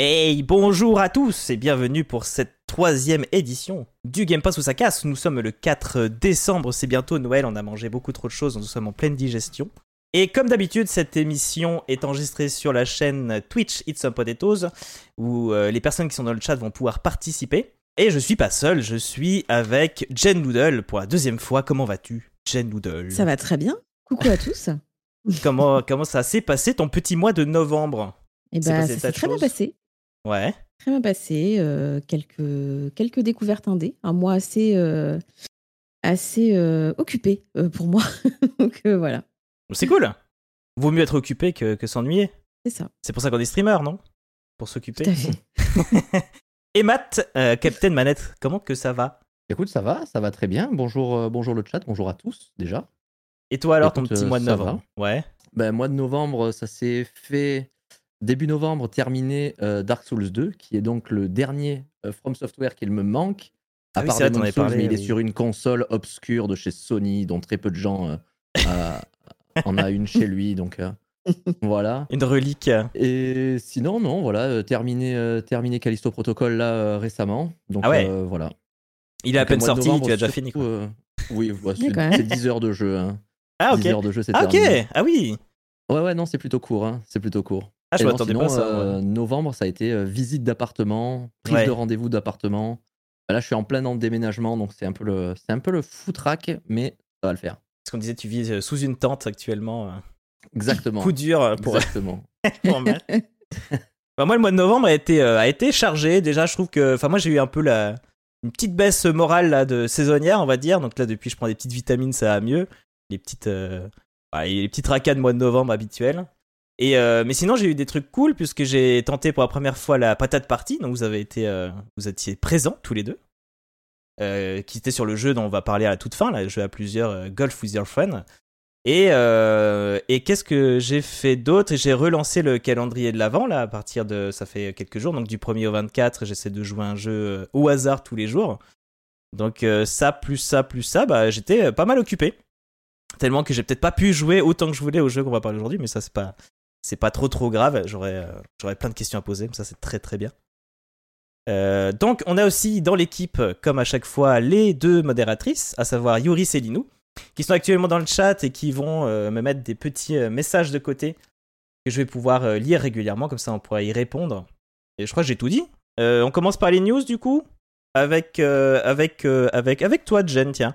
Hey, bonjour à tous et bienvenue pour cette troisième édition du Game Pass où ça casse. Nous sommes le 4 décembre, c'est bientôt Noël, on a mangé beaucoup trop de choses, nous sommes en pleine digestion. Et comme d'habitude, cette émission est enregistrée sur la chaîne Twitch It's Some Potatoes où euh, les personnes qui sont dans le chat vont pouvoir participer. Et je suis pas seul, je suis avec Jen Noodle pour la deuxième fois. Comment vas-tu, Jen Noodle? Ça va très bien. Coucou à tous. comment, comment ça s'est passé ton petit mois de novembre? Eh ben, ça s'est très bien passé. Ouais. Très bien passé. Euh, quelques, quelques découvertes indées. Un mois assez, euh, assez euh, occupé pour moi. Donc voilà. C'est cool. Vaut mieux être occupé que, que s'ennuyer. C'est ça. C'est pour ça qu'on est streamer, non? Pour s'occuper. Tout à fait. Et Matt, Captain Manette, comment que ça va? Écoute, ça va, ça va très bien. Bonjour, bonjour le chat, bonjour à tous déjà. Et toi alors, ton petit mois de novembre? Ouais. Ben, mois de novembre, ça s'est fait début novembre, terminé euh, Dark Souls 2, qui est donc le dernier euh, From Software qu'il me manque. À ah part oui, Souls, mais il est sur une console obscure de chez Sony, dont très peu de gens euh, en a une chez lui, donc voilà. Une relique. Et sinon, non, voilà, terminé, terminé Callisto Protocol là récemment, donc ah ouais. voilà. Il est à peine sorti, tu as déjà fini. oui, c'est 10 heures de jeu. Hein. Ah ok. 10 heures de jeu, c'est ah, ok. Ah oui. Ouais, ouais, non, c'est plutôt court. Hein. C'est plutôt court. Ah, je m'attendais pas à ça. Euh, novembre, ça a été euh, visite d'appartement, prise de rendez-vous d'appartement. Bah, là, je suis en plein déménagement, donc c'est un peu le, c'est un peu le foutraque, mais ça va le faire. Parce qu'on disait, tu vis euh, sous une tente actuellement. Exactement. Coup dur pour. Exactement. bah, moi, le mois de novembre a été, a été chargé. Déjà, je trouve que, enfin, moi, j'ai eu un peu la, une petite baisse morale là de saisonnière, on va dire. Donc là, depuis, je prends des petites vitamines, ça va mieux. Les petites, bah, les petites racades mois de novembre habituelles. Et euh, mais sinon, j'ai eu des trucs cool puisque j'ai tenté pour la première fois la patate party. Donc vous avez été, euh, vous étiez présents tous les deux, euh, qui était sur le jeu dont on va parler à la toute fin, là, le jeu à plusieurs, Golf with Your Friend. Et, et qu'est-ce que j'ai fait d'autre? J'ai relancé le calendrier de l'avant là à partir de, ça fait quelques jours, donc du 1er au 24, j'essaie de jouer un jeu au hasard tous les jours. Donc ça plus ça plus ça, bah j'étais pas mal occupé. Tellement que j'ai peut-être pas pu jouer autant que je voulais au jeu qu'on va parler aujourd'hui, mais ça c'est pas c'est pas trop trop grave. J'aurais euh, j'aurais plein de questions à poser, mais ça c'est très très bien. Euh, donc on a aussi dans l'équipe, comme à chaque fois, les deux modératrices, à savoir Yuris et Linou, qui sont actuellement dans le chat et qui vont euh, me mettre des petits messages de côté que je vais pouvoir lire régulièrement, comme ça on pourra y répondre. Et je crois que j'ai tout dit. on commence par les news du coup, avec avec avec avec toi Jen, tiens.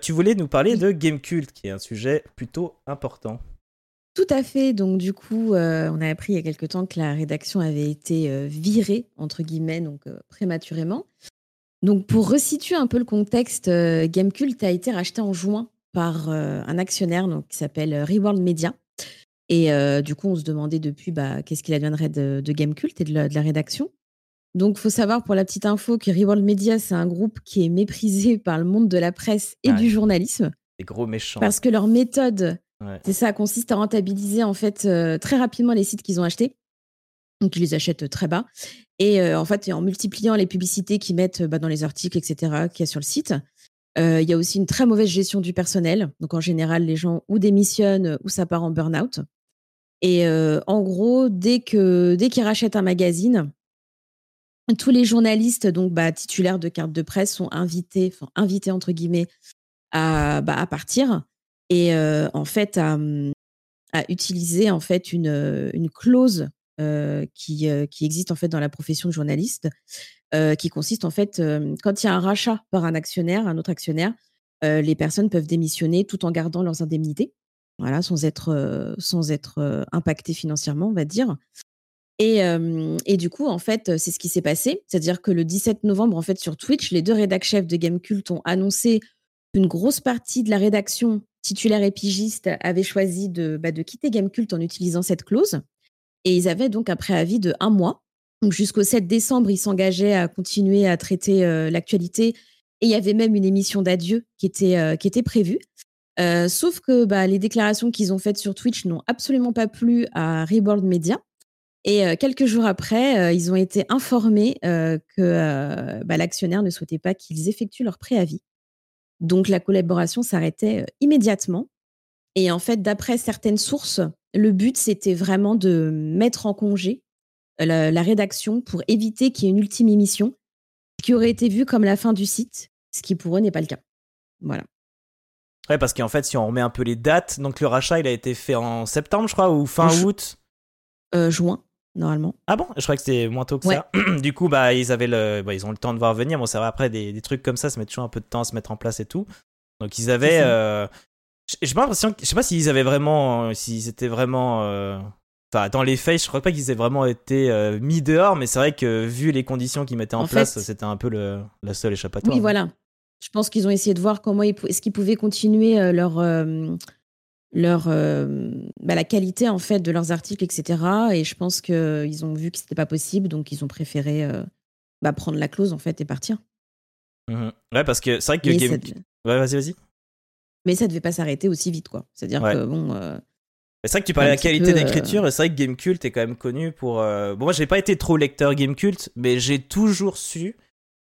tu voulais nous parler de Gamecult, qui est un sujet plutôt important. Tout à fait. Donc, du coup, euh, on a appris il y a quelque temps que la rédaction avait été euh, virée, entre guillemets, donc euh, prématurément. Donc, pour resituer un peu le contexte, Gamecult a été racheté en juin par un actionnaire donc, qui s'appelle Reworld Media. Et du coup, on se demandait depuis bah, qu'est-ce qu'il adviendrait de, de Gamecult et de la, rédaction. Donc, il faut savoir pour la petite info que Reworld Media, c'est un groupe qui est méprisé par le monde de la presse et du journalisme. Des gros méchants. Parce que leur méthode c'est ça, consiste à rentabiliser en fait euh, très rapidement les sites qu'ils ont achetés. Donc ils les achètent très bas. Et euh, en fait, en multipliant les publicités qu'ils mettent bah, dans les articles, etc., qu'il y a sur le site, euh, il y a aussi une très mauvaise gestion du personnel. Donc en général, les gens ou démissionnent ou ça part en burn-out. Et en gros, dès que dès qu'ils rachètent un magazine, tous les journalistes donc bah, titulaires de cartes de presse sont invités, enfin invités entre guillemets, à, bah, à partir et en fait à, mmh, à, utiliser en fait une, une clause qui, qui existe en fait dans la profession de journaliste, qui consiste en fait quand il y a un rachat par un actionnaire, un autre actionnaire, les personnes peuvent démissionner tout en gardant leurs indemnités, voilà, sans être sans être impactées financièrement, on va dire. Et, et, du coup, en fait, c'est ce qui s'est passé. C'est-à-dire que le 17 novembre, en fait, sur Twitch, les deux rédacteurs chefs de Gamecult ont annoncé qu'une grosse partie de la rédaction titulaires et pigistes avaient choisi de, bah, quitter Gamecult en utilisant cette clause. Et ils avaient donc un préavis de un mois. Jusqu'au 7 décembre, ils s'engageaient à continuer à traiter euh, l'actualité. Et il y avait même une émission d'adieu qui était, euh, prévue. Euh, sauf que bah, les déclarations qu'ils ont faites sur Twitch n'ont absolument pas plu à Reborn Media. Et quelques jours après, ils ont été informés que bah, l'actionnaire ne souhaitait pas qu'ils effectuent leur préavis. Donc la collaboration s'arrêtait immédiatement. Et en fait, d'après certaines sources, le but, c'était vraiment de mettre en congé la, rédaction pour éviter qu'il y ait une ultime émission qui aurait été vue comme la fin du site, ce qui pour eux n'est pas le cas. Voilà. Ouais, parce qu'en fait, si on remet un peu les dates, donc le rachat, il a été fait en septembre, je crois, ou fin août? Euh, Juin, normalement. Ah bon? Je crois que c'était moins tôt que ça. du coup, bah, ils, avaient le... Bah, ils ont le temps de voir venir. Bon, ça va, après, des, des, trucs comme ça, ça met toujours un peu de temps à se mettre en place et tout. Donc, ils avaient. Euh... J'ai pas l'impression. Je sais pas s'ils avaient vraiment. S'ils étaient vraiment. Euh, enfin, dans les faits, je crois pas qu'ils aient vraiment été euh, mis dehors, mais c'est vrai que vu les conditions qu'ils mettaient en, place, c'était un peu le, la seule échappatoire. Oui, voilà. Je pense qu'ils ont essayé de voir comment ils, est-ce qu'ils pouvaient continuer euh, leur, euh, leur, euh, bah, la qualité en fait de leurs articles, etc. Et je pense qu'ils ont vu que c'était pas possible, donc ils ont préféré bah, prendre la clause en fait et partir. Mmh ouais, parce que c'est vrai que Game... Ouais, vas-y, vas-y. Mais ça devait pas s'arrêter aussi vite, quoi. C'est-à-dire que bon. C'est vrai que tu parlais de la qualité d'écriture, et c'est vrai que Gamecult est quand même connu pour. Bon, moi, j'ai pas été trop lecteur Gamecult, mais j'ai toujours su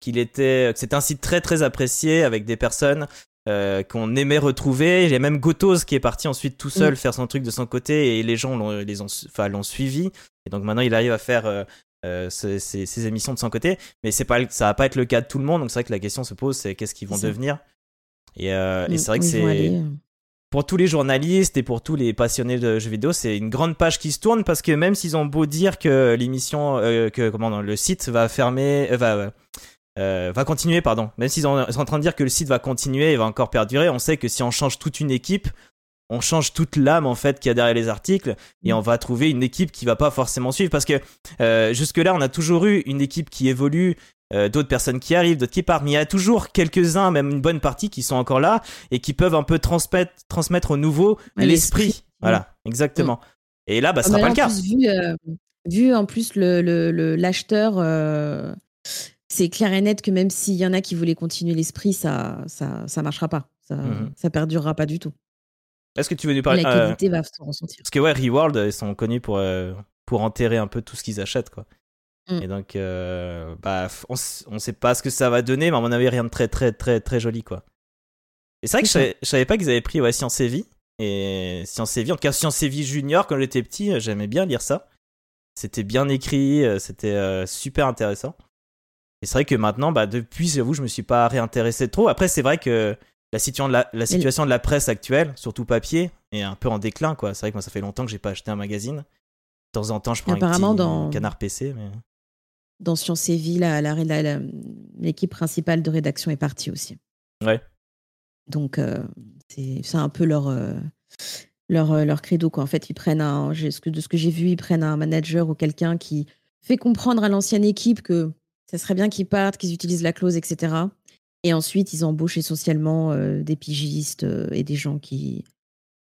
qu'il était, c'est un site très très apprécié avec des personnes euh, qu'on aimait retrouver. Il y a même Gotos qui est parti ensuite tout seul mm. faire son truc de son côté et les gens l'ont, les ont, enfin, l'ont suivi. Et donc maintenant il arrive à faire euh, euh ses, émissions de son côté. Mais c'est pas, ça va pas être le cas de tout le monde. Donc c'est vrai que la question se pose, c'est qu'est-ce qu'ils vont devenir? Et, euh, et c'est vrai que c'est pour tous les journalistes et pour tous les passionnés de jeux vidéo, c'est une grande page qui se tourne parce que même s'ils ont beau dire que l'émission, que comment le site va fermer, va euh, va continuer, pardon. Même s'ils sont en train de dire que le site va continuer et va encore perdurer, on sait que si on change toute une équipe, on change toute l'âme en fait qu'il y a derrière les articles et on va trouver une équipe qui va pas forcément suivre. Parce que euh, jusque là on a toujours eu une équipe qui évolue euh, d'autres personnes qui arrivent d'autres qui partent mais il y a toujours quelques-uns même une bonne partie qui sont encore là et qui peuvent un peu transmettre transmettre au nouveau l'esprit voilà exactement. Et là bah ce ah, sera pas le cas. vu, vu, en plus le l'acheteur c'est clair et net que même s'il y en a qui voulaient continuer l'esprit, ça, ça, ça marchera pas. Ça, mmh ça perdurera pas du tout. Est-ce que tu veux nous parler La euh, qualité va se ressentir. Parce que ouais, Reworld, ils sont connus pour, euh, pour enterrer un peu tout ce qu'ils achètent, quoi. Mmh. Et donc, euh, bah, on, on sait pas ce que ça va donner, mais à mon avis, rien de très, très, très, très joli, quoi. Et c'est vrai que je savais, savais, pas qu'ils avaient pris ouais, Science et Vie. Et Science et Vie, en tout cas Science et Vie Junior, quand j'étais petit, j'aimais bien lire ça. C'était bien écrit, c'était super intéressant. Et c'est vrai que maintenant, bah, depuis, j'avoue, je me suis pas réintéressé trop. Après, c'est vrai que la, situation de la, la situation de la presse actuelle, surtout papier, est un peu en déclin. quoi. C'est vrai que moi, ça fait longtemps que j'ai pas acheté un magazine. De temps en temps, je prends un petit dans... canard PC. Mais... Dans Science et Vie, l'équipe principale de rédaction est partie aussi. Ouais. Donc, euh, c'est un peu leur, euh, leur, euh, leur credo. Quoi. En fait, ils prennent un, de ce que j'ai vu, ils prennent un manager ou quelqu'un qui fait comprendre à l'ancienne équipe que ça serait bien qu'ils partent, qu'ils utilisent la clause, etc. Et ensuite, ils embauchent essentiellement euh, des pigistes euh, et des gens qui,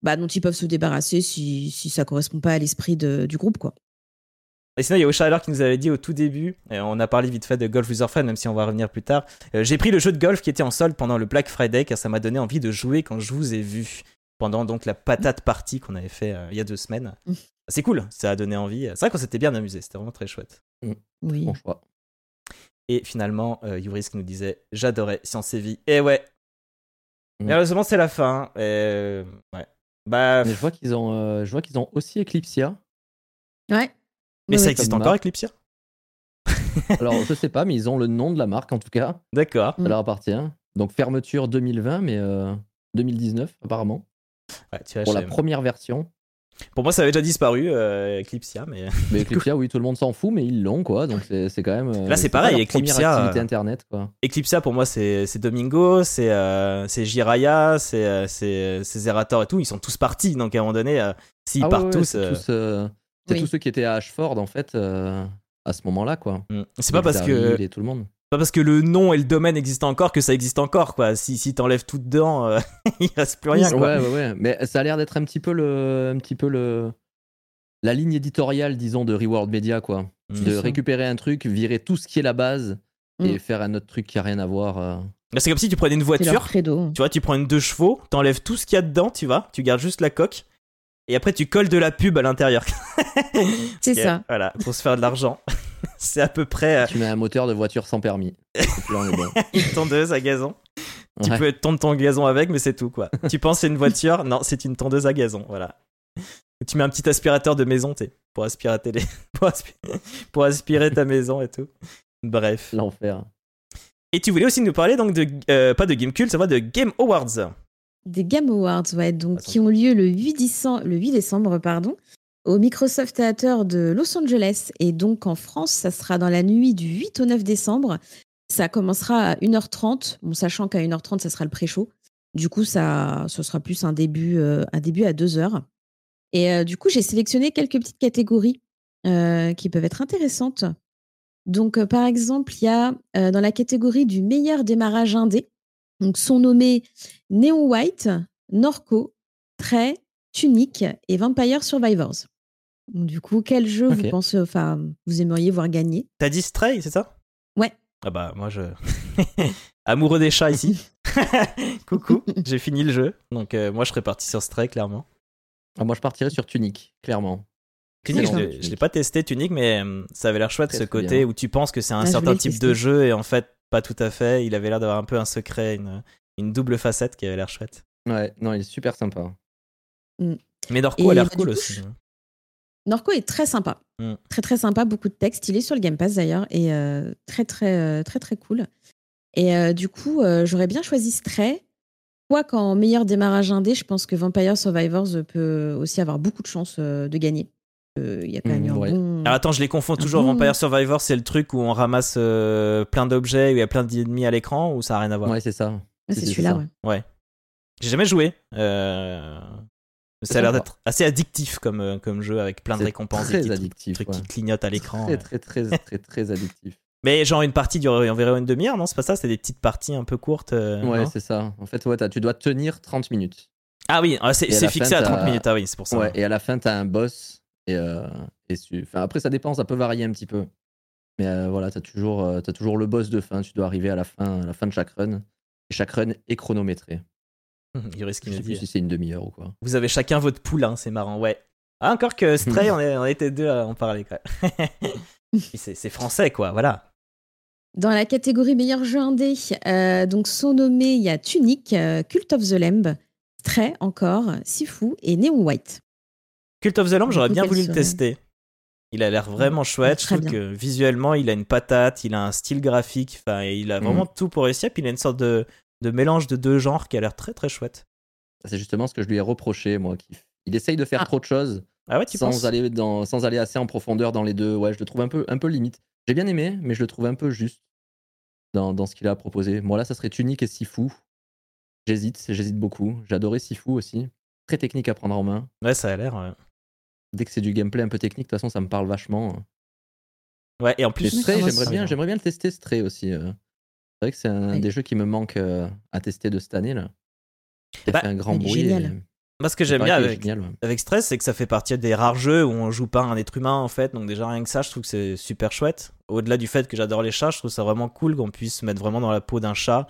bah, dont ils peuvent se débarrasser si, si ça correspond pas à l'esprit du groupe, quoi. Et sinon, il y a Osha qui nous avait dit au tout début, et on a parlé vite fait de Golf with Friends, même si on va revenir plus tard. Euh, j'ai pris le jeu de golf qui était en solde pendant le Black Friday, car ça m'a donné envie de jouer quand je vous ai vu. Pendant donc la patate partie qu'on avait fait il y a deux semaines. Mmh. C'est cool, ça a donné envie. C'est vrai qu'on s'était bien amusé, c'était vraiment très chouette. Mmh. Oui. Bon choix. Et finalement, euh, Yuris qui nous disait J'adorais Science et Vie. Et ouais. Mm. Malheureusement, c'est la fin. Et... Euh, ouais. Bah, Mais je vois qu'ils ont, euh, je vois qu'ils ont aussi Eclipsia. Ouais. Mais ça existe encore, Eclipsia? Alors, je sais pas, mais ils ont le nom de la marque en tout cas. D'accord. Ça leur appartient. Donc, fermeture 2020, mais 2019 apparemment. Ouais, tu vois, pour la première version. Pour moi, ça avait déjà disparu, euh, Eclipsia, mais. Mais Eclipsia, oui, tout le monde s'en fout, mais ils l'ont, quoi. Donc c'est quand même. Là, c'est pareil, Eclipsia. activité internet, quoi. Eclipsia, pour moi, c'est Domingo, c'est euh, Jiraya, euh, c'est Zerator et tout. Ils sont tous partis, donc à un moment donné, euh, s'ils ah partent tous. C'est tous, ceux qui étaient à Ashford, en fait, à ce moment-là, quoi. Mm. C'est pas parce que. tout le monde pas parce que le nom et le domaine existent encore que ça existe encore quoi. Si si t'enlèves tout dedans, euh, il reste plus rien. Ouais ouais ouais. Mais ça a l'air d'être un petit peu le, un petit peu le, la ligne éditoriale disons de Reward Media quoi. Mm. De récupérer un truc, virer tout ce qui est la base et mm. faire un autre truc qui a rien à voir. Euh. C'est comme si tu prenais une voiture, tu vois, tu prends une deux chevaux, t'enlèves tout ce qu'il y a dedans, tu vois, tu gardes juste la coque. Et après, tu colles de la pub à l'intérieur. C'est ça. Voilà, pour se faire de l'argent. c'est à peu près. Euh, tu mets un moteur de voiture sans permis. Une tondeuse à gazon. Tu peux tondre ton gazon avec, mais c'est tout quoi. tu penses c'est une voiture? Non, c'est une tondeuse à gazon. Voilà. tu mets un petit aspirateur de maison, tu pour aspirer, les... pour, aspirer ta maison et tout. Bref. L'enfer. Et tu voulais aussi nous parler donc de euh, pas de Game Cult, ça va de Game Awards. Des Game Awards, ouais, donc qui ont lieu le 8, décembre, le 8 décembre, pardon, au Microsoft Theater de Los Angeles. Et donc en France, ça sera dans la nuit du 8 au 9 décembre. Ça commencera à 1h30, bon, sachant qu'à 1h30, ça sera le pré-show. Du coup, ça, ce sera plus un début, euh, un début à 2h. Et euh, du coup, j'ai sélectionné quelques petites catégories euh, qui peuvent être intéressantes. Donc, par exemple, il y a dans la catégorie du meilleur démarrage indé, donc sont nommés Neon White, Norco, Trey, Tunic et Vampire Survivors. du coup, quel jeu vous pensez, enfin, vous aimeriez voir gagner? T'as dit Stray, c'est ça? Ouais. Ah bah moi je amoureux des chats ici. Coucou, j'ai fini le jeu, donc euh, moi je serais parti sur Stray clairement. Ah, moi je partirais sur Tunic, clairement. Tunic, je l'ai pas testé Tunic, mais euh, ça avait l'air chouette ce côté où tu penses que c'est un certain type de jeu et en fait pas tout à fait. Il avait l'air d'avoir un peu un secret, une, une double facette qui avait l'air chouette. Ouais, non, il est super sympa. Mm. Mais Norco a l'air cool aussi. Hein. Norco est très sympa. Mm. Très très sympa, beaucoup de textes. Il est sur le Game Pass d'ailleurs et euh, très très euh, très très cool. Et euh, du coup, j'aurais bien choisi Stray. Quoi qu'en meilleur démarrage indé, je pense que Vampire Survivors peut aussi avoir beaucoup de chances de gagner. Il y a quand même mm, bon... Alors attends, je les confonds toujours. Vampire Survivors, c'est le truc où on ramasse plein d'objets, où il y a plein d'ennemis à l'écran, ou ça n'a rien à voir? Ouais, c'est ça. Ah, c'est celui-là, ouais. Ouais. J'ai jamais joué. Euh... Ça a l'air d'être assez addictif comme, euh, comme jeu avec plein de récompenses très et addictif, trucs qui clignotent à l'écran. Très, très, très, très, très, addictif. Mais genre une partie dure environ une demi-heure, non C'est pas ça C'est des petites parties un peu courtes euh, Ouais, c'est ça. En fait, ouais, tu dois tenir 30 minutes. Ah oui, ah, c'est fixé à 30 minutes, ah oui, c'est pour ça. Ouais, et à la fin, t'as un boss. Et, euh, et enfin, après, ça dépend, ça peut varier un petit peu. Mais voilà, t'as toujours, as toujours le boss de fin. Tu dois arriver à la fin, à la fin de chaque run. Et chaque run est chronométré. Il risque Je sais plus si c'est une demi-heure ou quoi. Vous avez chacun votre poulain, c'est marrant, ouais. Ah, encore que Stray, on, est, on était deux à en parler, quoi. c'est français, quoi, voilà. Dans la catégorie meilleur jeu indé, euh, donc sont nommés, il y a Tunic, euh, Cult of the Lamb, Stray encore, Sifu et Neon White. Cult of the Lamb, j'aurais bien voulu le tester. Il a l'air vraiment chouette. Je trouve que visuellement, il a une patate, il a un style graphique, enfin, il a vraiment mm. tout pour réussir. Puis il a une sorte de, de mélange de deux genres qui a l'air très très chouette. C'est justement ce que je lui ai reproché, moi. Il essaye de faire ah. trop de choses ah sans, aller dans, sans aller assez en profondeur dans les deux. Ouais, je le trouve un peu, un peu limite. J'ai bien aimé, mais je le trouve un peu juste dans, dans ce qu'il a proposé. Moi, là, ça serait Tunic et Sifu. J'hésite, j'hésite beaucoup. J'ai adoré Sifu aussi. Très technique à prendre en main. Ouais, ça a l'air. Dès que c'est du gameplay un peu technique, de toute façon, ça me parle vachement. Ouais, et en plus, j'aimerais bien, j'aimerais bien le tester, Stray aussi. Euh. C'est vrai que c'est un des jeux qui me manque euh, à tester de cette année là. Ça bah, fait un grand bruit. Génial. Moi, ce que j'aime bien avec, avec Stress, c'est que ça fait partie des rares jeux où on joue pas un être humain en fait. Donc déjà rien que ça, je trouve que c'est super chouette. Au-delà du fait que j'adore les chats, je trouve ça vraiment cool qu'on puisse se mettre vraiment dans la peau d'un chat.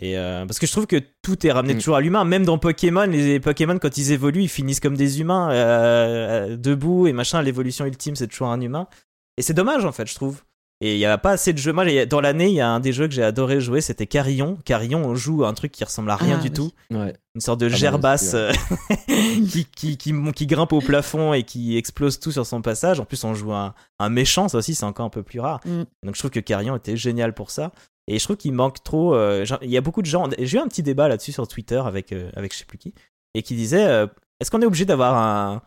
Et euh, parce que je trouve que tout est ramené mm. toujours à l'humain. Même dans Pokémon, les Pokémon quand ils évoluent, ils finissent comme des humains euh, debout et machin. L'évolution ultime, c'est toujours un humain. Et c'est dommage en fait, je trouve. Et il n'y a pas assez de jeux. Moi, dans l'année, il y a un des jeux que j'ai adoré jouer, c'était Carillon. Carillon, on joue un truc qui ressemble à rien ah, du tout. Une sorte de ah, bah, gerbasse euh, qui, qui, qui, grimpe au plafond et qui explose tout sur son passage. En plus, on joue un, un méchant, ça aussi, c'est encore un peu plus rare. Mm. Donc, je trouve que Carillon était génial pour ça. Et je trouve qu'il manque trop. Euh, il y a beaucoup de gens. J'ai eu un petit débat là-dessus sur Twitter avec, euh, avec je sais plus qui. Et qui disait est-ce qu'on est obligé d'avoir un, euh,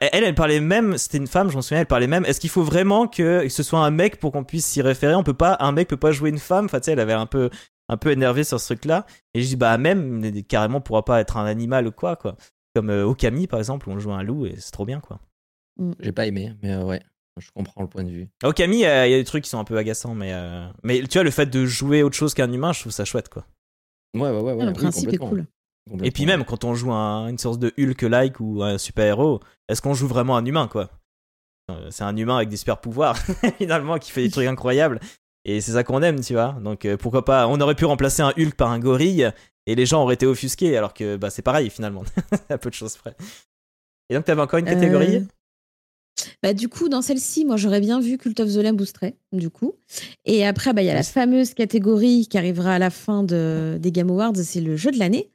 elle, elle parlait même, c'était une femme, je m'en souviens, elle parlait même, est-ce qu'il faut vraiment que ce soit un mec pour qu'on puisse s'y référer? On peut pas, un mec peut pas jouer une femme? Enfin, tu sais, elle avait un peu, un peu énervé sur ce truc-là. Et je dis, bah, même, carrément, pourra pas être un animal ou quoi, quoi. Comme euh, Okami, par exemple, où on joue un loup et c'est trop bien, quoi. Mm. J'ai pas aimé, mais euh, ouais, je comprends le point de vue. Okami, il y a des trucs qui sont un peu agaçants, mais, mais tu vois, le fait de jouer autre chose qu'un humain, je trouve ça chouette, quoi. Ouais, ouais, ouais. ouais le principe est cool. Et puis même quand on joue une sorte de Hulk-like ou un super-héros, est-ce qu'on joue vraiment un humain quoi? Euh, C'est un humain avec des super pouvoirs finalement qui fait des trucs incroyables et c'est ça qu'on aime, tu vois. Donc euh, pourquoi pas On aurait pu remplacer un Hulk par un gorille et les gens auraient été offusqués alors que bah c'est pareil finalement, à peu de choses près. Et donc t'avais encore une catégorie? euh, Bah, du coup, dans celle-ci, moi, j'aurais bien vu Cult of the Lamb du coup. Et après, bah, il y a la fameuse catégorie qui arrivera à la fin de, des Game Awards, c'est le jeu de l'année.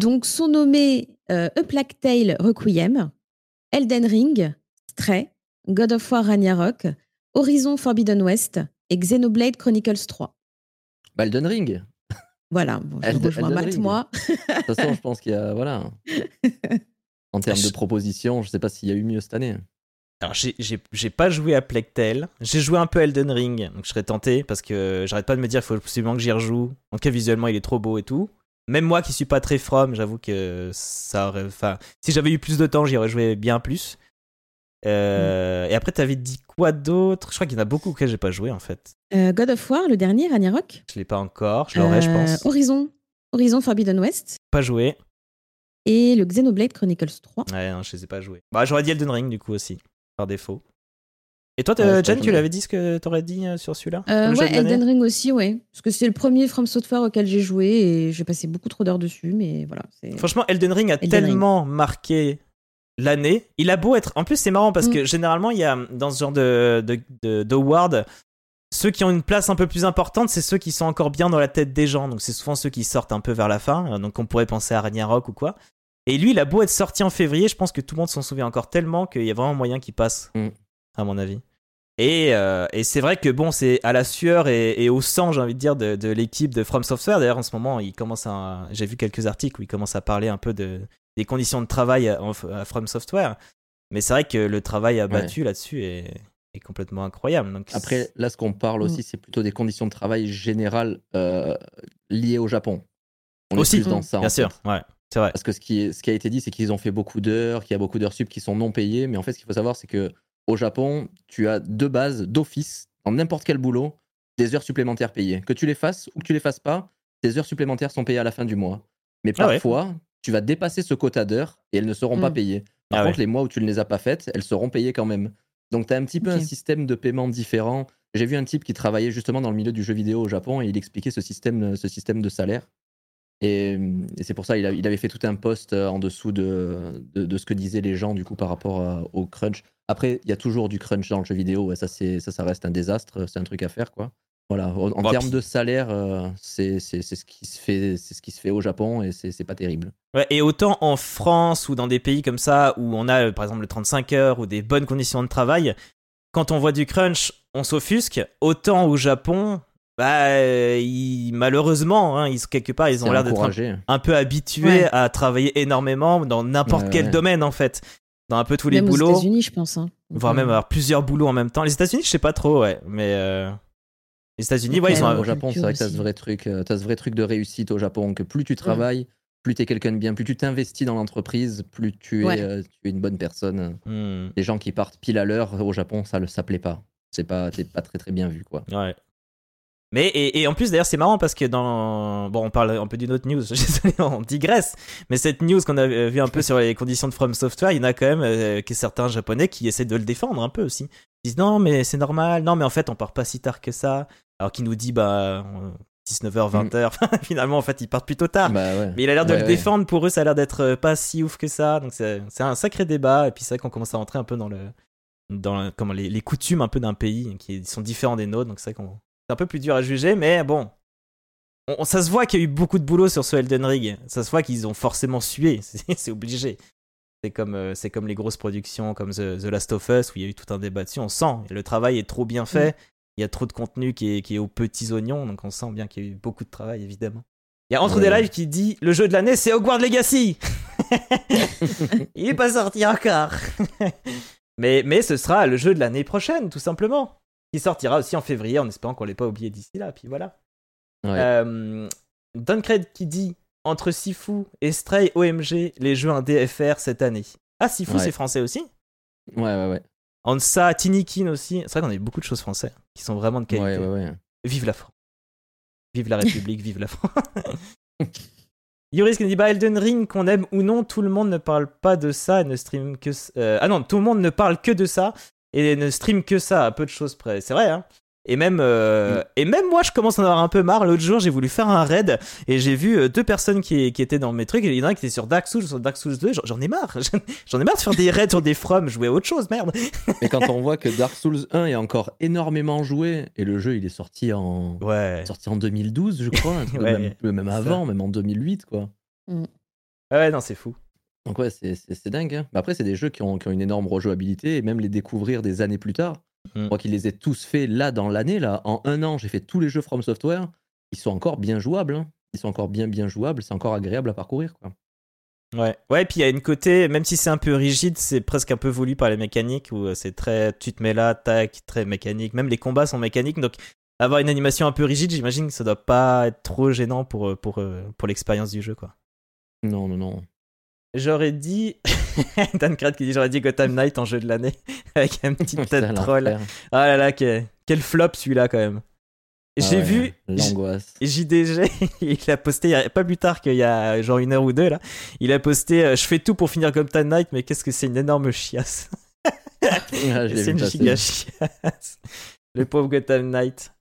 Donc, sont nommés euh, A Plague Tale Requiem, Elden Ring, Stray, God of War Ragnarok, Horizon Forbidden West et Xenoblade Chronicles 3. Bah, Elden Ring. Voilà, bon, je rejoins Matt, moi. De toute façon, je pense qu'il y a. Voilà. En termes de propositions, je sais pas s'il y a eu mieux cette année. Alors, j'ai pas joué à Plectel. J'ai joué un peu Elden Ring, donc je serais tenté parce que j'arrête pas de me dire qu'il faut absolument que j'y rejoue. En tout cas, visuellement, il est trop beau et tout. Même moi qui suis pas très from, j'avoue que ça aurait. Enfin, si j'avais eu plus de temps, j'y aurais joué bien plus. Euh, et après, t'avais dit quoi d'autre? Je crois qu'il y en a beaucoup auxquels j'ai pas joué en fait. Euh, God of War, le dernier, Ragnarok? Je l'ai pas encore, je l'aurai, je pense. Euh, Horizon, Horizon Forbidden West. Pas joué. Et le Xenoblade Chronicles 3. Ouais, non, je les ai pas joués. Bah, j'aurais dit Elden Ring du coup aussi, par défaut. Et toi, Jen, tu l'avais dit ce que t'aurais dit sur celui-là Ouais, Elden Ring aussi, ouais. Parce que c'est le premier From Software auquel j'ai joué et j'ai passé beaucoup trop d'heures dessus, mais voilà. Franchement, Elden Ring a tellement marqué l'année. Il a beau être. En plus, c'est marrant parce mm. que généralement, il y a dans ce genre de, de, ceux qui ont une place un peu plus importante, c'est ceux qui sont encore bien dans la tête des gens. Donc, c'est souvent ceux qui sortent un peu vers la fin. Donc, on pourrait penser à Ragnarok ou quoi. Et lui, il a beau être sorti en février, je pense que tout le monde s'en souvient encore tellement qu'il y a vraiment moyen qu'il passe, mm. à mon avis. Et, euh, et c'est vrai que bon, c'est à la sueur et, au sang, j'ai envie de dire, de, de l'équipe de From Software. D'ailleurs, en ce moment, il commence à. J'ai vu quelques articles où il commence à parler un peu de, des conditions de travail à, From Software. Mais c'est vrai que le travail abattu là-dessus est, est, complètement incroyable. Donc, Après, là, ce qu'on parle aussi, mm. c'est plutôt des conditions de travail générales euh, liées au Japon. On aussi, dans ça, bien sûr. Ouais. C'est vrai. Parce que ce qui, ce qui a été dit, c'est qu'ils ont fait beaucoup d'heures, qu'il y a beaucoup d'heures sub qui sont non payées. Mais en fait, ce qu'il faut savoir, c'est que au Japon, tu as deux bases d'office, dans n'importe quel boulot, des heures supplémentaires payées. Que tu les fasses ou que tu les fasses pas, tes heures supplémentaires sont payées à la fin du mois. Mais ah parfois, tu vas dépasser ce quota d'heures et elles ne seront pas mmh. payées. Par ah contre, les mois où tu ne les as pas faites, elles seront payées quand même. Donc, tu as un petit peu un système de paiement différent. J'ai vu un type qui travaillait justement dans le milieu du jeu vidéo au Japon et il expliquait ce système, ce système de salaire. Et, c'est pour ça il, il avait fait tout un post euh, en dessous de, de, ce que disaient les gens du coup par rapport au crunch. Après, il y a toujours du crunch dans le jeu vidéo. ça, ça, ça reste un désastre. C'est un truc à faire, quoi. Voilà, en, termes de salaire, euh, c'est ce qui se fait, c'est ce qui se fait au Japon et c'est pas terrible. Ouais, et autant en France ou dans des pays comme ça où on a par exemple le 35 heures ou des bonnes conditions de travail, quand on voit du crunch, on s'offusque. Autant au Japon, bah, malheureusement, hein, ils, quelque part, ils ont l'air d'être un, peu habitués à travailler énormément dans n'importe quel domaine en fait, dans un peu tous les boulots. Aux États-Unis, je pense. Hein. Voire même avoir plusieurs boulots en même temps. Les États-Unis, je sais pas trop, ouais, mais. Euh, les États-Unis, ouais, ils sont au Japon, c'est vrai que t'as ce vrai truc, euh, as ce vrai truc de réussite au Japon, que plus tu travailles, plus tu es quelqu'un de bien, plus tu t'investis dans l'entreprise, plus tu es, euh, tu es une bonne personne. Hmm. Les gens qui partent pile à l'heure au Japon, ça ne plaît pas. C'est pas, pas très très bien vu, quoi. Ouais. Mais et, en plus d'ailleurs c'est marrant parce que dans bon on parle un peu d'une autre news, on digresse, mais cette news qu'on a vu un peu sur les conditions de From Software, il y en a quand même euh, que certains japonais qui essaient de le défendre un peu aussi. Ils disent non mais c'est normal, non mais en fait on part pas si tard que ça, alors qu'il nous dit bah 19h, 20h. Finalement, en fait, ils partent plutôt tard. Bah Mais il a l'air de le défendre. Pour eux, ça a l'air d'être euh, pas si ouf que ça. Donc, c'est un sacré débat. Et puis, c'est vrai qu'on commence à rentrer un peu dans, le, dans comment, les, coutumes un peu d'un pays qui sont différents des nôtres. Donc, c'est vrai qu'on c'est un peu plus dur à juger. Mais bon, on, ça se voit qu'il y a eu beaucoup de boulot sur ce Elden Ring. Ça se voit qu'ils ont forcément sué. C'est obligé. C'est comme, euh, c'est comme les grosses productions comme The, Last of Us où il y a eu tout un débat dessus. On sent le travail est trop bien fait. Il y a trop de contenu qui est, qui est aux petits oignons, donc on sent bien qu'il y a eu beaucoup de travail, évidemment. Il y a Entre des Lives qui dit le jeu de l'année, c'est Hogwarts Legacy. il est pas sorti encore. mais, mais ce sera le jeu de l'année prochaine, tout simplement. Qui sortira aussi en février, en espérant qu'on l'ait pas oublié d'ici là. Puis voilà. Ouais. Euh, Duncred qui dit entre Sifu et Stray OMG, les jeux en DFR cette année. Ah, Sifu, c'est français aussi? Ouais, ouais, ouais. Ansa, Tinikin aussi. C'est vrai qu'on a eu beaucoup de choses françaises qui sont vraiment de qualité. Vive la France. Vive la République, vive la France. Yoris qui nous dit bah Elden Ring qu'on aime ou non, tout le monde ne parle pas de ça et ne stream que euh, ah non, tout le monde ne parle que de ça et ne stream que ça à peu de choses près. C'est vrai hein. Et même, euh, mm. et même moi, je commence à en avoir un peu marre. L'autre jour, j'ai voulu faire un raid et j'ai vu euh, deux personnes qui, qui, étaient dans mes trucs. Et il y en a un qui était sur Dark Souls, sur Dark Souls 2. J'en ai marre. J'en ai marre de faire des raids sur des from, jouer à autre chose, merde. Mais quand on voit que Dark Souls 1 est encore énormément joué et le jeu, il est sorti en, ouais. sorti en 2012, je crois. même, même, avant, même en 2008, quoi. Mm. Ouais, non, c'est fou. Donc ouais, c'est dingue. Hein. Mais après, c'est des jeux qui ont, qui ont, une énorme rejouabilité et même les découvrir des années plus tard. Mm. Moi qui les ai tous faits là dans l'année, là, en un an, j'ai fait tous les jeux From Software. Ils sont encore bien jouables. Hein. Ils sont encore bien bien jouables. C'est encore agréable à parcourir. Quoi. Ouais, ouais, puis il y a une côté, même si c'est un peu rigide, c'est presque un peu voulu par les mécaniques où euh, c'est très, tu te mets là, tac, très mécanique. Même les combats sont mécaniques, donc avoir une animation un peu rigide, j'imagine que ça doit pas être trop gênant pour, euh, pour, euh, pour l'expérience du jeu, quoi. Non, non, non. J'aurais dit. Dan Krat qui dit J'aurais dit Gotham Knight en jeu de l'année avec un petit tête troll. Ah là là, quel, quel flop celui-là quand même. Ah J'ai vu. L'angoisse. JDG, il a posté, il pas plus tard qu'il y a genre une heure ou deux là, il a posté euh, Je fais tout pour finir Gotham Knight, mais qu'est-ce que c'est une énorme chiasse. Ah, c'est une giga chiasse. Le pauvre Gotham Knight.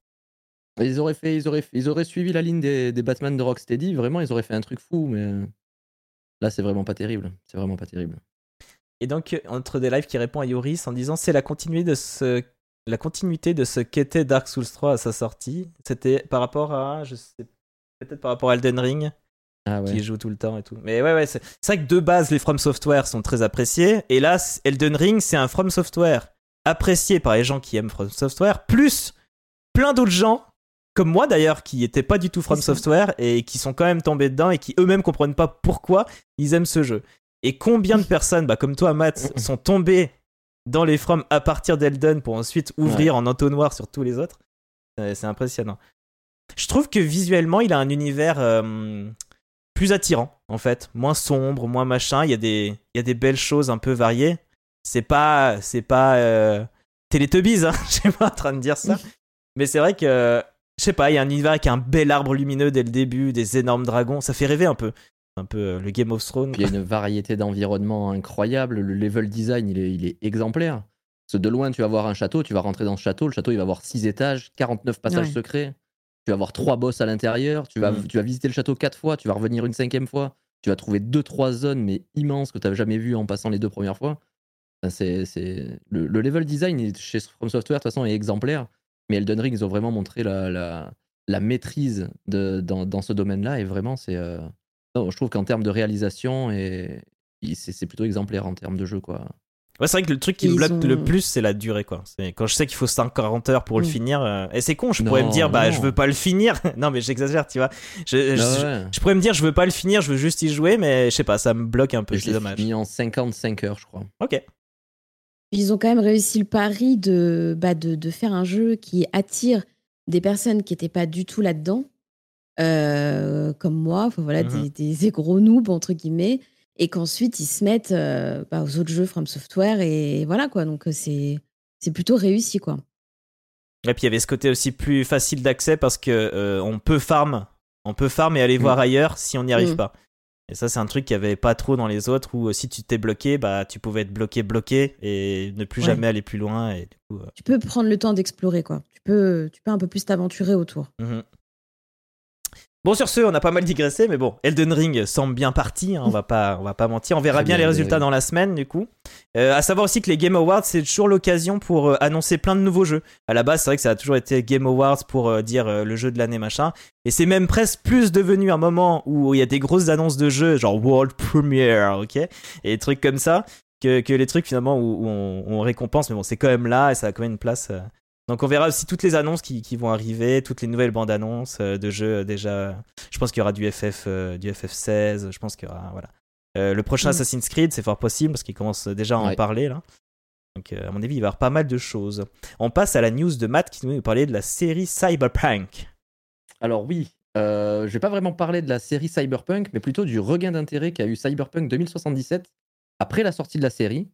Ils auraient, fait, ils, auraient, ils auraient suivi la ligne des, des Batman de Rocksteady, vraiment, ils auraient fait un truc fou, mais là, c'est vraiment pas terrible. C'est vraiment pas terrible. Et donc, entre des lives qui répond à Yoris en disant c'est la continuité de ce la continuité de ce qu'était Dark Souls 3 à sa sortie. C'était par rapport à, je sais, peut-être par rapport à Elden Ring, ah qui joue tout le temps et tout. Mais ouais, ouais, c'est vrai que de base, les From Software sont très appréciés. Et là, Elden Ring, c'est un From Software apprécié par les gens qui aiment From Software, plus plein d'autres gens comme moi d'ailleurs, qui n'étaient pas du tout From Software et qui sont quand même tombés dedans et qui eux-mêmes comprennent pas pourquoi ils aiment ce jeu. Et combien de personnes, bah, comme toi, Matt, sont tombées dans les From à partir d'Elden pour ensuite ouvrir en entonnoir sur tous les autres? C'est impressionnant. Je trouve que visuellement, il a un univers euh, plus attirant, en fait. Moins sombre, moins machin. Il y, a des, il y a des belles choses un peu variées. C'est pas, c'est pas euh, Teletubbies, hein je suis pas en train de dire ça. Mais c'est vrai que je sais pas, il y a un univers avec un bel arbre lumineux dès le début, des énormes dragons, ça fait rêver un peu. Un peu euh, le Game of Thrones. Il y a une variété d'environnements incroyable, le level design il est, il est exemplaire. Parce que de loin, tu vas voir un château, tu vas rentrer dans ce château, le château il va avoir 6 étages, 49 passages secrets, tu vas avoir 3 boss à l'intérieur, tu vas, mm. tu vas visiter le château 4 fois, tu vas revenir une cinquième fois, tu vas trouver 2-3 zones mais immenses que tu n'as jamais vues en passant les deux premières fois. c'est, le, le, level design chez From Software de toute façon est exemplaire. Mais Elden Ring, ils ont vraiment montré la, la, la maîtrise de, dans, dans ce domaine-là. Et vraiment, c'est. Euh, je trouve qu'en termes de réalisation, et, c'est plutôt exemplaire en termes de jeu, quoi. Ouais, c'est vrai que le truc qui me bloque le plus, c'est la durée, quoi. Quand je sais qu'il faut 140 heures pour le mm. finir, euh, et c'est con, je pourrais me dire, bah, je veux pas le finir. non, mais j'exagère, tu vois. Je, je, pourrais me dire, je veux pas le finir, je veux juste y jouer, mais je sais pas, ça me bloque un peu, c'est dommage. mis en 55 heures, je crois. Ok. Ils ont quand même réussi le pari de, bah, de, de, faire un jeu qui attire des personnes qui n'étaient pas du tout là-dedans, euh, comme moi, voilà, mmh des, des, gros noobs, entre guillemets, et qu'ensuite ils se mettent euh, bah, aux autres jeux From Software, et voilà quoi. Donc c'est plutôt réussi quoi. Et puis il y avait ce côté aussi plus facile d'accès parce que euh, on peut farm, on peut farm et aller mmh. voir ailleurs si on n'y arrive mmh. pas. Et ça, c'est un truc qu'il n'y avait pas trop dans les autres où euh, si tu t'es bloqué, bah, tu pouvais être bloqué, bloqué et ne plus jamais aller plus loin. Et euh, Tu peux prendre le temps d'explorer, quoi. Tu peux, tu peux un peu plus t'aventurer autour. Mmh Bon, sur ce, on a pas mal digressé, mais bon, Elden Ring semble bien parti, hein, on, va pas, on va pas mentir. On verra bien, les résultats dans la semaine, du coup. Euh, à savoir aussi que les Game Awards, c'est toujours l'occasion pour euh, annoncer plein de nouveaux jeux. À la base, c'est vrai que ça a toujours été Game Awards pour euh, dire le jeu de l'année, machin. Et c'est même presque plus devenu un moment où il y a des grosses annonces de jeux, genre World Premiere, ok? Et des trucs comme ça, que, que les trucs finalement où, on, on, récompense, mais bon, c'est quand même là et ça a quand même une place donc on verra aussi toutes les annonces qui, vont arriver, toutes les nouvelles bandes annonces euh, de jeux euh, déjà. Je pense qu'il y aura du FF, euh, du FF16. Je pense qu'il y aura voilà. le prochain mm. Assassin's Creed, c'est fort possible parce qu'il commence déjà à en parler là. Donc à mon avis, il va y avoir pas mal de choses. On passe à la news de Matt qui nous parlait de la série Cyberpunk. Alors oui, je vais pas vraiment parler de la série Cyberpunk, mais plutôt du regain d'intérêt qu'a eu Cyberpunk 2077 après la sortie de la série.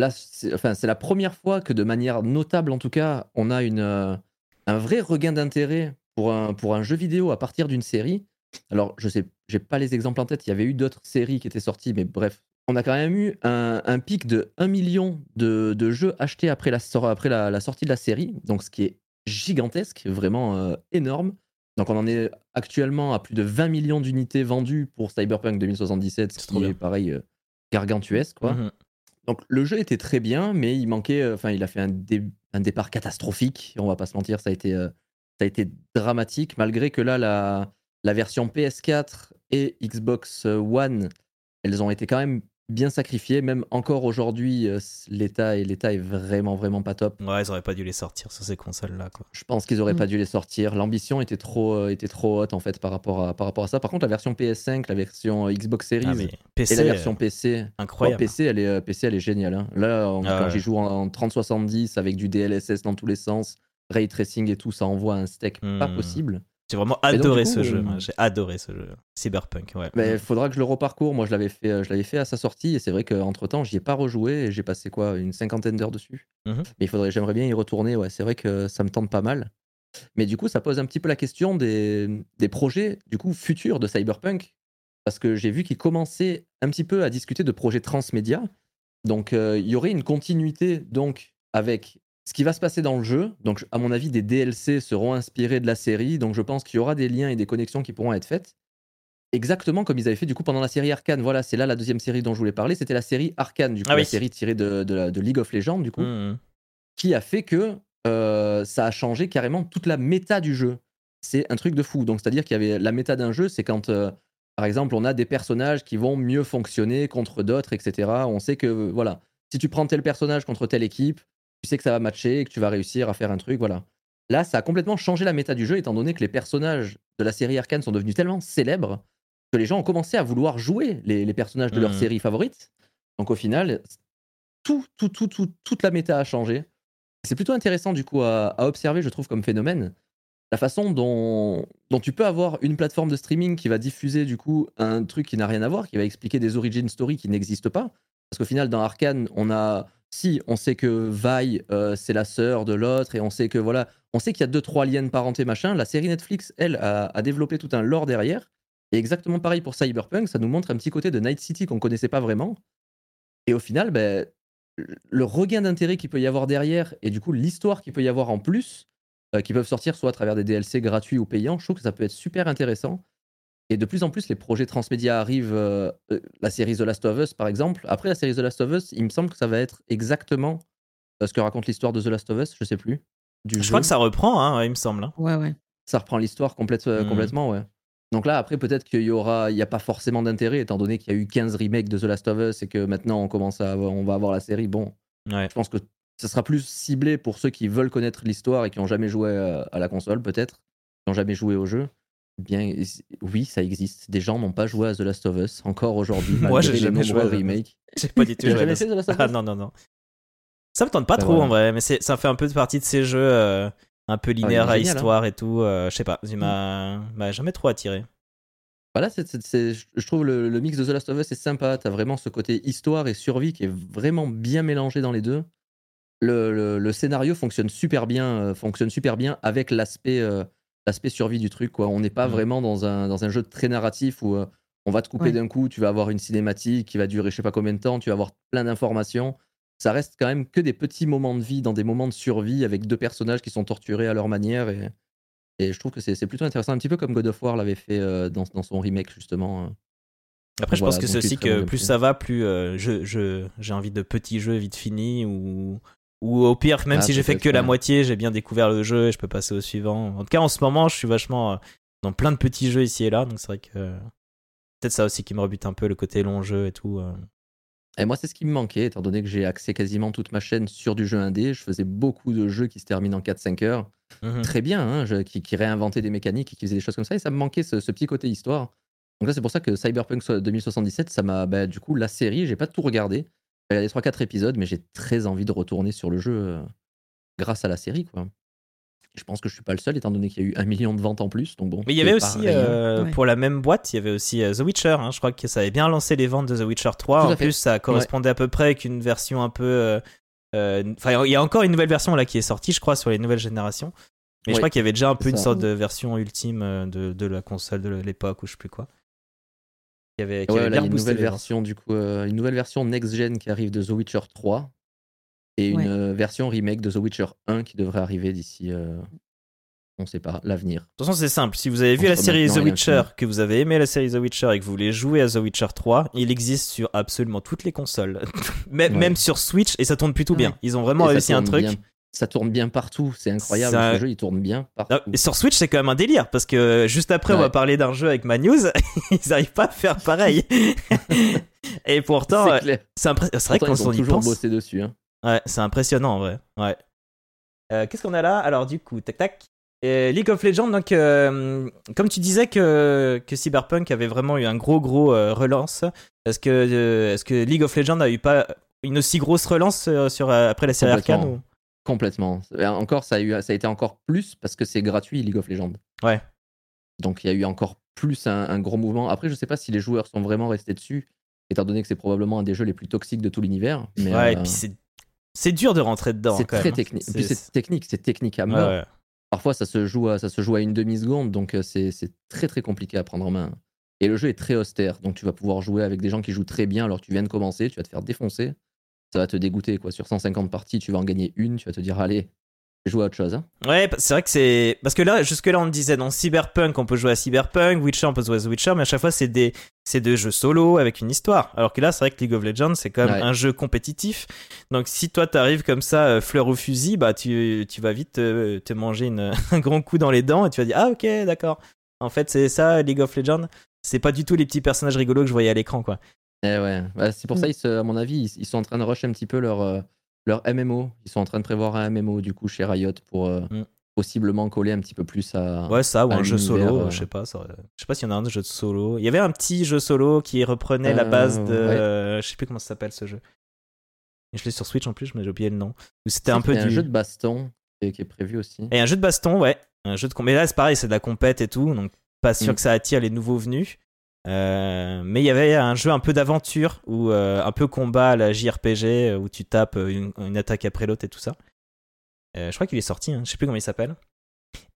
Là, c'est enfin, la première fois que, de manière notable en tout cas, on a une, euh, un vrai regain d'intérêt pour un, pour un jeu vidéo à partir d'une série. Alors, je sais, j'ai pas les exemples en tête, il y avait eu d'autres séries qui étaient sorties, mais bref, on a quand même eu un, un pic de 1 million de, de, jeux achetés après, la, après la, la, sortie de la série, donc ce qui est gigantesque, vraiment euh, énorme. Donc on en est actuellement à plus de 20 millions d'unités vendues pour Cyberpunk 2077, ce qui est pareil euh, gargantuesque. Quoi. Mmh donc le jeu était très bien, mais il manquait, euh, enfin il a fait un, départ catastrophique. On va pas se mentir, ça a été, euh, dramatique. Malgré que là la version PS4 et Xbox One, elles ont été quand même bien sacrifié. Même encore aujourd'hui, euh, l'état et l'état est vraiment vraiment pas top. Ouais, ils auraient pas dû les sortir sur ces consoles là. Quoi. Je pense qu'ils auraient Mm. pas dû les sortir. L'ambition était trop euh, était trop haute en fait par rapport à par rapport à ça. Par contre, la version PS5, la version Xbox Series Ah, et PC, la version PC, euh, oh, incroyable. PC, elle est euh, PC, elle est géniale. hein. Là, Ah quand ouais. j'y joue en, en 3070 avec du DLSS dans tous les sens, ray tracing et tout, ça envoie un steak pas Mm. possible. J'ai vraiment donc, adoré coup, ce jeu. euh, moi. J'ai adoré ce jeu. Cyberpunk, ouais. Mais il faudra que je le reparcours. Moi, je l'avais fait, euh, je l'avais fait à sa sortie, et c'est vrai qu'entre temps, j'y ai pas rejoué, et j'ai passé quoi, une cinquantaine d'heures dessus. Mhm. Mais il faudrait, j'aimerais bien y retourner. Ouais, c'est vrai que ça me tente pas mal. Mais du coup, ça pose un petit peu la question des, des projets du coup futurs de Cyberpunk, parce que j'ai vu qu'ils commençaient un petit peu à discuter de projets transmédia. Donc, euh, il y aurait une continuité donc avec ce qui va se passer dans le jeu. Donc, à mon avis, des DLC seront inspirés de la série. Donc, je pense qu'il y aura des liens et des connexions qui pourront être faites. Exactement comme ils avaient fait du coup pendant la série Arcane. Voilà, c'est là la deuxième série dont je voulais parler. C'était la série Arcane, du coup, Ah la série tirée de, de la- de League of Legends, du coup Mhm. qui a fait que euh, ça a changé carrément toute la méta du jeu. C'est un truc de fou. Donc, c'est-à-dire qu'il y avait la méta d'un jeu, c'est quand, euh, par exemple, on a des personnages qui vont mieux fonctionner contre d'autres, etc. On sait que, voilà, si tu prends tel personnage contre telle équipe, tu sais que ça va matcher et que tu vas réussir à faire un truc, voilà. Là, ça a complètement changé la méta du jeu, étant donné que les personnages de la série Arcane sont devenus tellement célèbres que les gens ont commencé à vouloir jouer les, les personnages de leur Mhm. série favorite. Donc, au final, tout, tout, tout, tout, toute la méta a changé. C'est plutôt intéressant du coup à, à observer, je trouve, comme phénomène. La façon dont, dont tu peux avoir une plateforme de streaming qui va diffuser du coup un truc qui n'a rien à voir, qui va expliquer des origin stories qui n'existent pas. Parce qu'au final, dans Arkane, on a. Si, on sait que Vi, euh, c'est la sœur de l'autre, et on sait que voilà, on sait qu'il y a deux, trois liens de parenté, machin. La série Netflix, elle, a, a développé tout un lore derrière. Et exactement pareil pour Cyberpunk, ça nous montre un petit côté de Night City qu'on connaissait pas vraiment. Et au final, ben, le regain d'intérêt qu'il peut y avoir derrière et du coup l'histoire qu'il peut y avoir en plus, euh, qui peuvent sortir soit à travers des DLC gratuits ou payants, je trouve que ça peut être super intéressant. Et de plus en plus, les projets transmédia arrivent. euh, euh, la série The Last of Us, par exemple. Après la série The Last of Us, il me semble que ça va être exactement euh, ce que raconte l'histoire de The Last of Us, je sais plus. Du Je jeu. crois que ça reprend, hein, il me semble. hein. Ouais, ouais. Ça reprend l'histoire complète, Mhm. complètement, ouais. Donc là, après, peut-être qu'il y aura, il n'y a pas forcément d'intérêt, étant donné qu'il y a eu 15 remakes de The Last of Us et que maintenant on commence à, avoir- on va avoir la série. Bon, Ouais. je pense que ça sera plus ciblé pour ceux qui veulent connaître l'histoire et qui n'ont jamais joué à, à la console, peut-être, qui n'ont jamais joué au jeu. Bien, oui, ça existe. Des gens n'ont pas joué à The Last of Us encore aujourd'hui. Moi, j'ai jamais joué à remakes. J'ai pas du tout joué à jamais fait The Last of Ah Us? Non, non, non. Ça me tente pas Bah trop voilà. en vrai, mais ça fait un peu partie de ces jeux euh, un peu linéaires Ah, est à génial, hein. histoire et tout. euh, je sais pas, il m'a m'a jamais trop attiré. Voilà, c'est- je trouve le, le mix de The Last of Us est sympa. T'as vraiment ce côté histoire et survie qui est vraiment bien mélangé dans les deux. Le, le- le scénario fonctionne super bien, euh, fonctionne super bien avec l'aspect euh, l'aspect survie du truc. Quoi. On n'est pas Mhm. vraiment dans un, dans un jeu très narratif où euh, on va te couper Ouais. d'un coup, tu vas avoir une cinématique qui va durer je sais pas combien de temps, tu vas avoir plein d'informations. Ça reste quand même que des petits moments de vie dans des moments de survie avec deux personnages qui sont torturés à leur manière. Et, et je trouve que c'est plutôt intéressant, un petit peu comme God of War l'avait fait euh, dans, dans son remake justement. euh. Après, je Voilà, pense que c'est aussi que plus ça va, plus euh, je, je, j'ai envie de petits jeux vite finis ou, ou au pire, même Ah, si j'ai fait que la moitié, j'ai bien découvert le jeu et je peux passer au suivant. En tout cas, en ce moment, je suis vachement euh, dans plein de petits jeux ici et là, donc c'est vrai que peut-être ça aussi qui me rebute un peu le côté long jeu et tout. euh. Et moi, c'est ce qui me manquait, étant donné que j'ai axé quasiment toute ma chaîne sur du jeu indé. Je faisais beaucoup de jeux qui se terminent en 4-5 heures. Mhm. Très bien, hein, je- qui, qui réinventaient des mécaniques et qui faisaient des choses comme ça. Et ça me manquait ce, ce petit côté histoire. Donc là, c'est pour ça que Cyberpunk 2077, ça m'a. bah, du coup, la série, j'ai pas tout regardé. J'ai regardé 3-4 épisodes, mais j'ai très envie de retourner sur le jeu euh, grâce à la série, quoi. Je pense que je suis pas le seul, étant donné qu'il y a eu un million de ventes en plus. Donc bon. Mais il y avait aussi, euh, Ouais. pour la même boîte, il y avait aussi euh, The Witcher. hein. Je crois que ça avait bien lancé les ventes de The Witcher 3. Tout à En fait. plus, ça correspondait à peu près avec une version un peu. euh, euh, Enfin, il y a encore une nouvelle version là qui est sortie, je crois, sur les nouvelles générations. Mais je crois qu'il y avait déjà un peu une ça. sorte de version ultime de, de la console de l'époque ou je sais plus quoi. Qui avait, qui Ouais, avait là, bien une nouvelle version du coup, euh, une nouvelle version next gen qui arrive de The Witcher 3 et une Ouais. euh, version remake de The Witcher 1 qui devrait arriver d'ici, euh, on sait pas, l'avenir. De toute façon, c'est simple. Si vous avez vu la série The Witcher, que vous avez aimé la série The Witcher et que vous voulez jouer à The Witcher 3, il existe sur absolument toutes les consoles. même, Ouais. même sur Switch et ça tourne plutôt bien. Ils ont vraiment Et réussi un truc. bien- ça tourne bien partout, c'est incroyable. Ça- Ce jeu, il tourne bien partout. Et sur Switch, c'est quand même un délire parce que juste après, on va parler d'un jeu avec ma news. Ils arrivent pas à faire pareil. Et pourtant, c'est vrai qu'on ont toujours bossé dessus. Hein. Ouais, c'est impressionnant en vrai. Ouais. Euh, qu'est-ce qu'on a là? Alors du coup, tac tac. Et League of Legends, donc, euh, comme tu disais que, que Cyberpunk avait vraiment eu un gros gros euh, relance, est-ce que, est-ce que League of Legends a eu pas une aussi grosse relance sur, après la série Arcane ou... Complètement. Encore, ça a, eu, ça a été encore plus parce que c'est gratuit League of Legends. Ouais. Donc il y a eu encore plus un, gros mouvement. Après, je sais pas si les joueurs sont vraiment restés dessus, étant donné que c'est probablement un des jeux les plus toxiques de tout l'univers. Mais ouais, et puis c'est c'est dur de rentrer dedans. C'est très technique. Puis c'est technique, c'est technique à mort. Parfois, ça se joue à, ça se joue à une demi-seconde, donc euh, c'est très très compliqué à prendre en main. Et le jeu est très austère, donc tu vas pouvoir jouer avec des gens qui jouent très bien alors tu viens de commencer, tu vas te faire défoncer. Ça va te dégoûter, quoi. Sur 150 parties, tu vas en gagner une, tu vas te dire, allez, jouer à autre chose. Hein. Ouais, c'est vrai que c'est. Parce que là, jusque-là, on disait dans Cyberpunk, on peut jouer à Cyberpunk, Witcher, on peut jouer à The Witcher, mais à chaque fois, c'est des... des jeux solo avec une histoire. Alors que là, c'est vrai que League of Legends, c'est quand même un jeu compétitif. Donc, si toi, t'arrives comme ça, euh, fleur au fusil, bah, tu, tu vas vite te, manger une... un grand coup dans les dents et tu vas dire, ah, ok, d'accord. En fait, c'est ça, League of Legends. C'est pas du tout les petits personnages rigolos que je voyais à l'écran, quoi. Eh ouais, bah, c'est pour mm. ça, à mon avis, ils, sont en train de rush un petit peu leur. Euh, leur MMO. Ils sont en train de prévoir un MMO du coup chez Riot pour euh, mm. possiblement coller un petit peu plus à. Ouais, ça, ou un jeu solo, euh. je sais pas. je sais pas s'il y en a un de jeu de solo. Il y avait un petit jeu solo qui reprenait la base de. Euh, je sais plus comment ça s'appelle ce jeu. Je l'ai sur Switch en plus, mais j'ai oublié le nom. C'était un peu du. un jeu de baston qui est, prévu aussi. Et un jeu de baston, ouais. Un jeu de. Mais là, c'est pareil, c'est de la compète et tout, donc pas sûr mm. que ça attire les nouveaux venus. Euh, mais il y avait un jeu un peu d'aventure ou euh, un peu combat à la JRPG euh, où tu tapes une, attaque après l'autre et tout ça. je crois qu'il est sorti, hein, je sais plus comment il s'appelle.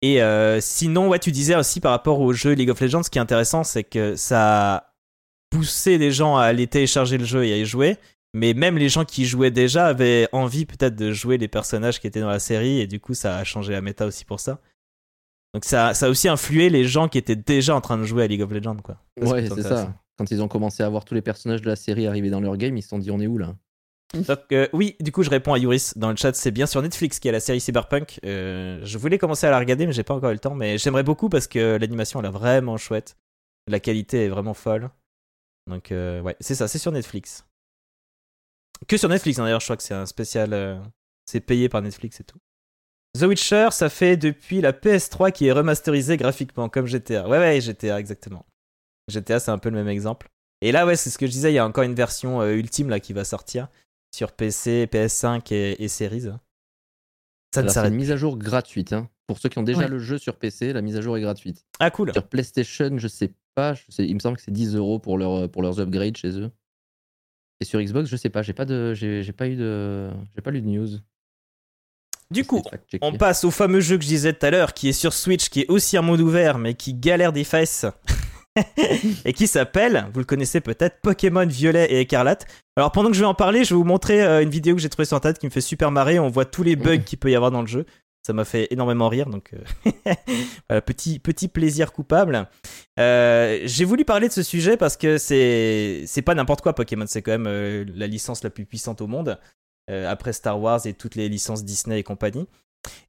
Et sinon, ouais, tu disais aussi par rapport au jeu League of Legends, ce qui est intéressant, c'est que ça a poussé les gens à aller télécharger le jeu et à y jouer. Mais même les gens qui jouaient déjà avaient envie peut-être de jouer les personnages qui étaient dans la série et du coup ça a changé la méta aussi pour ça. Donc ça, ça a aussi influé les gens qui étaient déjà en train de jouer à League of Legends, quoi. ouais, c'est ça. Quand ils ont commencé à voir tous les personnages de la série arriver dans leur game, ils se sont dit on est où là Donc, euh, oui, du coup, je réponds à Yuris dans le chat. C'est bien sur Netflix qui a la série Cyberpunk. Euh, je voulais commencer à la regarder, mais j'ai pas encore eu le temps. Mais j'aimerais beaucoup parce que l'animation elle est vraiment chouette. La qualité est vraiment folle. Donc, euh, ouais, c'est ça, c'est sur Netflix. Que sur Netflix, hein, d'ailleurs, je crois que c'est un spécial. c'est payé par Netflix et tout. The Witcher, ça fait depuis la PS3 qui est remasterisée graphiquement, comme GTA. Ouais, ouais, GTA, exactement. GTA, c'est un peu le même exemple. Et là, ouais, c'est ce que je disais, il y a encore une version euh, ultime là qui va sortir sur PC, PS5 et, Series. Ça ne C'est une mise à jour gratuite. Hein. Pour ceux qui ont déjà le jeu sur PC, la mise à jour est gratuite. Ah, cool. Sur PlayStation, je sais pas. il me semble que c'est 10 euros pour, leur, pour leurs upgrades chez eux. Et sur Xbox, je sais pas. J'ai pas, de, j'ai, pas eu de, j'ai pas lu de news. Du coup, on passe au fameux jeu que je disais tout à l'heure, qui est sur Switch, qui est aussi un mode ouvert, mais qui galère des fesses. et qui s'appelle, vous le connaissez peut-être, Pokémon Violet et Écarlate. Alors pendant que je vais en parler, je vais vous montrer euh, une vidéo que j'ai trouvée sur Internet qui me fait super marrer. On voit tous les bugs qu'il peut y avoir dans le jeu. Ça m'a fait énormément rire, donc euh, petit, petit plaisir coupable. Euh, j'ai voulu parler de ce sujet parce que c'est c'est pas n'importe quoi Pokémon, c'est quand même la licence la plus puissante au monde. Euh, après Star Wars et toutes les licences Disney et compagnie.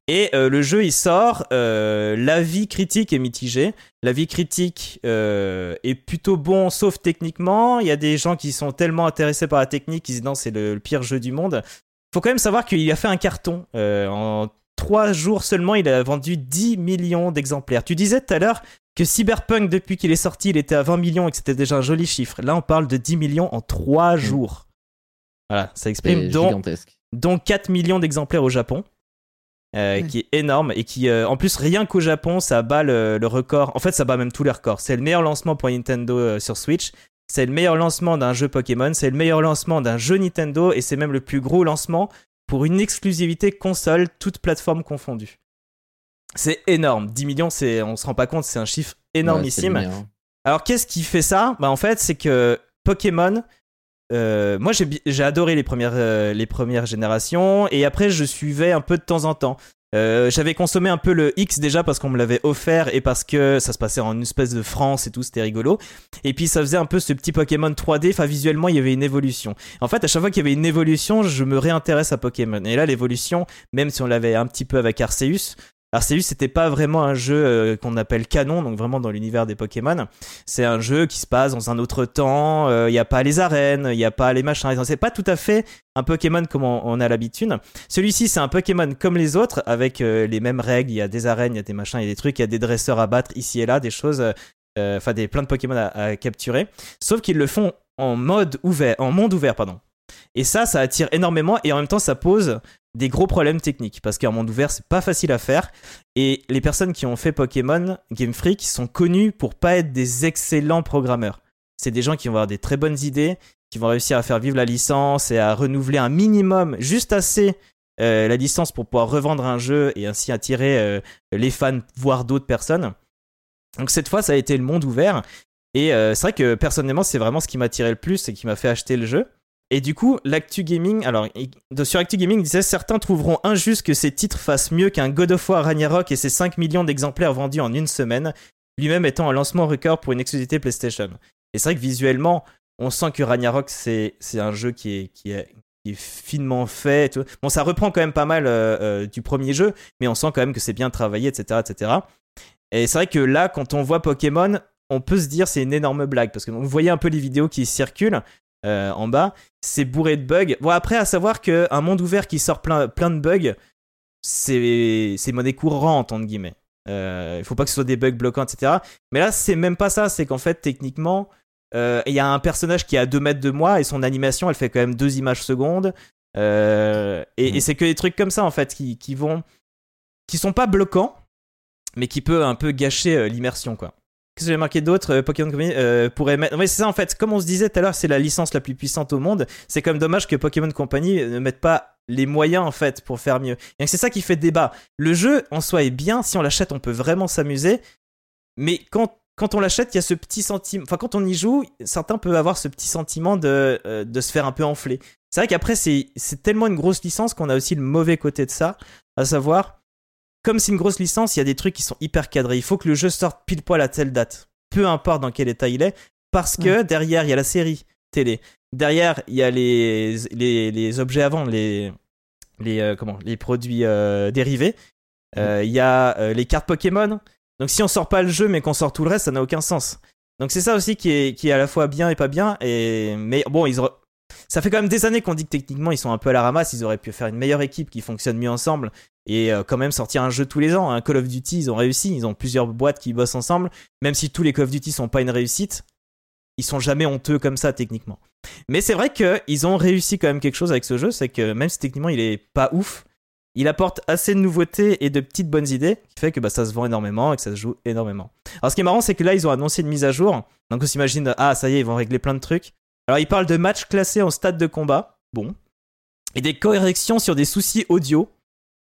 Et euh, le jeu il sort, euh, l'avis critique est mitigé. L'avis critique est plutôt bon, sauf techniquement. Il y a des gens qui sont tellement intéressés par la technique qu'ils disent non, c'est le, pire jeu du monde. Faut quand même savoir qu'il a fait un carton. en trois jours seulement, il a vendu 10 millions d'exemplaires. Tu disais tout à l'heure que Cyberpunk, depuis qu'il est sorti, il était à 20 millions et que c'était déjà un joli chiffre. Là, on parle de 10 millions en trois mmh. jours. Voilà, ça exprime donc, 4 millions d'exemplaires au Japon. Euh, qui est énorme et qui, euh, en plus, rien qu'au Japon, ça bat le, record. En fait, ça bat même tous les records. C'est le meilleur lancement pour Nintendo euh, sur Switch. C'est le meilleur lancement d'un jeu Pokémon. C'est le meilleur lancement d'un jeu Nintendo. Et c'est même le plus gros lancement pour une exclusivité console, toute plateforme confondue. C'est énorme. 10 millions, c'est, on se rend pas compte, c'est un chiffre énormissime. Alors, qu'est-ce qui fait ça? Bah, En fait, c'est que Pokémon, euh, moi j'ai adoré les premières, euh, les premières générations et après je suivais un peu de temps en temps. Euh, j'avais consommé un peu le X déjà parce qu'on me l'avait offert et parce que ça se passait en une espèce de France et tout, c'était rigolo. Et puis ça faisait un peu ce petit Pokémon 3D, enfin visuellement il y avait une évolution. En fait à chaque fois qu'il y avait une évolution, je me réintéresse à Pokémon. Et là l'évolution, même si on l'avait un petit peu avec Arceus, Arceus, c'était pas vraiment un jeu euh, qu'on appelle canon, donc vraiment dans l'univers des Pokémon. C'est un jeu qui se passe dans un autre temps. Il euh, n'y a pas les arènes, il n'y a pas les machins. C'est pas tout à fait un Pokémon comme on, a l'habitude. Celui-ci, c'est un Pokémon comme les autres, avec euh, les mêmes règles. Il y a des arènes, il y a des machins, il y a des trucs, il y a des dresseurs à battre ici et là, des choses, enfin des plein de Pokémon à, à capturer. Sauf qu'ils le font en mode ouvert, en monde ouvert, pardon. Et ça, ça attire énormément et en même temps, ça pose des gros problèmes techniques parce qu'un monde ouvert, c'est pas facile à faire. Et les personnes qui ont fait Pokémon, Game Freak, sont connues pour pas être des excellents programmeurs. C'est des gens qui vont avoir des très bonnes idées, qui vont réussir à faire vivre la licence et à renouveler un minimum, juste assez euh, la licence pour pouvoir revendre un jeu et ainsi attirer euh, les fans, voire d'autres personnes. Donc cette fois, ça a été le monde ouvert. Et euh, c'est vrai que personnellement, c'est vraiment ce qui m'a attiré le plus et qui m'a fait acheter le jeu. Et du coup, l'Actu Gaming, alors sur Actu Gaming, il disait certains trouveront injuste que ces titres fassent mieux qu'un God of War Ragnarok et ses 5 millions d'exemplaires vendus en une semaine, lui-même étant un lancement record pour une exclusivité PlayStation. Et c'est vrai que visuellement, on sent que Ragnarok, c'est un jeu qui est, qui est, finement fait. Bon, ça reprend quand même pas mal euh, euh, du premier jeu, mais on sent quand même que c'est bien travaillé, etc. etc. Et c'est vrai que là, quand on voit Pokémon, on peut se dire c'est une énorme blague parce que vous voyez un peu les vidéos qui circulent euh, en bas, c'est bourré de bugs. Bon, après, à savoir qu'un monde ouvert qui sort plein, plein de bugs, c'est monnaie courante, entre guillemets. Euh, il faut pas que ce soit des bugs bloquants, etc. Mais là, c'est même pas ça. C'est qu'en fait, techniquement, euh, il y a un personnage qui est à 2 mètres de moi et son animation, elle fait quand même 2 images secondes. et, et c'est que des trucs comme ça, en fait, qui, qui vont. qui sont pas bloquants, mais qui peut un peu gâcher l'immersion, quoi. Qu'est-ce que j'ai marqué d'autre euh, Pokémon Company euh, pourrait mettre. Oui, c'est ça en fait. Comme on se disait tout à l'heure, c'est la licence la plus puissante au monde. C'est même dommage que Pokémon Company ne mette pas les moyens en fait pour faire mieux. Et c'est ça qui fait débat. Le jeu en soi est bien. Si on l'achète, on peut vraiment s'amuser. Mais quand quand on l'achète, il y a ce petit sentiment. Enfin, quand on y joue, certains peuvent avoir ce petit sentiment de, euh, de se faire un peu enfler. C'est vrai qu'après, c'est tellement une grosse licence qu'on a aussi le mauvais côté de ça. À savoir, comme c'est une grosse licence, il y a des trucs qui sont hyper cadrés. Il faut que le jeu sorte pile poil à telle date, peu importe dans quel état il est, parce que derrière, il y a la série télé. Derrière, il y a les, les, objets vendre, les, les, euh, comment, les produits euh, dérivés. Euh, il y a les cartes Pokémon. Donc si on sort pas le jeu mais qu'on sort tout le reste, ça n'a aucun sens. Donc c'est ça aussi qui est, qui est à la fois bien et pas bien. Et... Mais bon, ils, ça fait quand même des années qu'on dit que techniquement ils sont un peu à la ramasse, ils auraient pu faire une meilleure équipe qui fonctionne mieux ensemble et euh, quand même sortir un jeu tous les ans. Un Call of Duty, ils ont réussi, ils ont plusieurs boîtes qui bossent ensemble, même si tous les Call of Duty sont pas une réussite, ils sont jamais honteux comme ça techniquement. Mais c'est vrai qu'ils ont réussi quand même quelque chose avec ce jeu, c'est que même si techniquement il est pas ouf, il apporte assez de nouveautés et de petites bonnes idées qui fait que bah, ça se vend énormément et que ça se joue énormément. Alors ce qui est marrant, c'est que là ils ont annoncé une mise à jour, donc on s'imagine ah ça y est ils vont régler plein de trucs. Alors, il parle de matchs classés en stade de combat. Bon. Et des corrections sur des soucis audio.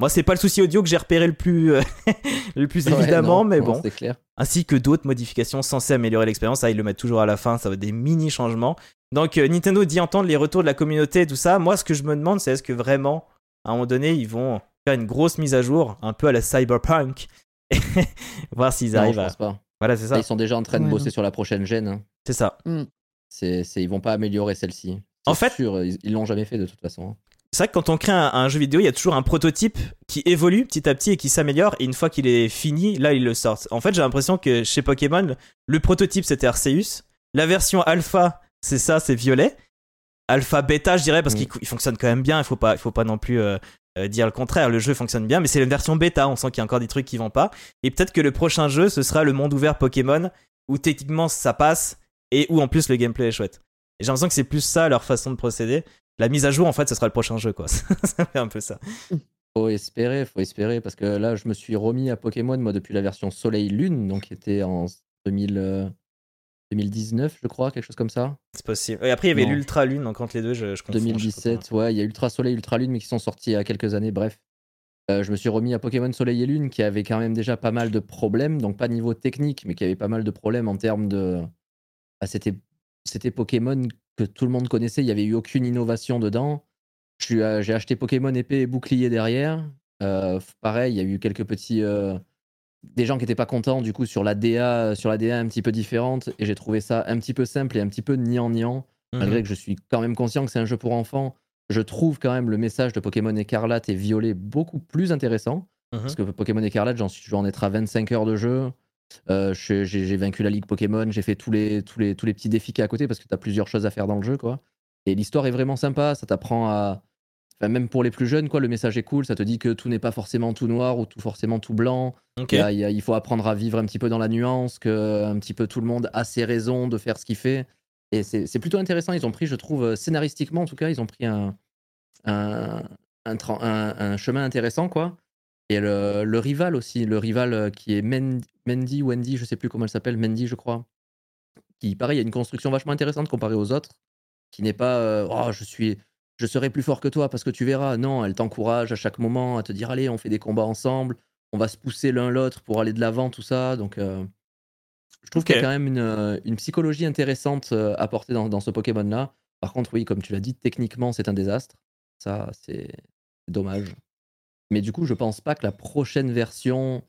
Moi, c'est pas le souci audio que j'ai repéré le plus, euh, le plus évidemment, mais bon. C'est clair. Ainsi que d'autres modifications censées améliorer l'expérience. Ça, ils le mettent toujours à la fin. Ça va être des mini changements. Donc, euh, Nintendo dit entendre les retours de la communauté et tout ça. Moi, ce que je me demande, c'est est-ce que vraiment, à un moment donné, ils vont faire une grosse mise à jour, un peu à la Cyberpunk, voir s'ils arrivent je à. Pense pas. Voilà, c'est ça. Ils sont déjà en train de bosser sur la prochaine gêne. Hein. C'est ça. Mm. C'est, ils vont pas améliorer celle-ci. En fait, sûr, ils, l'ont jamais fait de toute façon. C'est vrai que quand on crée un, jeu vidéo, il y a toujours un prototype qui évolue petit à petit et qui s'améliore. Et une fois qu'il est fini, là, ils le sortent. En fait, j'ai l'impression que chez Pokémon, le prototype c'était Arceus. La version alpha, c'est ça, c'est violet. Alpha, bêta, je dirais, parce mm. qu'il fonctionne quand même bien. Il faut pas, il faut pas non plus euh, euh, dire le contraire. Le jeu fonctionne bien, mais c'est la version bêta. On sent qu'il y a encore des trucs qui vont pas. Et peut-être que le prochain jeu, ce sera le monde ouvert Pokémon, où techniquement ça passe et où en plus le gameplay est chouette. Et j'ai l'impression que c'est plus ça leur façon de procéder. La mise à jour, en fait, ce sera le prochain jeu, quoi. ça fait un peu ça. Faut espérer, faut espérer, parce que là, je me suis remis à Pokémon, moi, depuis la version Soleil-Lune, donc qui était en 2000, 2019, euh, je crois, quelque chose comme ça. C'est possible. Et après, il y avait l'Ultra Lune, donc entre les deux, je, je 2017, ouais, il y a Ultra Soleil, Ultra Lune, mais qui sont sortis il y a quelques années, bref. Euh, je me suis remis à Pokémon Soleil et Lune, qui avait quand même déjà pas mal de problèmes, donc pas niveau technique, mais qui avait pas mal de problèmes en termes de. Ah, c'était c'était Pokémon que tout le monde connaissait, il n'y avait eu aucune innovation dedans. J'ai acheté Pokémon épée et bouclier derrière. Euh, pareil, il y a eu quelques petits. Euh, des gens qui n'étaient pas contents du coup sur la DA, sur la DA un petit peu différente, et j'ai trouvé ça un petit peu simple et un petit peu niant-niant, malgré mhm. que je suis quand même conscient que c'est un jeu pour enfants. Je trouve quand même le message de Pokémon écarlate et violet beaucoup plus intéressant. Mhm. Parce que Pokémon Écarlate, j'en suis en être à 25 heures de jeu. Euh, j'ai vaincu la ligue Pokémon, j'ai fait tous les, tous, les, tous les petits défis qui à côté parce que tu as plusieurs choses à faire dans le jeu. quoi. Et l'histoire est vraiment sympa, ça t'apprend à. Enfin, même pour les plus jeunes, quoi, le message est cool, ça te dit que tout n'est pas forcément tout noir ou tout forcément tout blanc. Il, faut apprendre à vivre un petit peu dans la nuance, que un petit peu tout le monde a ses raisons de faire ce qu'il fait. Et c'est plutôt intéressant, ils ont pris, je trouve, euh, scénaristiquement en tout cas, ils ont pris un, un, un, chemin intéressant, quoi. Et le, rival aussi, le rival euh, qui est Mendy, Wendy, je sais plus comment elle s'appelle, Mendy, je crois. Qui, pareil, a une construction vachement intéressante comparée aux autres. Qui n'est pas, euh, oh, je suis, je serai plus fort que toi parce que tu verras. Non, elle t'encourage à chaque moment à te dire, allez, on fait des combats ensemble, on va se pousser l'un l'autre pour aller de l'avant, tout ça. Donc, euh, je trouve qu'il y a quand même une, une psychologie intéressante apportée dans, dans ce Pokémon-là. Par contre, oui, comme tu l'as dit, techniquement, c'est un désastre. Ça, c'est dommage. Mais du coup, je pense pas que la prochaine version,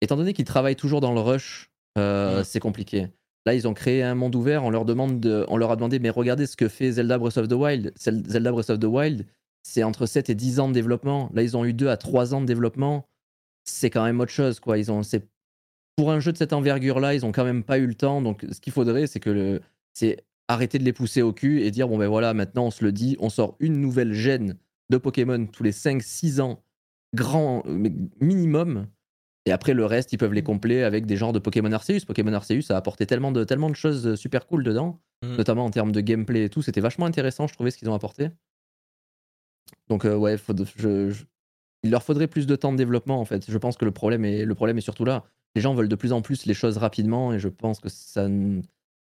étant donné qu'ils travaillent toujours dans le rush, euh, c'est compliqué. Là, ils ont créé un monde ouvert. On leur demande, on leur a demandé, mais regardez ce que fait Zelda Breath of the Wild. Zelda Breath of the Wild, c'est entre 7 et 10 ans de développement. Là, ils ont eu 2 à 3 ans de développement. C'est quand même autre chose, quoi. Ils ont, c'est pour un jeu de cette envergure-là, ils ont quand même pas eu le temps. Donc, ce qu'il faudrait, c'est que le, c'est arrêter de les pousser au cul et dire bon ben voilà, maintenant on se le dit, on sort une nouvelle gêne de Pokémon tous les 5-6 ans grand minimum. Et après, le reste, ils peuvent les mmh. compléter avec des genres de Pokémon Arceus. Pokémon Arceus a apporté tellement de, tellement de choses super cool dedans, mmh. notamment en termes de gameplay et tout. C'était vachement intéressant, je trouvais, ce qu'ils ont apporté. Donc, euh, ouais, il leur faudrait plus de temps de développement, en fait. Je pense que le problème est, le problème est surtout là. Les gens veulent de plus en plus les choses rapidement et je pense que ça,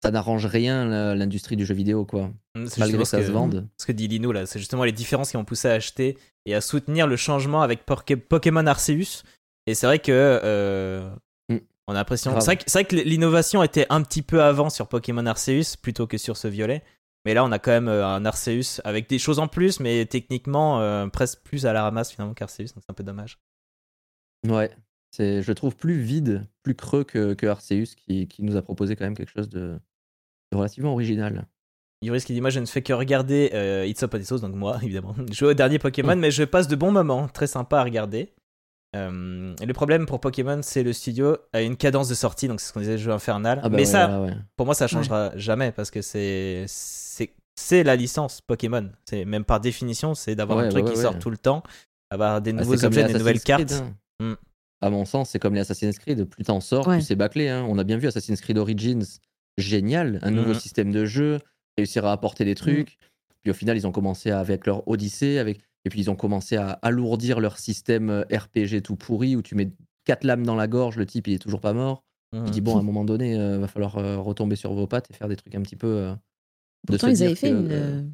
ça n'arrange rien l'industrie du jeu vidéo, quoi. Mmh, Malgré que ça se vende. Ce que dit Lino, là, c'est justement les différences qui ont poussé à acheter et à soutenir le changement avec Pokémon Arceus. Et c'est vrai que. Euh, mmh. On a l'impression. C'est vrai, que l'innovation était un petit peu avant sur Pokémon Arceus plutôt que sur ce violet. Mais là, on a quand même euh, un Arceus avec des choses en plus, mais techniquement euh, presque plus à la ramasse finalement qu'Arceus, donc c'est un peu dommage. Ouais, je trouve plus vide, plus creux que, que Arceus qui, qui, nous a proposé quand même quelque chose de, relativement original. Yoris qui dit Moi, je ne fais que regarder euh, It's Up Sauce, donc moi, évidemment. Je joue au dernier Pokémon, mais je passe de bons moments, très sympa à regarder. Euh, le problème pour Pokémon, c'est le studio a une cadence de sortie, donc c'est ce qu'on disait, jeu infernal. Ah bah mais ça, pour moi, ça changera jamais parce que c'est c'est la licence Pokémon. C'est même par définition, c'est d'avoir un truc qui sort tout le temps, avoir des ah, nouveaux objets, des nouvelles cartes. Hein. Hmm. À mon sens, c'est comme les Assassin's Creed. Plus t'en sors, plus c'est bâclé. Hein. On a bien vu Assassin's Creed Origins génial, un nouveau mmh. système de jeu, réussir à apporter des mmh. trucs. Puis au final, ils ont commencé avec leur Odyssée, avec... et puis ils ont commencé à alourdir leur système euh, RPG tout pourri où tu mets quatre lames dans la gorge, le type il est toujours pas mort. Mmh. Il dit bon, à un moment donné, il euh, va falloir euh, retomber sur vos pattes et faire des trucs un petit peu. Pourtant, ils avaient fait une,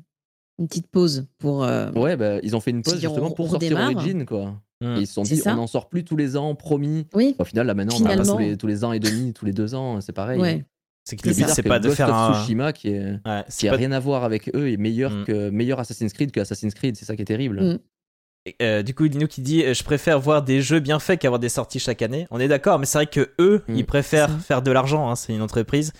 une, petite pause pour. Ouais, bah, ils ont fait une pause justement pour sortir Origin, quoi. ils se sont dit, on n'en sort plus tous les ans, promis. Oui. Au final, là maintenant, on en tous les, tous les ans et demi, tous les deux ans, c'est pareil. Ouais. C'est que le but, c'est pas de faire un. Tsushima qui, est... qui a rien à voir avec eux est meilleur, mm. que... meilleur Assassin's Creed que Assassin's Creed. C'est ça qui est terrible. Mm. Euh, du coup, Dino qui dit euh, Je préfère voir des jeux bien faits qu'avoir des sorties chaque année. On est d'accord, mais c'est vrai que eux, mm. ils préfèrent faire de l'argent. Hein, c'est une entreprise.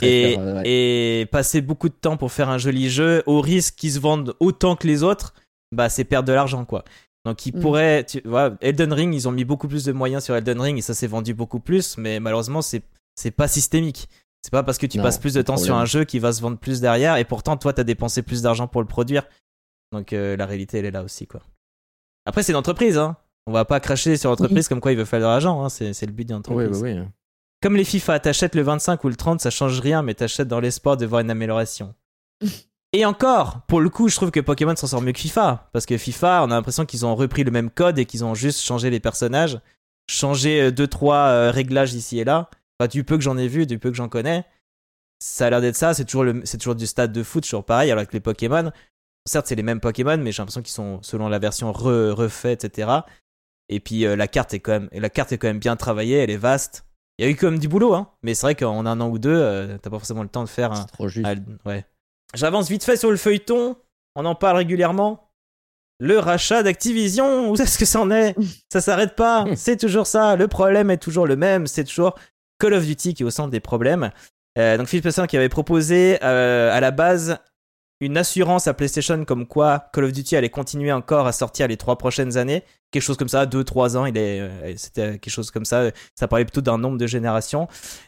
Et, et, passer beaucoup de temps pour faire un joli jeu au risque qu'ils se vendent autant que les autres, bah c'est perdre de l'argent quoi. Donc ils pourraient, tu vois, Elden Ring, ils ont mis beaucoup plus de moyens sur Elden Ring et ça s'est vendu beaucoup plus, mais malheureusement c'est c'est pas systémique. C'est pas parce que tu passes plus de temps sur un jeu qui va se vendre plus derrière et pourtant toi t'as dépensé plus d'argent pour le produire. Donc euh, la réalité elle est là aussi quoi. Après c'est une entreprise hein. On va pas cracher sur l'entreprise comme quoi il veut faire de l'argent hein. c'est, le but d'une entreprise. Oui, oui, Comme les FIFA, t'achètes le 25 ou le 30, ça change rien mais t'achètes dans l'espoir de voir une amélioration. Et encore, pour le coup, je trouve que Pokémon s'en sort mieux que FIFA. Parce que FIFA, on a l'impression qu'ils ont repris le même code et qu'ils ont juste changé les personnages, changé 2-3 euh, euh, réglages ici et là du peu que j'en ai vu, du peu que j'en connais, ça a l'air d'être ça. C'est toujours, le, c'est toujours du stade de foot, toujours pareil, alors que les Pokémon, certes, c'est les mêmes Pokémon, mais j'ai l'impression qu'ils sont, selon la version refaite, etc. Et puis euh, la, carte est quand même, la carte est quand même bien travaillée, elle est vaste. Il y a eu quand même du boulot, hein. Mais c'est vrai qu'en un an ou deux, euh, t'as pas forcément le temps de faire un. trop juste. ouais. J'avance vite fait sur le feuilleton. On en parle régulièrement. Le rachat d'Activision, où est-ce que ça en est? Ça s'arrête pas. c'est toujours ça. Le problème est toujours le même. C'est toujours Call of Duty qui est au centre des problèmes. Euh, donc Phil Spencer qui avait proposé euh, à la base une assurance à PlayStation comme quoi Call of Duty allait continuer encore à sortir les trois prochaines années, quelque chose comme ça, deux trois ans, il est, euh, c'était quelque chose comme ça. Ça parlait plutôt d'un nombre de générations.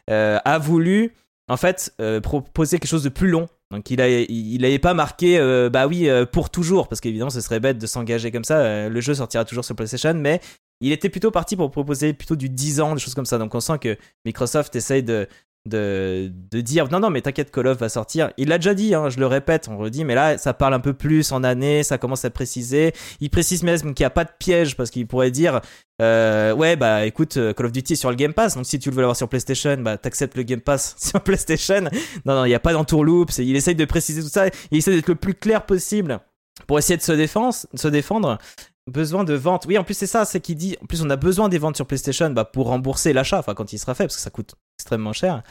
a voulu en fait proposer quelque chose de plus long donc il n'avait pas marqué, bah oui, pour toujours, parce qu'évidemment ce serait bête de s'engager comme ça. Le jeu sortira toujours sur PlayStation, mais il était plutôt parti pour proposer plutôt du 10 ans, des choses comme ça. Donc on sent que Microsoft essaye de, de, de, dire non non mais t'inquiète Call of va sortir. Il l'a déjà dit hein, je le répète on le dit mais là ça parle un peu plus en année ça commence à préciser. Il précise même qu'il n'y a pas de piège parce qu'il pourrait dire euh, ouais bah écoute euh, Call of Duty est sur le Game Pass. Donc si tu veux l'avoir sur PlayStation bah t'acceptes le Game Pass sur PlayStation. Non non il n'y a pas d'entourloupe il essaye de préciser tout ça. Il essaie d'être le plus clair possible pour essayer de se défendre besoin de vente. Oui, en plus, c'est ça, c'est qu'il dit. En plus, on a besoin des ventes sur PlayStation bah, pour rembourser l'achat, enfin, quand il sera fait, parce que ça coûte extrêmement cher.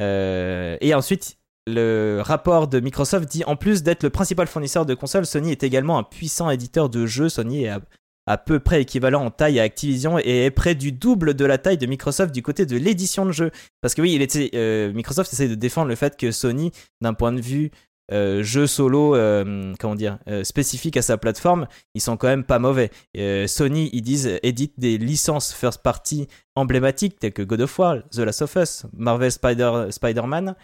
Euh, et ensuite, le rapport de Microsoft dit en plus d'être le principal fournisseur de consoles, Sony est également un puissant éditeur de jeux. Sony est à, peu près équivalent en taille à Activision et est près du double de la taille de Microsoft du côté de l'édition de jeux. Parce que oui, euh, Microsoft essaie de défendre le fait que Sony, d'un point de vue euh, jeux solo, euh, comment dire, euh, spécifiques à sa plateforme, ils sont quand même pas mauvais. Sony, ils disent, édite des licences first party emblématiques telles que God of War, The Last of Us, Marvel Spider, Spider-Man,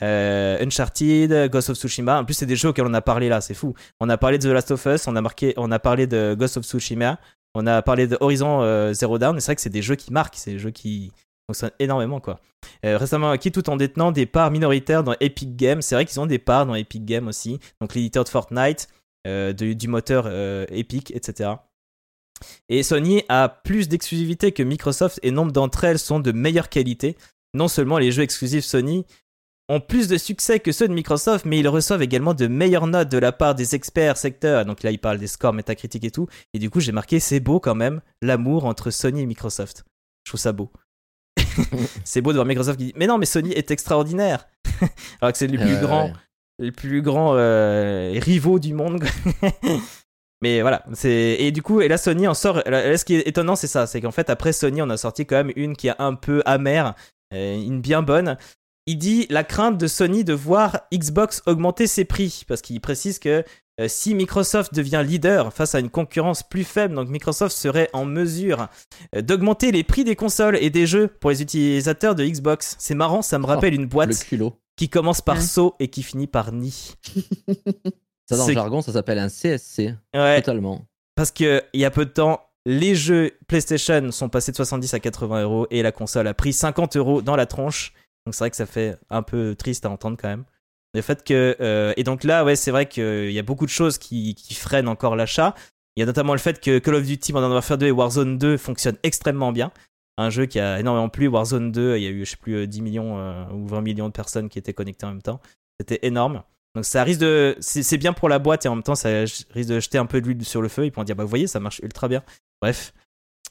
Uncharted, Ghost of Tsushima. En plus, c'est des jeux auxquels on a parlé là, c'est fou. On a parlé de The Last of Us, on a, marqué, on a parlé de Ghost of Tsushima, on a parlé de Horizon Zero Dawn. C'est vrai que c'est des jeux qui marquent, c'est des jeux qui, fonctionne énormément quoi. Euh, récemment acquis tout en détenant des parts minoritaires dans Epic Games. C'est vrai qu'ils ont des parts dans Epic Games aussi, donc l'éditeur de Fortnite, euh, du moteur euh, Epic, etc. Et Sony a plus d'exclusivité que Microsoft et nombre d'entre elles sont de meilleure qualité. Non seulement les jeux exclusifs Sony ont plus de succès que ceux de Microsoft, mais ils reçoivent également de meilleures notes de la part des experts secteurs. Donc là, il parle des scores métacritiques et tout. Et du coup, j'ai marqué, c'est beau quand même, l'amour entre Sony et Microsoft. Je trouve ça beau. c'est beau de voir Microsoft qui dit Mais non, mais Sony est extraordinaire Alors que c'est les plus grands, les plus grands euh, rivaux du monde. mais voilà, c'est et du coup, et là Sony en sort. ce qui est étonnant, c'est ça, c'est qu'en fait après Sony, on a sorti quand même une qui est un peu amère, euh, une bien bonne. Il dit la crainte de Sony de voir Xbox augmenter ses prix parce qu'il précise que euh, si Microsoft devient leader face à une concurrence plus faible, donc Microsoft serait en mesure euh, d'augmenter les prix des consoles et des jeux pour les utilisateurs de Xbox. C'est marrant, ça me rappelle une boîte qui commence par SO et qui finit par NI. ça dans le jargon, ça s'appelle un CSC. Totalement. Parce qu'il y a peu de temps, les jeux PlayStation sont passés de 70 à 80 euros et la console a pris 50 euros dans la tronche. Donc c'est vrai que ça fait un peu triste à entendre quand même. Le fait que euh, et donc là, ouais, c'est vrai qu'il y a beaucoup de choses qui, freinent encore l'achat. Il y a notamment le fait que Call of Duty Modern Warfare 2 et Warzone 2 fonctionnent extrêmement bien. Un jeu qui a énormément plu. Warzone 2, il y a eu, je sais plus, 10 millions euh, ou 20 millions de personnes qui étaient connectées en même temps. C'était énorme. Donc ça risque de. C'est bien pour la boîte et en même temps, ça risque de jeter un peu d'huile sur le feu. Ils pourront dire, bah vous voyez, ça marche ultra bien. Bref.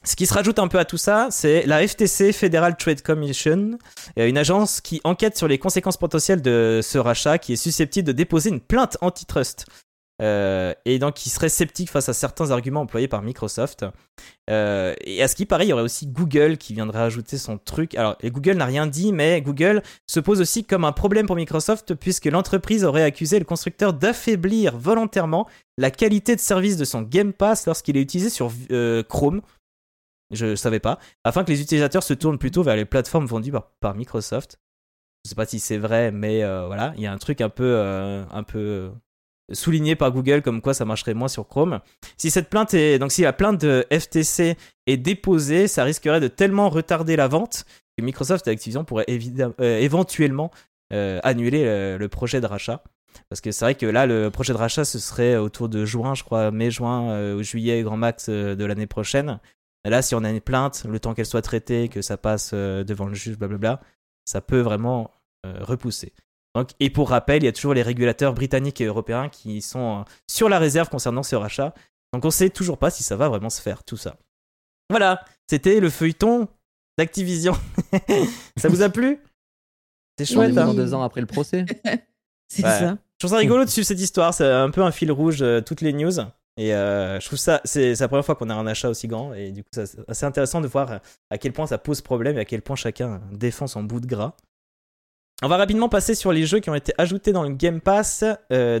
Ce qui se rajoute un peu à tout ça, c'est la FTC, Federal Trade Commission, euh, une agence qui enquête sur les conséquences potentielles de ce rachat, qui est susceptible de déposer une plainte antitrust. Euh, et donc qui serait sceptique face à certains arguments employés par Microsoft. Euh, et à ce qui paraît, il y aurait aussi Google qui viendrait ajouter son truc. Alors, Google n'a rien dit, mais Google se pose aussi comme un problème pour Microsoft puisque l'entreprise aurait accusé le constructeur d'affaiblir volontairement la qualité de service de son Game Pass lorsqu'il est utilisé sur Chrome je savais pas, afin que les utilisateurs se tournent plutôt vers les plateformes vendues par, Microsoft. Je sais pas si c'est vrai, mais euh, voilà, il y a un truc un peu, euh, un peu souligné par Google comme quoi ça marcherait moins sur Chrome. Si cette plainte est, donc si la plainte de FTC est déposée, ça risquerait de tellement retarder la vente que Microsoft et Activision pourraient euh, éventuellement annuler le, projet de rachat. Parce que c'est vrai que là, le projet de rachat, ce serait autour de juin, je crois, mai-juin, ou juillet, grand max de l'année prochaine. Là, si on a une plainte, le temps qu'elle soit traitée, que ça passe euh, devant le juge, blablabla, ça peut vraiment euh, repousser. Donc, et pour rappel, il y a toujours les régulateurs britanniques et européens qui sont euh, sur la réserve concernant ce rachat. Donc on sait toujours pas si ça va vraiment se faire, tout ça. Voilà, c'était le feuilleton d'Activision. ça vous a plu? C'est chouette. Hein deux ans après le procès. c'est ça. Je trouve ça rigolo de suivre cette histoire. C'est un peu un fil rouge, toutes les news. Et euh, je trouve ça, c'est la première fois qu'on a un achat aussi grand. Et du coup, c'est assez intéressant de voir à quel point ça pose problème et à quel point chacun défend son bout de gras. on va rapidement passer sur les jeux qui ont été ajoutés dans le Game Pass.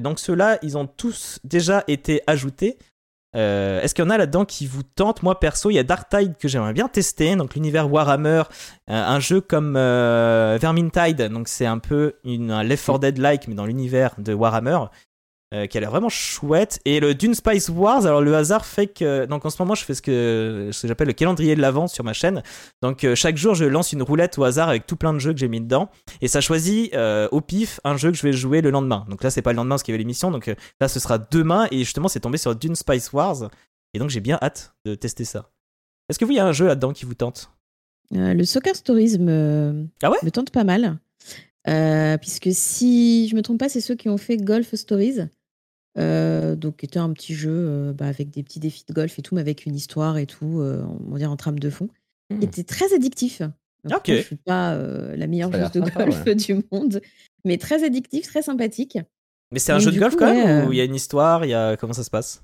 donc ceux-là, ils ont tous déjà été ajoutés. Est-ce qu'il y en a là-dedans qui vous tentent? Moi perso, il y a Dark Tide que j'aimerais bien tester, donc l'univers Warhammer, un jeu comme Vermintide, donc c'est un peu une, un Left 4 Dead-like mais dans l'univers de Warhammer. Euh, qui a l'air vraiment chouette. Et le Dune Spice Wars, alors le hasard fait que. Donc en ce moment, je fais ce que, ce que j'appelle le calendrier de l'avant sur ma chaîne. Donc euh, chaque jour, je lance une roulette au hasard avec tout plein de jeux que j'ai mis dedans. Et ça choisit euh, au pif un jeu que je vais jouer le lendemain. Donc là, c'est pas le lendemain parce qu'il y avait l'émission. Donc là, ce sera demain. Et justement, c'est tombé sur Dune Spice Wars. Et donc j'ai bien hâte de tester ça. Est-ce que vous, il y a un jeu là-dedans qui vous tente? Le Soccer Stories me... Ah ouais? me tente pas mal. puisque si je me trompe pas, c'est ceux qui ont fait Golf Stories. Euh, donc, était un petit jeu euh, bah, avec des petits défis de golf et tout, mais avec une histoire et tout, euh, on va dire en trame de fond. Mmh. Il était très addictif. Ok. je suis pas la meilleure joueuse de golf du monde, mais très addictif, très sympathique. Mais c'est un jeu de golf quand même où il y a une histoire, il y a comment ça se passe?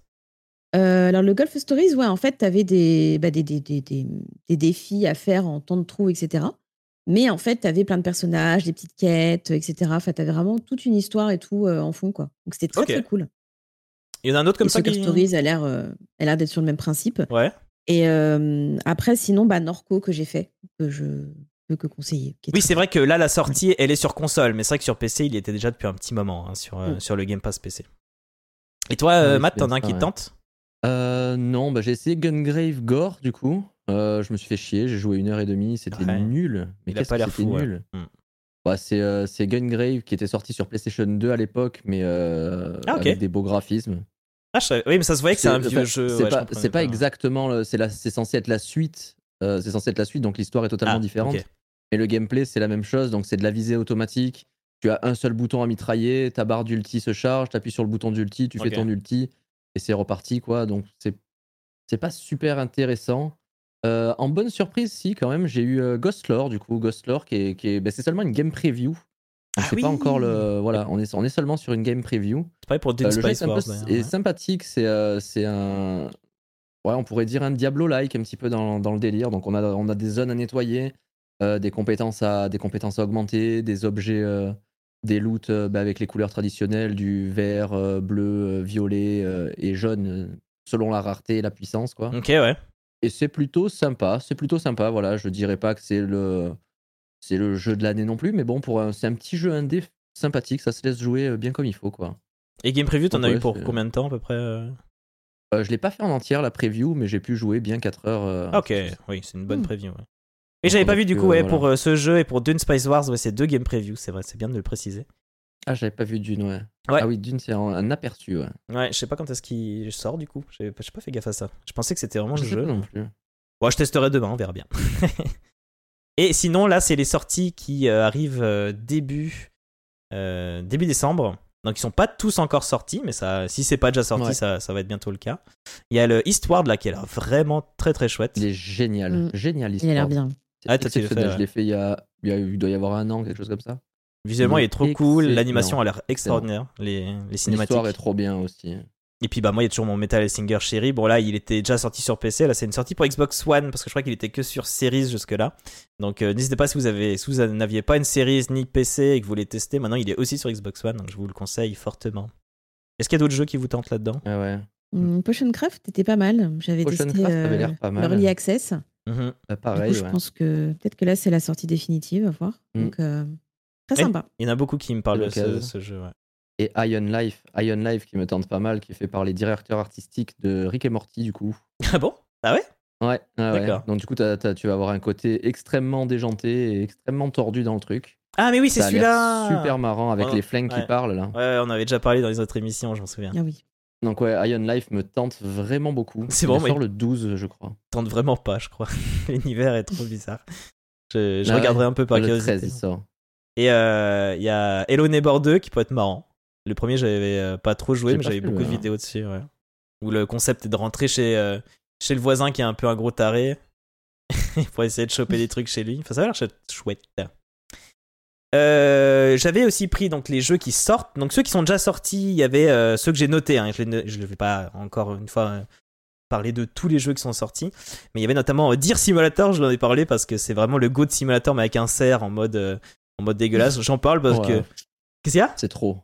Alors le Golf Stories, ouais, en fait, tu avais des, bah, des, des, des, des, défis à faire en temps de trou, etc. Mais en fait, tu avais plein de personnages, des petites quêtes, etc. Enfin, tu avais vraiment toute une histoire et tout en fond, quoi. Donc c'était très, très cool. Il y en a un autre comme ça qui... Stories a l'air euh, l'air d'être sur le même principe. Ouais. Et euh, après, sinon, bah, Norco que j'ai fait, que je peux que conseiller. Oui, c'est vrai que là, la sortie, elle est sur console, mais c'est vrai que sur PC, il était déjà depuis un petit moment hein, sur, euh, mm. sur le Game Pass PC. Et toi, Matt, t'en as un qui te tente? Non, bah, j'ai essayé Gungrave Gore, du coup. je me suis fait chier, j'ai joué une heure et demie, c'était nul. Mais il a pas l'air fou. Nul. Mm. Bah, c'est Gungrave qui était sorti sur PlayStation 2 à l'époque, mais ah, avec des beaux graphismes. Ah, oui, mais ça se voyait que c'est un vieux jeu. C'est pas, exactement. C'est censé être la suite. c'est censé être la suite, donc l'histoire est totalement ah, différente. Mais le gameplay, c'est la même chose. Donc, c'est de la visée automatique. Tu as un seul bouton à mitrailler. Ta barre d'ulti se charge. Tu appuies sur le bouton d'ulti. Tu fais ton ulti. Et c'est reparti, quoi. Donc, c'est pas super intéressant. Euh, en bonne surprise, si, quand même, j'ai eu euh, Ghost Lore, du coup. Ghost Lore, qui est. Qui est bah, c'est seulement une game preview. Ah c'est pas encore le. Voilà, on est, on est seulement sur une game preview. C'est pareil pour Dead euh, Space Wars. Et sympathique, c'est c'est un. Ouais, on pourrait dire un Diablo-like un petit peu dans, dans, le délire. Donc, on a, on a des zones à nettoyer, des, compétences à, des compétences à augmenter, des objets, des loots bah, avec les couleurs traditionnelles du vert, bleu, violet et jaune, selon la rareté et la puissance, quoi. Ok, ouais. Et c'est plutôt sympa, c'est plutôt sympa, voilà, je dirais pas que c'est le c'est le jeu de l'année non plus, mais bon, pour c'est un petit jeu indé sympathique, ça se laisse jouer bien comme il faut, quoi. Et Game Preview, t'en as eu pour combien de temps à peu près euh? Euh, Je l'ai pas fait en entière la preview, mais j'ai pu jouer bien 4 heures. Euh, ok, oui, c'est une bonne mmh. preview. Et j'avais pas vu du coup, ouais, pour ce jeu et pour Dune Spice Wars, ouais, c'est deux Game Preview, c'est vrai, c'est bien de le préciser. Ah, j'avais pas vu Dune, ouais. Ah oui, Dune, c'est un, aperçu, ouais. Ouais, je sais pas quand est-ce qu'il sort du coup. J'ai pas fait gaffe à ça. Je pensais que c'était vraiment le jeu. non plus. Bon, je testerai demain, on verra bien. Et sinon, là, c'est les sorties qui euh, arrivent euh, début, euh, début décembre. Donc, ils sont pas tous encore sortis, mais ça, si c'est pas déjà sorti, ça, ça, va être bientôt le cas. Il y a le Eastward là qui a l'air vraiment très très chouette. Il est génial, mm. génial Eastward. Il a l'air bien. Ah, fait, Je l'ai fait il y, a, il, doit y avoir un an, quelque chose comme ça. Visuellement, il est trop cool. L'animation a l'air extraordinaire. Les, les cinématiques. L'histoire est trop bien aussi. Et puis bah moi il y a toujours mon Metal Singer chéri. Bon là il était déjà sorti sur PC, là c'est une sortie pour Xbox One parce que je crois qu'il était que sur Series jusque là. Donc euh, n'hésitez pas si vous avez si vous n'aviez pas une Series ni PC et que vous voulez tester, maintenant il est aussi sur Xbox One donc je vous le conseille fortement. Est-ce qu'il y a d'autres jeux qui vous tentent là-dedans? Ah ouais. Mmh, Potion Craft était pas mal. J'avais testé euh, l'Early Access. Mmh. Bah, pareil. je pense que peut-être que là c'est la sortie définitive, à voir. Mmh. Donc euh, très sympa. Il y en a beaucoup qui me parlent de ce, ce, jeu. Ouais et Iron Life, Iron Life qui me tente pas mal, qui est fait par les directeurs artistiques de Rick et Morty du coup. Ah bon? Ah ouais? Ouais, D'accord. Donc du coup, tu vas avoir un côté extrêmement déjanté et extrêmement tordu dans le truc. Ah mais oui, c'est celui-là. Super marrant avec les flingues qui parlent là. Ouais, on avait déjà parlé dans les autres émissions, je m'en souviens. Ah oui. Donc ouais, Iron Life me tente vraiment beaucoup. C'est bon, Il sort le 12, je crois. Tente vraiment pas, je crois. L'univers est trop bizarre. Je, je ah regarderai un peu par curiosité. Le 13, il sort. Et euh, il y a Hello Neighbor 2 qui peut être marrant. Le premier, j'avais euh, pas trop joué, mais j'avais beaucoup de vidéos dessus. Ouais. Où le concept est de rentrer chez, euh, chez le voisin qui est un peu un gros taré pour essayer de choper des trucs chez lui. Enfin, ça a l'air chouette. Euh, j'avais aussi pris donc les jeux qui sortent. Donc ceux qui sont déjà sortis, il y avait ceux que j'ai notés. Hein. Je ne vais pas encore une fois parler de tous les jeux qui sont sortis. Mais il y avait notamment Deer Simulator, je l'en ai parlé parce que c'est vraiment le Go de Simulator mais avec un cerf en mode en mode dégueulasse. J'en parle parce que. Qu'est-ce qu'il y a? C'est trop.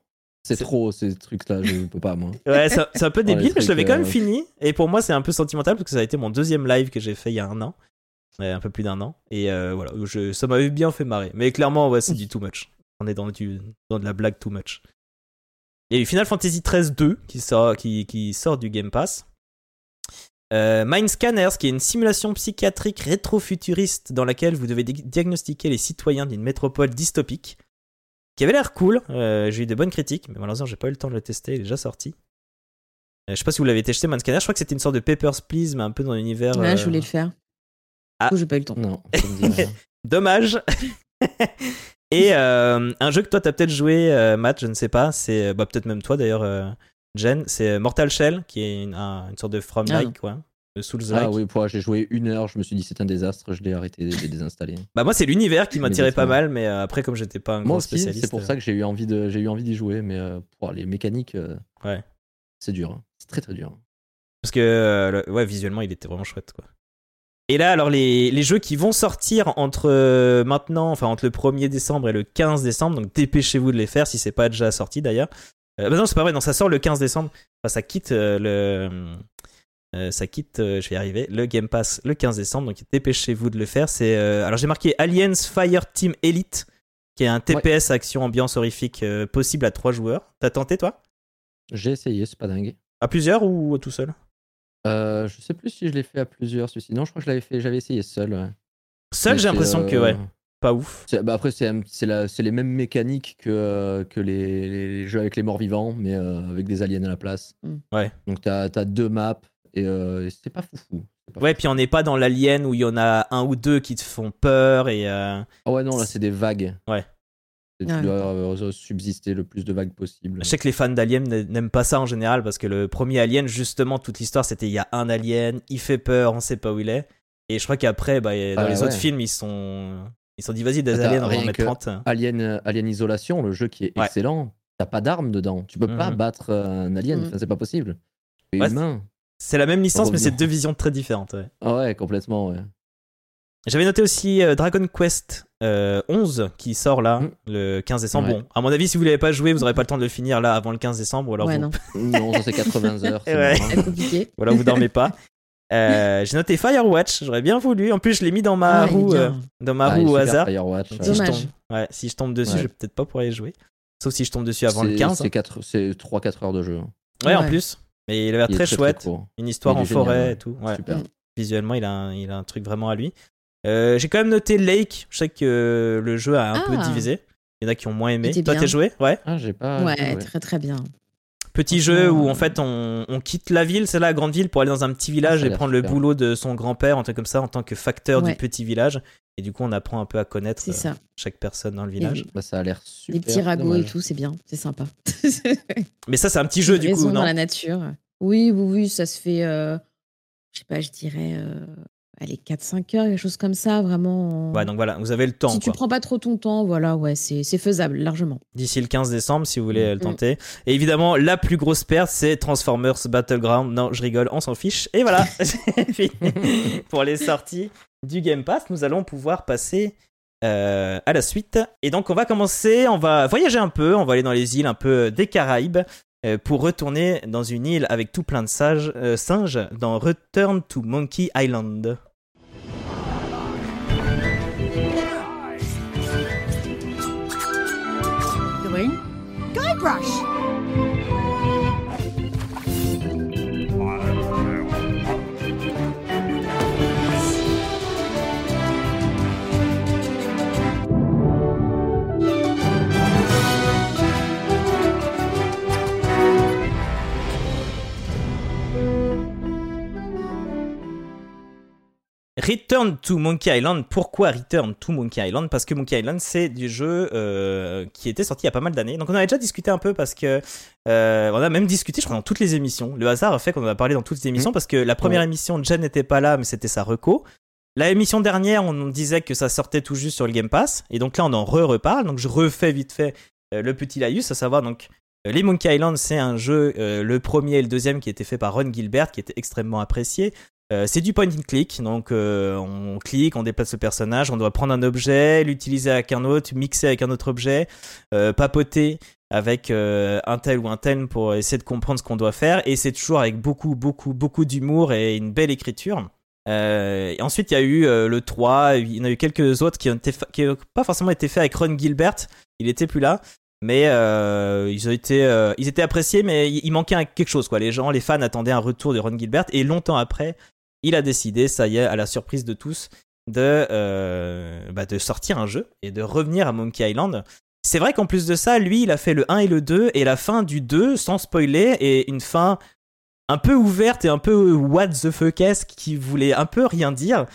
C'est trop ces trucs-là, je peux pas moi. Ouais, c'est un peu débile, mais je l'avais quand même fini. Et pour moi, c'est un peu sentimental parce que ça a été mon deuxième live que j'ai fait il y a un an. un peu plus d'un an. Et voilà, je, ça m'avait bien fait marrer. Mais clairement, ouais, c'est du too much. On est dans, du, dans de la blague too much. Il y a eu Final Fantasy XIII 2 qui sort, qui, qui sort du Game Pass. Euh, Mind Scanners, qui est une simulation psychiatrique rétro-futuriste dans laquelle vous devez diagnostiquer les citoyens d'une métropole dystopique, qui avait l'air cool. Euh, j'ai eu de bonnes critiques, mais malheureusement, j'ai pas eu le temps de le tester. Il est déjà sorti. Euh, je sais pas si vous l'avez testé, Mind Scanners. Je crois que c'était une sorte de Papers, Please, mais un peu dans l'univers. Ouais, je voulais le faire. Ah. j'ai pas eu le temps. Non. Dommage. Et euh, un jeu que toi t'as peut-être joué, euh, Matt, je ne sais pas, c'est bah, peut-être même toi d'ailleurs, euh, Jen, c'est Mortal Shell, qui est une, sorte de From-like, ah. quoi. De Souls-like. Ah oui, j'ai joué une heure, je me suis dit c'est un désastre, je l'ai arrêté, je l'ai désinstallé. Bah moi c'est l'univers qui m'attirait pas mal, mais après comme j'étais pas un moi aussi, spécialiste. C'est pour ça que j'ai eu envie de, j'ai eu envie d'y jouer, mais pour les mécaniques, ouais, c'est dur, hein. c'est très très dur. Parce que ouais, visuellement il était vraiment chouette quoi. Et là, alors les, les, jeux qui vont sortir entre euh, maintenant, enfin entre le 1er décembre et le 15 décembre, donc dépêchez-vous de les faire si c'est pas déjà sorti d'ailleurs. Euh, bah non, c'est pas vrai, non, ça sort le 15 décembre. Enfin, ça quitte euh, le. ça quitte, je vais y arriver, le Game Pass le 15 décembre, donc dépêchez-vous de le faire. C'est, alors j'ai marqué Aliens Fire Team Elite, qui est un TPS action ambiance horrifique possible à 3 joueurs. T'as tenté toi? J'ai essayé, c'est pas dingue. À plusieurs ou tout seul? Euh, je sais plus si je l'ai fait à plusieurs, celui-ci. Non, je crois que je l'avais fait, j'avais essayé seul. Seul, j'ai l'impression que, ouais, euh, pas ouf. Bah après, c'est les mêmes mécaniques que, euh, que les, jeux avec les morts vivants, mais avec des aliens à la place. Mm. Ouais. Donc, t'as as deux maps et c'est pas foufou. ouais, puis on n'est pas dans l'alien où il y en a un ou deux qui te font peur et. Ah ouais, non, là, c'est des vagues. Ouais. tu dois subsister le plus de vagues possible. Je sais que les fans d'Alien n'aiment pas ça en général parce que le premier Alien, justement, toute l'histoire c'était il y a un Alien, il fait peur, on sait pas où il est. Et je crois qu'après, bah, dans les autres films, ils sont, ils sont dit vas-y, des aliens, on va en mettre 30. Alien, Alien Isolation, le jeu qui est excellent, t'as pas d'armes dedans. Tu peux pas mhm. battre un alien, mhm. c'est pas possible. C'est la même licence, mais c'est deux visions très différentes. Ouais, ah ouais complètement. Ouais. J'avais noté aussi euh, Dragon Quest 11 euh, qui sort là mm. le 15 décembre. Bon, à mon avis, si vous l'avez pas joué, vous aurez pas le temps de le finir là avant le 15 décembre. Ou alors ouais, non. non, ça c'est 80 heures. C'est compliqué. Voilà, vous dormez pas. Euh, j'ai noté Firewatch, j'aurais bien voulu. En plus, je l'ai mis dans ma ah, roue, dans ma ah, roue au hasard. Firewatch, si, je tombe, ouais, si je tombe dessus, je vais peut-être pas pouvoir y jouer. Sauf si je tombe dessus avant le 15. C'est 3-4 heures de jeu. Ouais, en plus. Mais il a l'air très, chouette. une histoire en forêt et tout. Super. Visuellement, il a, un, il a un truc vraiment à lui. Euh, j'ai quand même noté Lake. Je sais que le jeu a un peu ah. divisé. Il y en a qui ont moins aimé. Toi, t'as joué? Ouais. Ah, j'ai pas. Ouais, très très bien. Petit jeu où en fait on, quitte la ville, c'est la grande ville, pour aller dans un petit village et prendre le boulot de son grand-père, en tant comme ça, en tant que facteur du petit village. Et du coup, on apprend un peu à connaître euh, chaque personne dans le village. Bah, ça a l'air super. Les petits ragots et tout, c'est bien, c'est sympa. Mais ça, c'est un petit jeu du coup, non dans la nature. Oui, oui, oui, ça se fait. Euh, je sais pas, je dirais allez, 4-5 heures, quelque chose comme ça, vraiment. Ouais, donc voilà, vous avez le temps. Si tu prends pas trop ton temps, voilà, ouais, c'est faisable, largement. D'ici le 15 décembre, si vous voulez le mm. tenter. Et évidemment, la plus grosse perte, c'est Transformers Battleground. Non, je rigole, on s'en fiche. Et voilà, Pour les sorties du Game Pass, nous allons pouvoir passer euh, à la suite. Et donc, on va commencer, on va voyager un peu, on va aller dans les îles un peu des Caraïbes euh, pour retourner dans une île avec tout plein de sages, euh, singes dans Return to Monkey Island. Guybrush Return to Monkey Island. Pourquoi Return to Monkey Island? Parce que Monkey Island, c'est du jeu euh, qui était sorti il y a pas mal d'années. Donc on avait déjà discuté un peu parce que euh, on a même discuté, je crois, dans toutes les émissions. Le hasard a fait qu'on en a parlé dans toutes les émissions mmh. parce que la première émission, Jen n'était pas là, mais c'était sa reco. La émission dernière, on disait que ça sortait tout juste sur le Game Pass, et donc là on en re-reparle. Donc je refais vite fait euh, le petit laïus, à savoir donc les Monkey Island, c'est un jeu, le premier et le deuxième qui était fait par Ron Gilbert, qui était extrêmement apprécié. C'est du point and click, donc on clique, on déplace le personnage, on doit prendre un objet, l'utiliser avec un autre, mixer avec un autre objet, papoter avec un tel ou un tel pour essayer de comprendre ce qu'on doit faire, et c'est toujours avec beaucoup, beaucoup, beaucoup d'humour et une belle écriture. ensuite, il y a eu le 3, il y en a eu quelques autres qui n'ont pas forcément été faits avec Ron Gilbert, il était plus là, mais euh, ils euh, étaient appréciés mais il, manquait quelque chose les gens les fans attendaient un retour de Ron Gilbert. Et longtemps après il a décidé ça y est à la surprise de tous de euh, bah, de sortir un jeu et de revenir à Monkey Island c'est vrai qu'en plus de ça lui il a fait le 1 et le 2 et la fin du 2 sans spoiler et une fin un peu ouverte et un peu what the fuck qui voulait un peu rien dire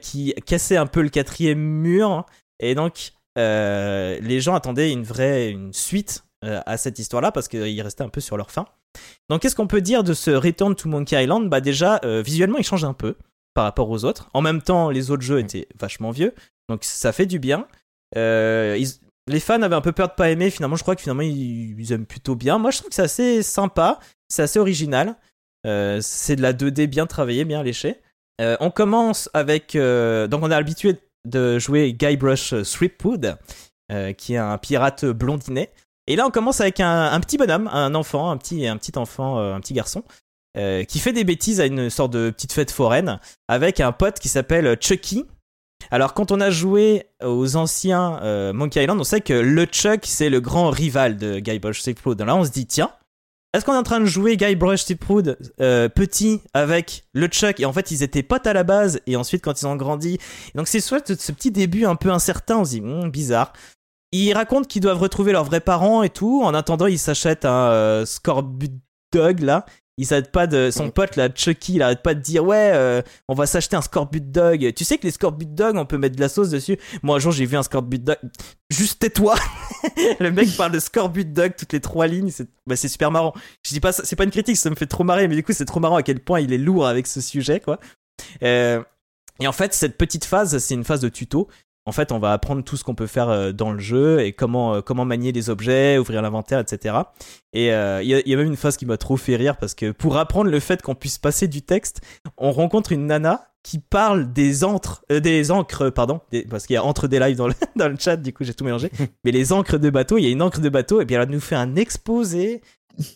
qui cassait un peu le quatrième mur et donc euh, les gens attendaient une vraie une suite euh, à cette histoire-là parce qu'ils restaient un peu sur leur fin. Donc, qu'est-ce qu'on peut dire de ce Return to Monkey Island? Bah, déjà, euh, visuellement, il change un peu par rapport aux autres. En même temps, les autres jeux étaient vachement vieux, donc ça fait du bien. les fans avaient un peu peur de pas aimer. Finalement, je crois que finalement ils, aiment plutôt bien. Moi, je trouve que c'est assez sympa, c'est assez original. c'est de la 2D bien travaillée, bien léchée. on commence avec. donc, on est habitué de jouer Guybrush Threepwood, euh, qui est un pirate blondinet. Et là, on commence avec un, petit bonhomme, un enfant, un petit, un petit enfant, euh, un petit garçon, euh, qui fait des bêtises à une sorte de petite fête foraine avec un pote qui s'appelle Chucky. Alors, quand on a joué aux anciens Monkey Island, on sait que le Chuck, c'est le grand rival de Guybrush Threepwood. Là, on se dit, tiens, est-ce qu'on est en train de jouer Guybrush Threepwood euh, petit avec le Chuck? Et en fait ils étaient potes à la base et ensuite quand ils ont grandi donc c'est soit ce petit début un peu incertain on se dit hmm, bizarre ils racontent qu'ils doivent retrouver leurs vrais parents et tout. En attendant ils s'achètent un euh, Scorbut Dog là. Il s'arrête pas de son pote là Chucky il arrête pas de dire ouais euh, on va s'acheter un Scorbut Dog tu sais que les Scorbut Dog on peut mettre de la sauce dessus. Moi un jour j'ai vu un Scorbut Dog juste tais-toi. Le mec parle de Scorbut Dog toutes les trois lignes. C'est bah, super marrant. Je dis pas c'est pas une critique ça me fait trop marrer mais du coup c'est trop marrant à quel point il est lourd avec ce sujet quoi. Euh, et en fait, cette petite phase, c'est une phase de tuto en fait, on va apprendre tout ce qu'on peut faire euh, dans le jeu et comment, euh, comment manier les objets, ouvrir l'inventaire, etc. Et euh, il y, a même une phase qui m'a trop fait rire parce que pour apprendre le fait qu'on puisse passer du texte, on rencontre une nana qui parle des encres, des encres, pardon, parce qu'il y a entre des lives dans le, dans le chat, du coup j'ai tout mélangé. Mais les encres de bateau, il y a une encre de bateau et bien elle nous fait un exposé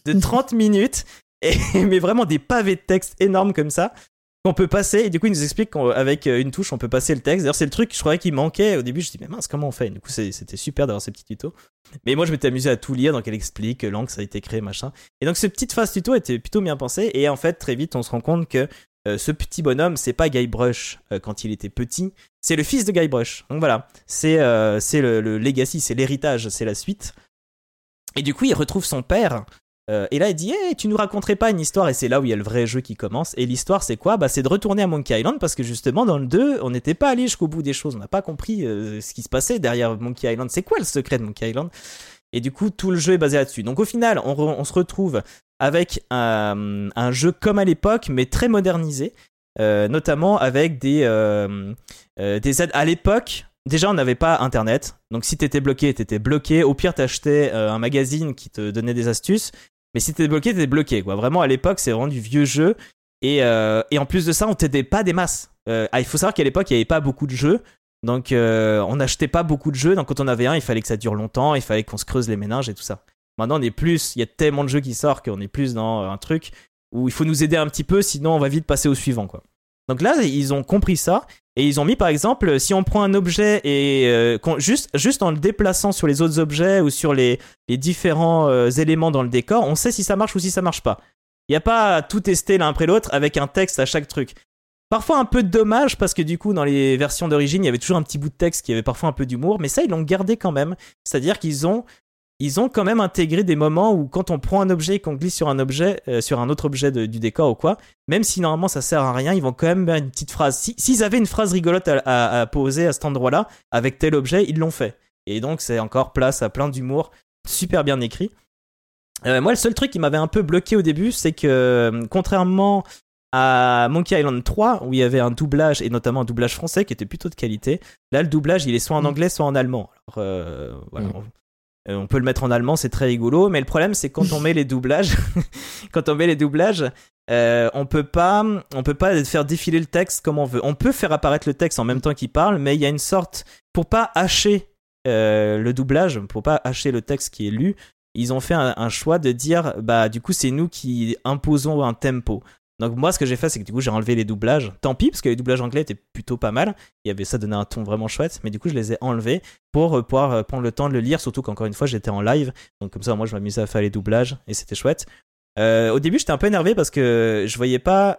de 30 minutes et mais vraiment des pavés de texte énormes comme ça qu'on peut passer. Et du coup, il nous explique qu'avec euh, une touche, on peut passer le texte. D'ailleurs, c'est le truc, je croyais qu'il manquait. Au début, je me dis, mais mince, comment on fait? Du coup, c'était super d'avoir ces petits tutos. Mais moi, je m'étais amusé à tout lire, donc elle explique l'angle, ça a été créé, machin. Et donc, ce petite phase tuto était plutôt bien pensé. Et en fait, très vite, on se rend compte que euh, ce petit bonhomme, c'est pas Guybrush euh, quand il était petit, c'est le fils de Guybrush. Donc voilà, c'est c'est le, le legacy, c'est l'héritage, c'est la suite. Et du coup, il retrouve son père euh, et là, il dit hey, Tu nous raconterais pas une histoire Et c'est là où il y a le vrai jeu qui commence. Et l'histoire, c'est quoi? Bah, C'est de retourner à Monkey Island parce que justement, dans le 2, on n'était pas allé jusqu'au bout des choses. On n'a pas compris euh, ce qui se passait derrière Monkey Island. C'est quoi le secret de Monkey Island? Et du coup, tout le jeu est basé là-dessus. Donc au final, on, se retrouve avec un, jeu comme à l'époque, mais très modernisé. Euh, notamment avec des, des aides. À l'époque, Déjà, on n'avait pas internet, donc si t'étais bloqué, t'étais bloqué. Au pire, t'achetais un magazine qui te donnait des astuces. Mais si t'es bloqué, t'es bloqué. Quoi. Vraiment, à l'époque, c'est vraiment du vieux jeu. Et, euh, en plus de ça, on t'aidait pas des masses. Euh, ah, il faut savoir qu'à l'époque, il n'y avait pas beaucoup de jeux. Donc, euh, on n'achetait pas beaucoup de jeux. Donc, quand on avait un, il fallait que ça dure longtemps. Il fallait qu'on se creuse les méninges et tout ça. Maintenant, on est plus. Il y a tellement de jeux qui sortent qu'on est plus dans un truc où il faut nous aider un petit peu. Sinon, on va vite passer au suivant. Quoi. Donc là, ils ont compris ça. Et ils ont mis par exemple, si on prend un objet et euh, juste, en le déplaçant sur les autres objets ou sur les, différents euh, éléments dans le décor, on sait si ça marche ou si ça marche pas. Il n'y a pas tout tester l'un après l'autre avec un texte à chaque truc. Parfois un peu dommage parce que du coup dans les versions d'origine il y avait toujours un petit bout de texte qui avait parfois un peu d'humour, mais ça ils l'ont gardé quand même. C'est-à-dire qu'ils ont ils ont quand même intégré des moments où quand on prend un objet et qu'on glisse sur un objet, euh, sur un autre objet du décor ou quoi, même si normalement ça sert à rien, ils vont quand même mettre une petite phrase. S'ils avaient une phrase rigolote à, poser à cet endroit-là, avec tel objet, ils l'ont fait. Et donc c'est encore place à plein d'humour, super bien écrit. Euh, moi, le seul truc qui m'avait un peu bloqué au début, c'est que euh, contrairement à Monkey Island 3, où il y avait un doublage, et notamment un doublage français qui était plutôt de qualité, là le doublage il est soit en mm. anglais, soit en allemand. Alors voilà. Mm on peut le mettre en allemand, c'est très rigolo, mais le problème c'est quand on met les doublages, quand on met les doublages, on peut pas, peut pas faire défiler le texte comme on veut. On peut faire apparaître le texte en même temps qu'il parle, mais il y a une sorte pour pas hacher le doublage, pour pas hacher le texte qui est lu, ils ont fait un, choix de dire bah du coup c'est nous qui imposons un tempo. Donc moi ce que j'ai fait c'est que du coup j'ai enlevé les doublages. Tant pis parce que les doublages anglais étaient plutôt pas mal. Il y avait ça donnait un ton vraiment chouette, mais du coup je les ai enlevés pour euh, pouvoir euh, prendre le temps de le lire. Surtout qu'encore une fois j'étais en live, donc comme ça moi je m'amusais à faire les doublages et c'était chouette. Euh, au début j'étais un peu énervé parce que je voyais pas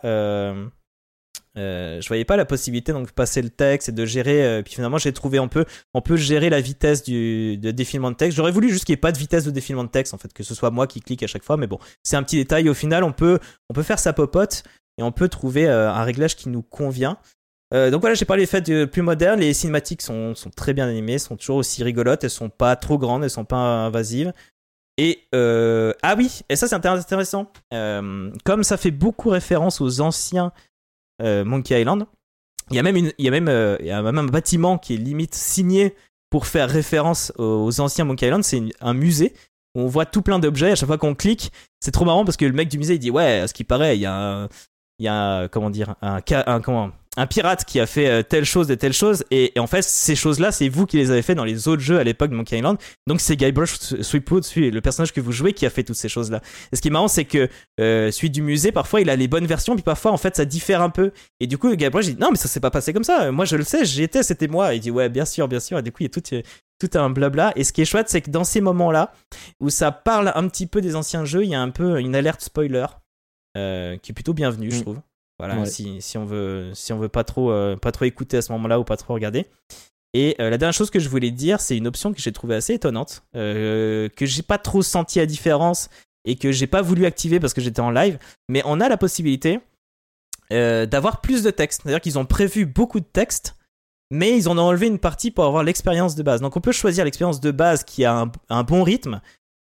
je voyais pas la possibilité donc de passer le texte et de gérer. Euh, puis finalement, j'ai trouvé on peut on peut gérer la vitesse du de défilement de texte. J'aurais voulu juste qu'il n'y ait pas de vitesse de défilement de texte en fait, que ce soit moi qui clique à chaque fois. Mais bon, c'est un petit détail. Au final, on peut on peut faire sa popote et on peut trouver euh, un réglage qui nous convient. donc voilà, j'ai parlé des faits plus modernes. Les cinématiques sont, sont très bien animées, sont toujours aussi rigolotes. Elles sont pas trop grandes, elles sont pas invasives. Et ah oui, et ça c'est intéressant. comme ça fait beaucoup référence aux anciens euh, Monkey Island. Il y a même, il y a même, euh, il y a même un bâtiment qui est limite signé pour faire référence aux anciens Monkey Island. C'est un musée où on voit tout plein d'objets. À chaque fois qu'on clique, c'est trop marrant parce que le mec du musée il dit ouais, à ce qui paraît, il y a un, il y a comment dire un, un comment un pirate qui a fait euh, telle chose et telle chose et, en fait ces choses là c'est vous qui les avez fait dans les autres jeux à l'époque de Monkey Island. Donc c'est Guybrush Threepwood le personnage que vous jouez qui a fait toutes ces choses là et ce qui est marrant c'est que euh, celui du musée parfois il a les bonnes versions puis parfois en fait ça diffère un peu. Et du coup Guybrush dit non mais ça s'est pas passé comme ça. Moi je le sais j'y étais c'était moi. Il dit ouais bien sûr bien sûr. Et du coup il y a tout tout un blabla. Et ce qui est chouette c'est que dans ces moments là où ça parle un petit peu des anciens jeux il y a un peu une alerte spoiler euh, qui est plutôt bienvenue je mm. Si, si, on veut, si on veut pas trop, euh, pas trop écouter à ce moment-là ou pas trop regarder. Et euh, la dernière chose que je voulais dire, c'est une option que j'ai trouvée assez étonnante, euh, que j'ai pas trop senti la différence et que j'ai pas voulu activer parce que j'étais en live. Mais on a la possibilité euh, d'avoir plus de texte. C'est-à-dire qu'ils ont prévu beaucoup de texte, mais ils en ont enlevé une partie pour avoir l'expérience de base. Donc on peut choisir l'expérience de base qui a un, un bon rythme,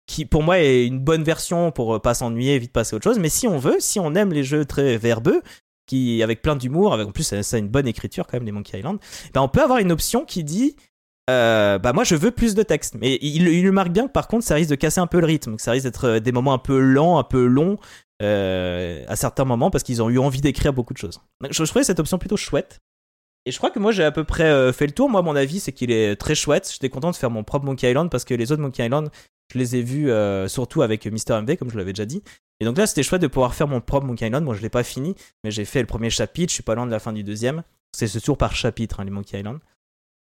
qui pour moi est une bonne version pour euh, pas s'ennuyer vite passer à autre chose. Mais si on veut, si on aime les jeux très verbeux, qui avec plein d'humour, avec en plus ça, a une bonne écriture quand même les Monkey Island, ben on peut avoir une option qui dit euh, bah moi je veux plus de texte. Mais il, le marque bien que par contre ça risque de casser un peu le rythme, que ça risque d'être euh, des moments un peu lents, un peu longs à certains moments parce qu'ils ont eu envie d'écrire beaucoup de choses. je, je trouvais cette option plutôt chouette. Et je crois que moi j'ai à peu près fait le tour. Moi, mon avis, c'est qu'il est très chouette. J'étais content de faire mon propre Monkey Island parce que les autres Monkey Island, je les ai vus euh, surtout avec Mister MV, comme je l'avais déjà dit. Et donc là, c'était chouette de pouvoir faire mon propre Monkey Island. Moi, je l'ai pas fini, mais j'ai fait le premier chapitre. Je suis pas loin de la fin du deuxième. C'est ce tour par chapitre, hein, les Monkey Island.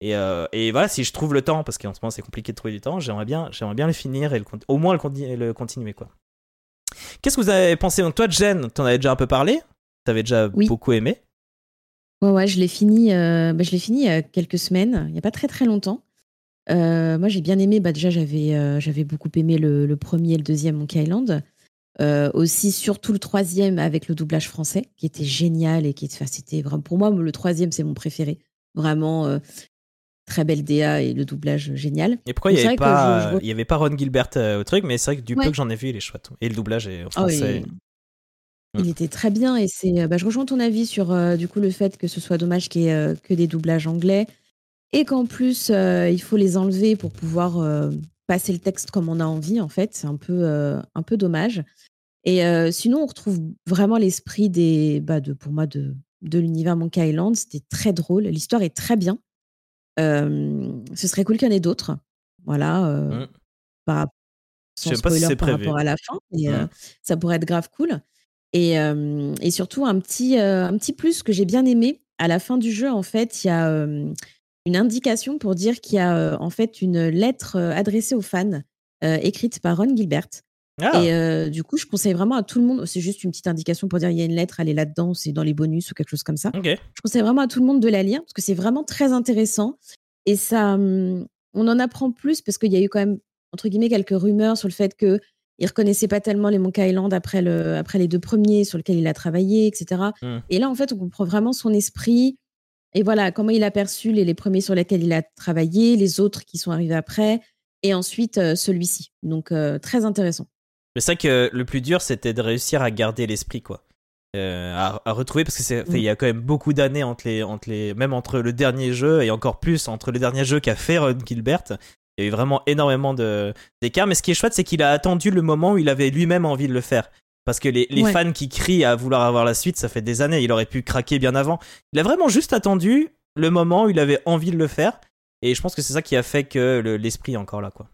Et, euh, et, voilà, si je trouve le temps, parce qu'en ce moment c'est compliqué de trouver du temps, j'aimerais bien, j'aimerais bien le finir et au moins le, le continuer quoi. Qu'est-ce que vous avez pensé Donc toi, Jen, t'en avais déjà un peu parlé? T'avais déjà beaucoup aimé? Ouais, ouais, je l'ai fini, euh, bah, je l'ai fini il y a quelques semaines, il n'y a pas très très longtemps. Euh, moi, j'ai bien aimé, bah, déjà, j'avais euh, j'avais beaucoup aimé le, le, premier et le deuxième Monkey Island. aussi, surtout le troisième avec le doublage français, qui était génial et qui c'était vraiment, pour moi, le troisième, c'est mon préféré. Vraiment, très belle DA et le doublage génial. Et pourquoi il n'y avait, pas, y avait pas Ron Gilbert au truc, mais c'est vrai que du peu que j'en ai vu, il est chouette. Et le doublage est ah français. Il était très bien et c'est, bah, je rejoins ton avis sur, du coup, le fait que ce soit dommage qu'il y ait, que des doublages anglais et qu'en plus, il faut les enlever pour pouvoir, passer le texte comme on a envie, en fait. C'est un peu, un peu dommage et sinon, on retrouve vraiment l'esprit des bah, de pour moi, de de l'univers Monkey Island. C'était très drôle. L'histoire est très bien. ce serait cool qu'il y en ait d'autres. Voilà, mmh. par sans spoiler par rapport à la fin, mais mmh. ça pourrait être grave cool. Et, et surtout, un petit, un petit plus que j'ai bien aimé, à la fin du jeu, en fait, il y a une indication pour dire qu'il y a en fait une lettre adressée aux fans, écrite par Ron Gilbert. Ah! Et du coup, je conseille vraiment à tout le monde, c'est juste une petite indication pour dire il y a une lettre, elle est là-dedans, c'est dans les bonus ou quelque chose comme ça. Je conseille vraiment à tout le monde de la lire parce que c'est vraiment très intéressant. Et ça, on en apprend plus parce qu'il y a eu quand même, entre guillemets, quelques rumeurs sur le fait que il reconnaissait pas tellement les Monkey Island après, le, après les deux premiers sur lesquels il a travaillé, etc. Mmh. Et là, en fait, on comprend vraiment son esprit et voilà comment il a perçu les, les premiers sur lesquels il a travaillé, les autres qui sont arrivés après, et ensuite euh, celui-ci. Donc, euh, très intéressant. Mais c'est vrai que le plus dur, c'était de réussir à garder l'esprit, quoi. Euh, à, retrouver parce que c'est il y a quand même beaucoup d'années entre les entre les même entre le dernier jeu et encore plus entre le dernier jeu qu'a fait Ron Gilbert Il y a eu vraiment énormément d'écart. Mais ce qui est chouette, c'est qu'il a attendu le moment où il avait lui-même envie de le faire. Parce que les, fans qui crient à vouloir avoir la suite, ça fait des années. Il aurait pu craquer bien avant. Il a vraiment juste attendu le moment où il avait envie de le faire. Et je pense que c'est ça qui a fait que l'esprit est encore là, quoi.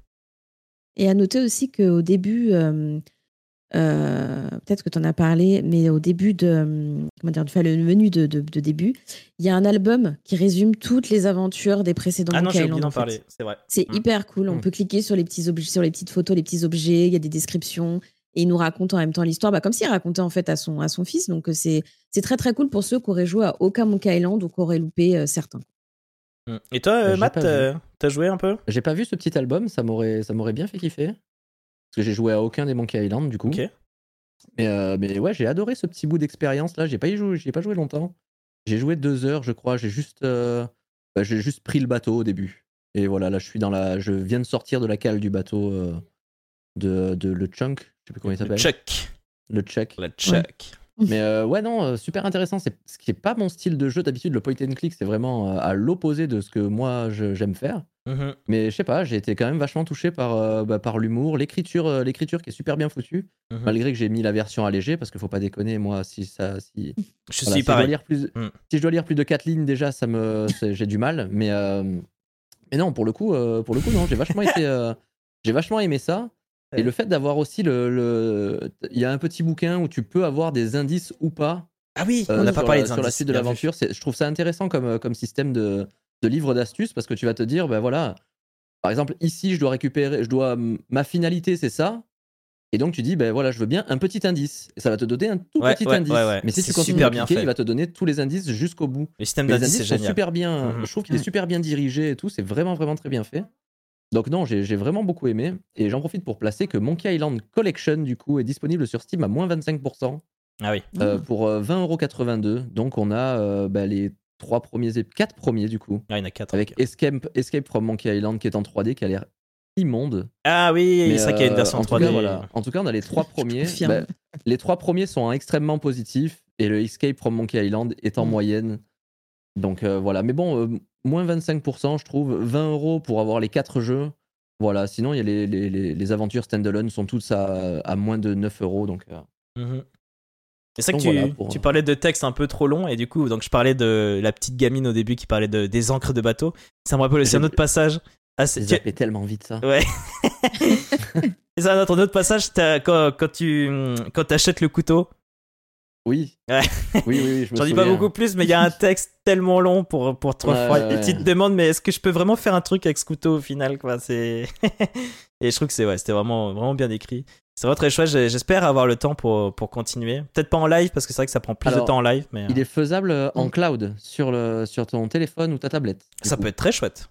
Et à noter aussi qu'au début, euh, euh, peut-être que tu en as parlé, mais au début de, comment dire, le menu de, début, il y a un album qui résume toutes les aventures des précédents Ah non, j'ai oublié d'en parler, c'est vrai. C'est mm. hyper cool. On mm. peut cliquer sur les petits objets, sur les petites photos, les petits objets. Il y a des descriptions et il nous raconte en même temps l'histoire, bah, comme s'il racontait en fait à son à son fils. Donc c'est c'est très très cool pour ceux qui auraient joué à aucun Monkey Island ou qui auraient loupé euh, certains. Mm. Et toi, euh, Matt, t'as joué un peu? J'ai pas vu ce petit album, ça m'aurait ça m'aurait bien fait kiffer. Parce que j'ai joué à aucun des Monkey Island, du coup. Mais, euh, mais ouais, j'ai adoré ce petit bout d'expérience là. J'ai pas, joué, pas joué longtemps. J'ai joué deux heures, je crois. J'ai juste, euh, bah, j'ai juste pris le bateau au début. Et voilà, là, je suis dans la. Je viens de sortir de la cale du bateau euh, de, de, le Chunk. Je sais plus comment il s'appelle. Le Chuck. Le Chuck. Le Chuck. Mais euh, ouais, non, euh, super intéressant. C'est ce qui est pas mon style de jeu d'habitude. Le point and click, c'est vraiment euh, à l'opposé de ce que moi j'aime faire. Mmh Mais je sais pas, j'ai été quand même vachement touché par, bah, par l'humour, l'écriture, l'écriture qui est super bien foutue, mmh malgré que j'ai mis la version allégée parce qu'il faut pas déconner. Moi, si ça, si je suis si je dois lire plus, mmh. si je dois lire plus de 4 lignes déjà, ça me, j'ai du mal. Mais mais non, pour le coup, pour le coup, non, j'ai vachement été, j'ai vachement aimé ça. Et le fait d'avoir aussi le, Il y a un petit bouquin où tu peux avoir des indices ou pas. Ah oui, euh, on n'a pas parlé sur la suite de l'aventure. Je trouve ça intéressant comme, euh, comme système de, de livre d'astuces parce que tu vas te dire, ben voilà, par exemple, ici, je dois récupérer, je dois, ma finalité, c'est ça. Et donc, tu dis, ben voilà, je veux bien un petit indice. Et ça va te donner un tout petit indice. Mais si tu continues à cliquer, il va te donner tous les indices jusqu'au bout. Le système d'indices, c'est super bien. Mhm. Je trouve qu'il est super bien dirigé et tout. C'est vraiment, vraiment très bien fait. Donc non, j'ai vraiment beaucoup aimé. Et j'en profite pour placer que Monkey Island Collection, du coup, est disponible sur Steam à moins 25%. Ah oui. Euh, pour 20,82€. Euh, Donc on a euh, bah, les trois premiers, quatre premiers du coup. Ah, il y en a quatre. Avec Escape, Escape from Monkey Island qui est en 3D, qui a l'air immonde. Ah oui, c'est vrai qu'il y a une version en 3D. voilà. En tout cas, on a les trois premiers. Bah, les trois premiers sont extrêmement positifs et le Escape from Monkey Island est en mm. moyenne. Donc voilà. Mais bon, moins 25%, je trouve. 20 euros pour avoir les 4 jeux. Voilà, sinon, il y a les, les, les, aventures standalone sont toutes à, à, moins de 9 euros. Donc, euh. mmh C'est ça que tu, tu, parlais de texte un peu trop long, et du coup, donc je parlais de la petite gamine au début qui parlait de, des encres de bateau. Ça me rappelle aussi un autre passage. Ah, c'est tu... tellement vite ça. Ouais. et ça, un autre passage, quand, quand tu quand achètes le couteau, oui. Ouais. Oui, oui, J'en dis pas beaucoup plus, mais il y a un texte tellement long pour, pour trois fois. Et tu te demandes, mais est-ce que je peux vraiment faire un truc avec ce couteau au final quoi? C'est... Et je trouve que c'est, ouais, c'était vraiment, vraiment bien écrit. C'est vraiment très chouette. J'espère avoir le temps pour, pour continuer. Peut-être pas en live, parce que c'est vrai que ça prend plus de temps en live. Mais... Il est faisable euh, en mm. cloud, sur, le, sur ton téléphone ou ta tablette. Ça peut être très chouette.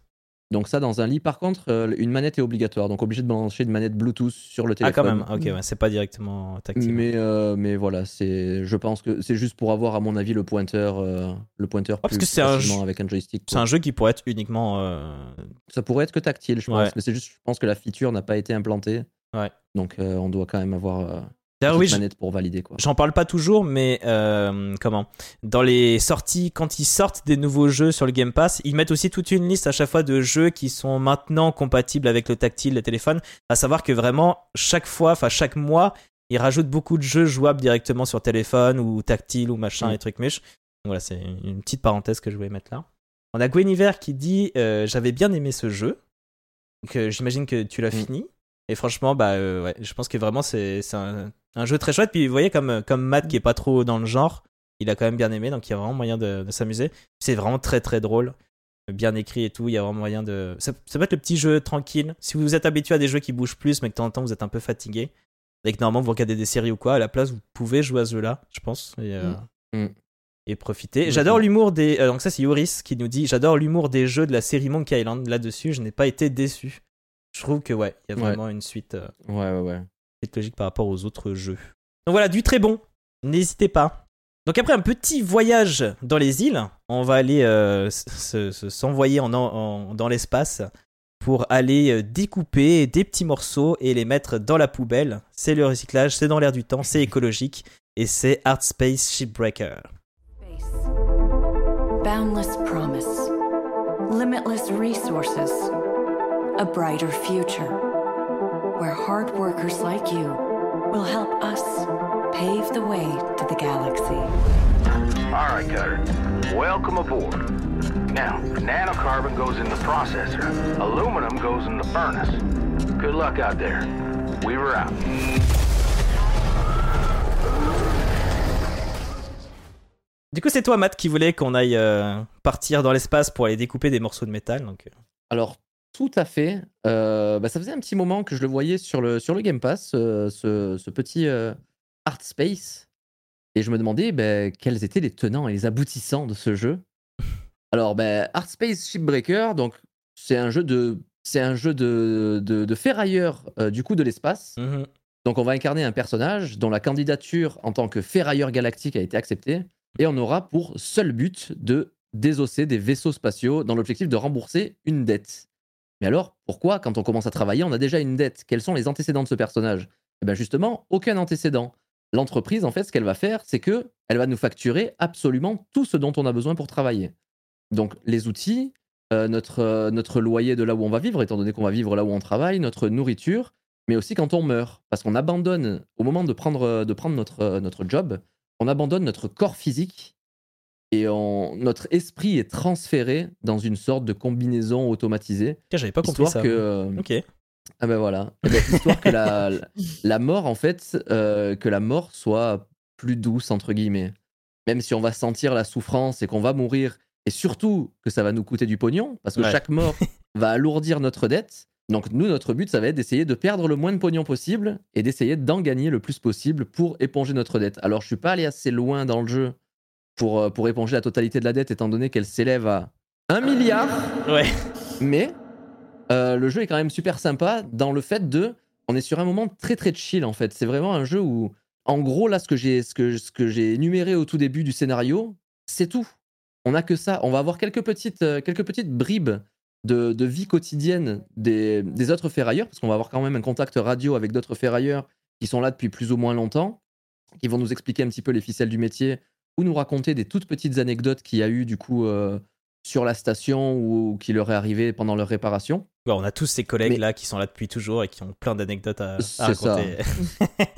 Donc ça, dans un lit, par contre, euh, une manette est obligatoire. Donc obligé de brancher une manette Bluetooth sur le téléphone. Ah quand même, ok, ouais, c'est pas directement tactile. Mais, euh, mais voilà, c'est, je pense que c'est juste pour avoir, à mon avis, le pointeur, euh, le pointeur parce que c'est un jeu, avec un joystick. C'est un jeu qui pourrait être uniquement... Ça pourrait être que tactile, je pense. Mais c'est juste, je pense que la feature n'a pas été implantée. Ouais. Donc on doit quand même avoir oui, pour valider quoi. J'en parle pas toujours, mais euh, comment? Dans les sorties, quand ils sortent des nouveaux jeux sur le Game Pass, ils mettent aussi toute une liste à chaque fois de jeux qui sont maintenant compatibles avec le tactile, le téléphone. À savoir que vraiment chaque fois, enfin chaque mois, ils rajoutent beaucoup de jeux jouables directement sur téléphone ou tactile ou machin mm. et trucs mûches. Voilà, c'est une petite parenthèse que je voulais mettre là. On a Gweniver qui dit euh, j'avais bien aimé ce jeu. Donc euh, j'imagine que tu l'as mm. fini. Et franchement, bah ouais, je pense que vraiment c'est un un jeu très chouette. Puis vous voyez, comme, comme Matt qui est pas trop dans le genre, il a quand même bien aimé, donc il y a vraiment moyen de, s'amuser. C'est vraiment très très drôle, bien écrit et tout. Il y a vraiment moyen de. Ça, peut être le petit jeu tranquille. Si vous êtes habitué à des jeux qui bougent plus, mais que de temps en temps vous êtes un peu fatigué, et que normalement vous regardez des séries ou quoi, à la place vous pouvez jouer à ce jeu-là, je pense. Et, euh, mm. et profiter. J'adore l'humour des. Euh, donc ça c'est Yoris qui nous dit J'adore l'humour des jeux de la série Monkey Island. Là-dessus, je n'ai pas été déçu. Je trouve que ouais, il y a vraiment une suite. Euh, ouais, ouais, ouais logique par rapport aux autres jeux. Donc voilà, du très bon. N'hésitez pas. Donc après un petit voyage dans les îles, on va aller euh, s'envoyer dans l'espace pour aller euh, découper des petits morceaux et les mettre dans la poubelle. C'est le recyclage, c'est dans l'air du temps, c'est écologique et c'est Art Space Shipbreaker. Boundless promise. Limitless resources. a brighter future where hard workers like you will help us pave the way to the galaxy. All right, Cutter. Welcome aboard. Now, nanocarbon goes in the processor, aluminum goes in the furnace. Good luck out there. Weaver out. Du coup, c'est toi, Matt, qui voulais qu'on aille euh, partir dans l'espace pour aller découper des morceaux de métal. Donc... Euh. Alors, tout à fait. Euh, bah, ça faisait un petit moment que je le voyais sur le, sur le Game Pass, ce, petit Art Space. Et je me demandais bah, quels étaient les tenants et les aboutissants de ce jeu. Alors, bah, Art Space Shipbreaker, donc c'est un jeu de, c'est un jeu de, de, ferrailleur du coup de l'espace. Mmh donc, on va incarner un personnage dont la candidature en tant que ferrailleur galactique a été acceptée et on aura pour seul but de désosser des vaisseaux spatiaux dans l'objectif de rembourser une dette. Mais alors, pourquoi, quand on commence à travailler, on a déjà une dette? Quels sont les antécédents de ce personnage? Eh bien justement, aucun antécédent. L'entreprise, en fait, ce qu'elle va faire, c'est que elle va nous facturer absolument tout ce dont on a besoin pour travailler. Donc les outils, euh, notre, euh, notre loyer de là où on va vivre, étant donné qu'on va vivre là où on travaille, notre nourriture, mais aussi quand on meurt. Parce qu'on abandonne, au moment de prendre, de prendre notre, notre job, on abandonne notre corps physique et notre esprit est transféré dans une sorte de combinaison automatisée. J'avais pas compris ça. Que, euh, ok. Ah ben voilà. Eh ben, histoire que la, la, mort, en fait, euh, que la mort soit plus douce, entre guillemets. Même si on va sentir la souffrance et qu'on va mourir, et surtout que ça va nous coûter du pognon, parce que chaque mort va alourdir notre dette, donc nous, notre but, ça va être d'essayer de perdre le moins de pognon possible et d'essayer d'en gagner le plus possible pour éponger notre dette. Alors je suis pas allé assez loin dans le jeu pour, euh, pour éponger la totalité de la dette, étant donné qu'elle s'élève à 1 milliard. Ouais. Mais euh, le jeu est quand même super sympa dans le fait de... On est sur un moment très très chill en fait. C'est vraiment un jeu où... En gros, là, ce que j'ai ce que, ce que j'ai énuméré au tout début du scénario, c'est tout. On n'a que ça. On va avoir quelques petites, euh, quelques petites bribes de, vie quotidienne des, autres ferrailleurs, parce qu'on va avoir quand même un contact radio avec d'autres ferrailleurs qui sont là depuis plus ou moins longtemps, qui vont nous expliquer un petit peu les ficelles du métier ou nous raconter des toutes petites anecdotes qu'il y a eu du coup euh, sur la station ou, qui leur est arrivé pendant leur réparation. on a tous ces collègues là qui sont là depuis toujours et qui ont plein d'anecdotes à, raconter.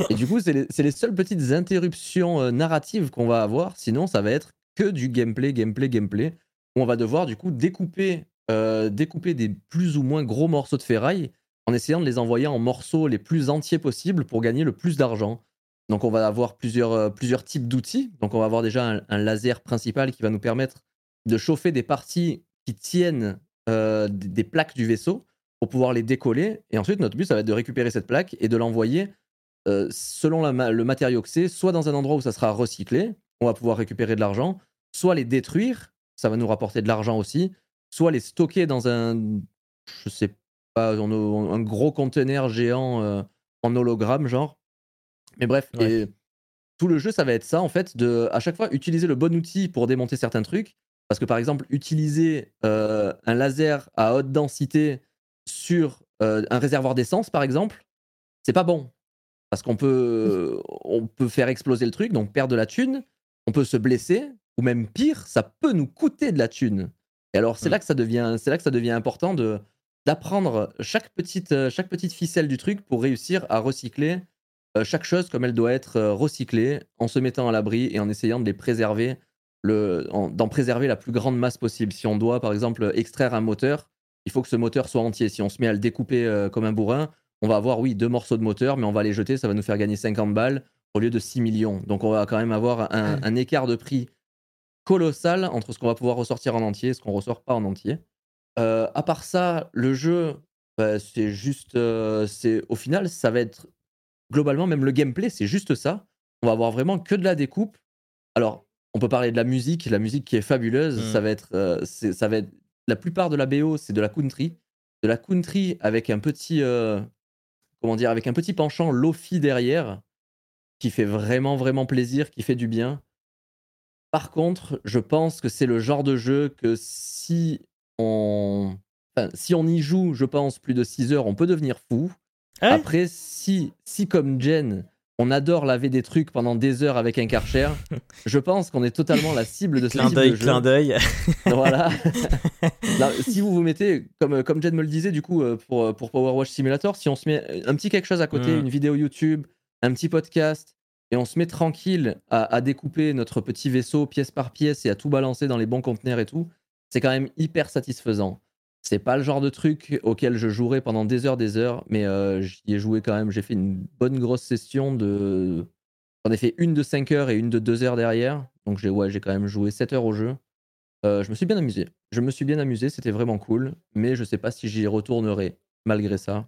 et du coup, c'est les, seules petites interruptions euh, narratives qu'on va avoir. Sinon, ça va être que du gameplay, gameplay, gameplay. Où on va devoir du coup découper euh, découper des plus ou moins gros morceaux de ferraille en essayant de les envoyer en morceaux les plus entiers possibles pour gagner le plus d'argent. Donc on va avoir plusieurs, euh, plusieurs types d'outils. Donc on va avoir déjà un, laser principal qui va nous permettre de chauffer des parties qui tiennent euh, des, plaques du vaisseau pour pouvoir les décoller. Et ensuite notre but ça va être de récupérer cette plaque et de l'envoyer selon le matériau que c'est, soit dans un endroit où ça sera recyclé, on va pouvoir récupérer de l'argent, soit les détruire, ça va nous rapporter de l'argent aussi, soit les stocker dans un, je sais pas, un gros conteneur géant euh, en hologramme, genre. Mais bref, et tout le jeu, ça va être ça, en fait, de à chaque fois utiliser le bon outil pour démonter certains trucs. Parce que par exemple, utiliser euh, un laser à haute densité sur euh, un réservoir d'essence, par exemple, c'est pas bon. Parce qu'on peut, on peut faire exploser le truc, donc perdre de la thune, on peut se blesser, ou même pire, ça peut nous coûter de la thune. Et alors, c'est mmh. là que ça devient, c'est là que ça devient important de d'apprendre chaque petite, chaque petite ficelle du truc pour réussir à recycler chaque chose comme elle doit être euh, recyclée en se mettant à l'abri et en essayant de les préserver, d'en préserver la plus grande masse possible. Si on doit, par exemple, extraire un moteur, il faut que ce moteur soit entier. Si on se met à le découper comme un bourrin, on va avoir, oui, deux morceaux de moteur, mais on va les jeter, ça va nous faire gagner 50 balles au lieu de 6 millions. Donc on va quand même avoir un, un écart de prix colossal entre ce qu'on va pouvoir ressortir en entier et ce qu'on ressort pas en entier. Euh, à part ça, le jeu, bah, c'est juste, euh, c'est au final, ça va être globalement même le gameplay, c'est juste ça. On va avoir vraiment que de la découpe. Alors, on peut parler de la musique, la musique qui est fabuleuse. Ça mmh. va être, euh, ça va être la plupart de la BO, c'est de la country, de la country avec un petit, comment dire, avec un petit penchant lofi derrière, qui fait vraiment vraiment plaisir, qui fait du bien. Par contre, je pense que c'est le genre de jeu que si on, si on y joue, je pense, plus de 6 heures, on peut devenir fou. Ah Après, si, si comme Jen, on adore laver des trucs pendant des heures avec un Karcher. Je pense qu'on est totalement la cible de ce clin d'œil, clin d'œil. voilà. si vous vous mettez, comme, comme Jed me le disait, du coup, euh, pour, pour Power Wash Simulator, si on se met un petit quelque chose à côté, mm. une vidéo YouTube, un petit podcast, et on se met tranquille à, découper notre petit vaisseau pièce par pièce et à tout balancer dans les bons conteneurs et tout, c'est quand même hyper satisfaisant. C'est pas le genre de truc auquel je jouerai pendant des heures, des heures, mais euh, j'y ai joué quand même. J'ai fait une bonne grosse session de. J'en ai fait une de 5 heures et une de 2 heures derrière. Donc j'ai ouais, quand même joué 7 heures au jeu. Euh, je me suis bien amusé. Je me suis bien amusé, c'était vraiment cool. Mais je sais pas si j'y retournerai malgré ça.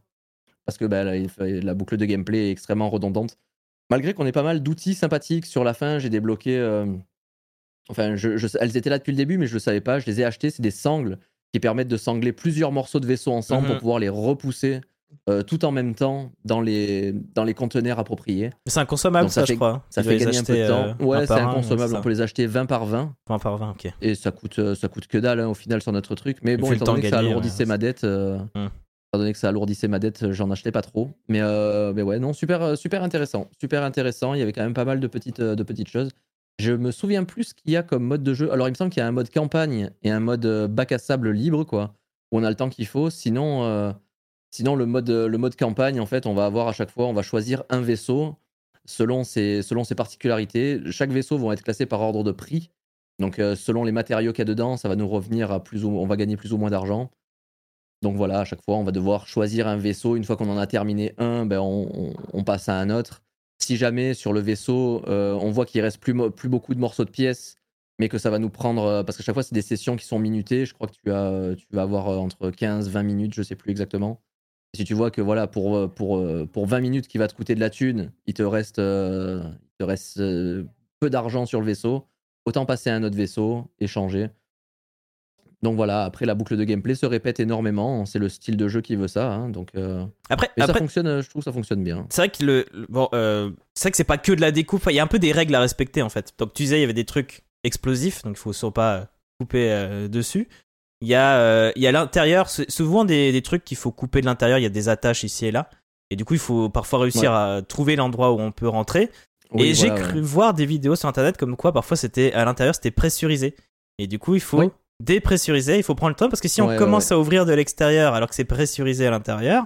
Parce que bah, la, boucle de gameplay est extrêmement redondante. Malgré qu'on ait pas mal d'outils sympathiques sur la fin, j'ai débloqué. Euh, enfin, elles étaient là depuis le début, mais je le savais pas. Je les ai achetées. C'est des sangles qui permettent de sangler plusieurs morceaux de vaisseau ensemble pour mhm. pouvoir les repousser euh, tout en même temps dans les, dans les conteneurs appropriés. C'est inconsommable, ça, je crois. Ça fait gagner un peu de temps. Euh, ouais, c'est inconsommable. On peut les acheter 20 par 20. 20 par 20, ok. Et ça coûte, euh, ça coûte que dalle hein, au final sur notre truc. Mais bon, étant donné que ça alourdissait ma dette, hmm. étant donné que ça alourdissait ma dette, j'en achetais pas trop. Mais, mais ouais, non, super, super intéressant. Super intéressant. Il y avait quand même pas mal de petites, de petites choses. Je me souviens plus ce qu'il y a comme mode de jeu. Alors, il me semble qu'il y a un mode campagne et un mode euh, bac à sable libre, quoi, où on a le temps qu'il faut. Sinon, euh, sinon le, mode, le mode campagne, en fait, on va avoir à chaque fois, on va choisir un vaisseau selon ses, particularités. Chaque vaisseau va être classé par ordre de prix. Donc, euh, selon les matériaux qu'il y a dedans, ça va nous revenir à plus ou on va gagner plus ou moins d'argent. Donc voilà, à chaque fois, on va devoir choisir un vaisseau. Une fois qu'on en a terminé un, ben, on passe à un autre si jamais sur le vaisseau, euh, on voit qu'il reste plus, plus beaucoup de morceaux de pièces, mais que ça va nous prendre, euh, parce qu'à chaque fois, c'est des sessions qui sont minutées. Je crois que tu, as, tu vas avoir euh, entre 15 20 minutes, je sais plus exactement. si tu vois que voilà, pour, pour, pour 20 minutes qui va te coûter de la thune, il te reste, te reste peu d'argent sur le vaisseau, autant passer à un autre vaisseau, échanger. Donc voilà, après la boucle de gameplay se répète énormément. C'est le style de jeu qui veut ça. Hein, donc euh, après, ça fonctionne. Euh, je trouve que ça fonctionne bien. C'est vrai que le, bon, euh, c'est que c'est pas que de la découpe. Il y a un peu des règles à respecter en fait. Donc tu disais il y avait des trucs explosifs, donc il faut surtout pas couper dessus. Il y a, il y a l'intérieur, souvent des, des trucs qu'il faut couper de l'intérieur. Il y a des attaches ici et là. Et du coup, il faut parfois réussir à trouver l'endroit où on peut rentrer. et j'ai cru voir des vidéos sur internet comme quoi parfois c'était à l'intérieur c'était pressurisé. Et du coup, il faut dépressurisé. Il faut prendre le temps parce que si on commence à ouvrir de l'extérieur alors que c'est pressurisé à l'intérieur,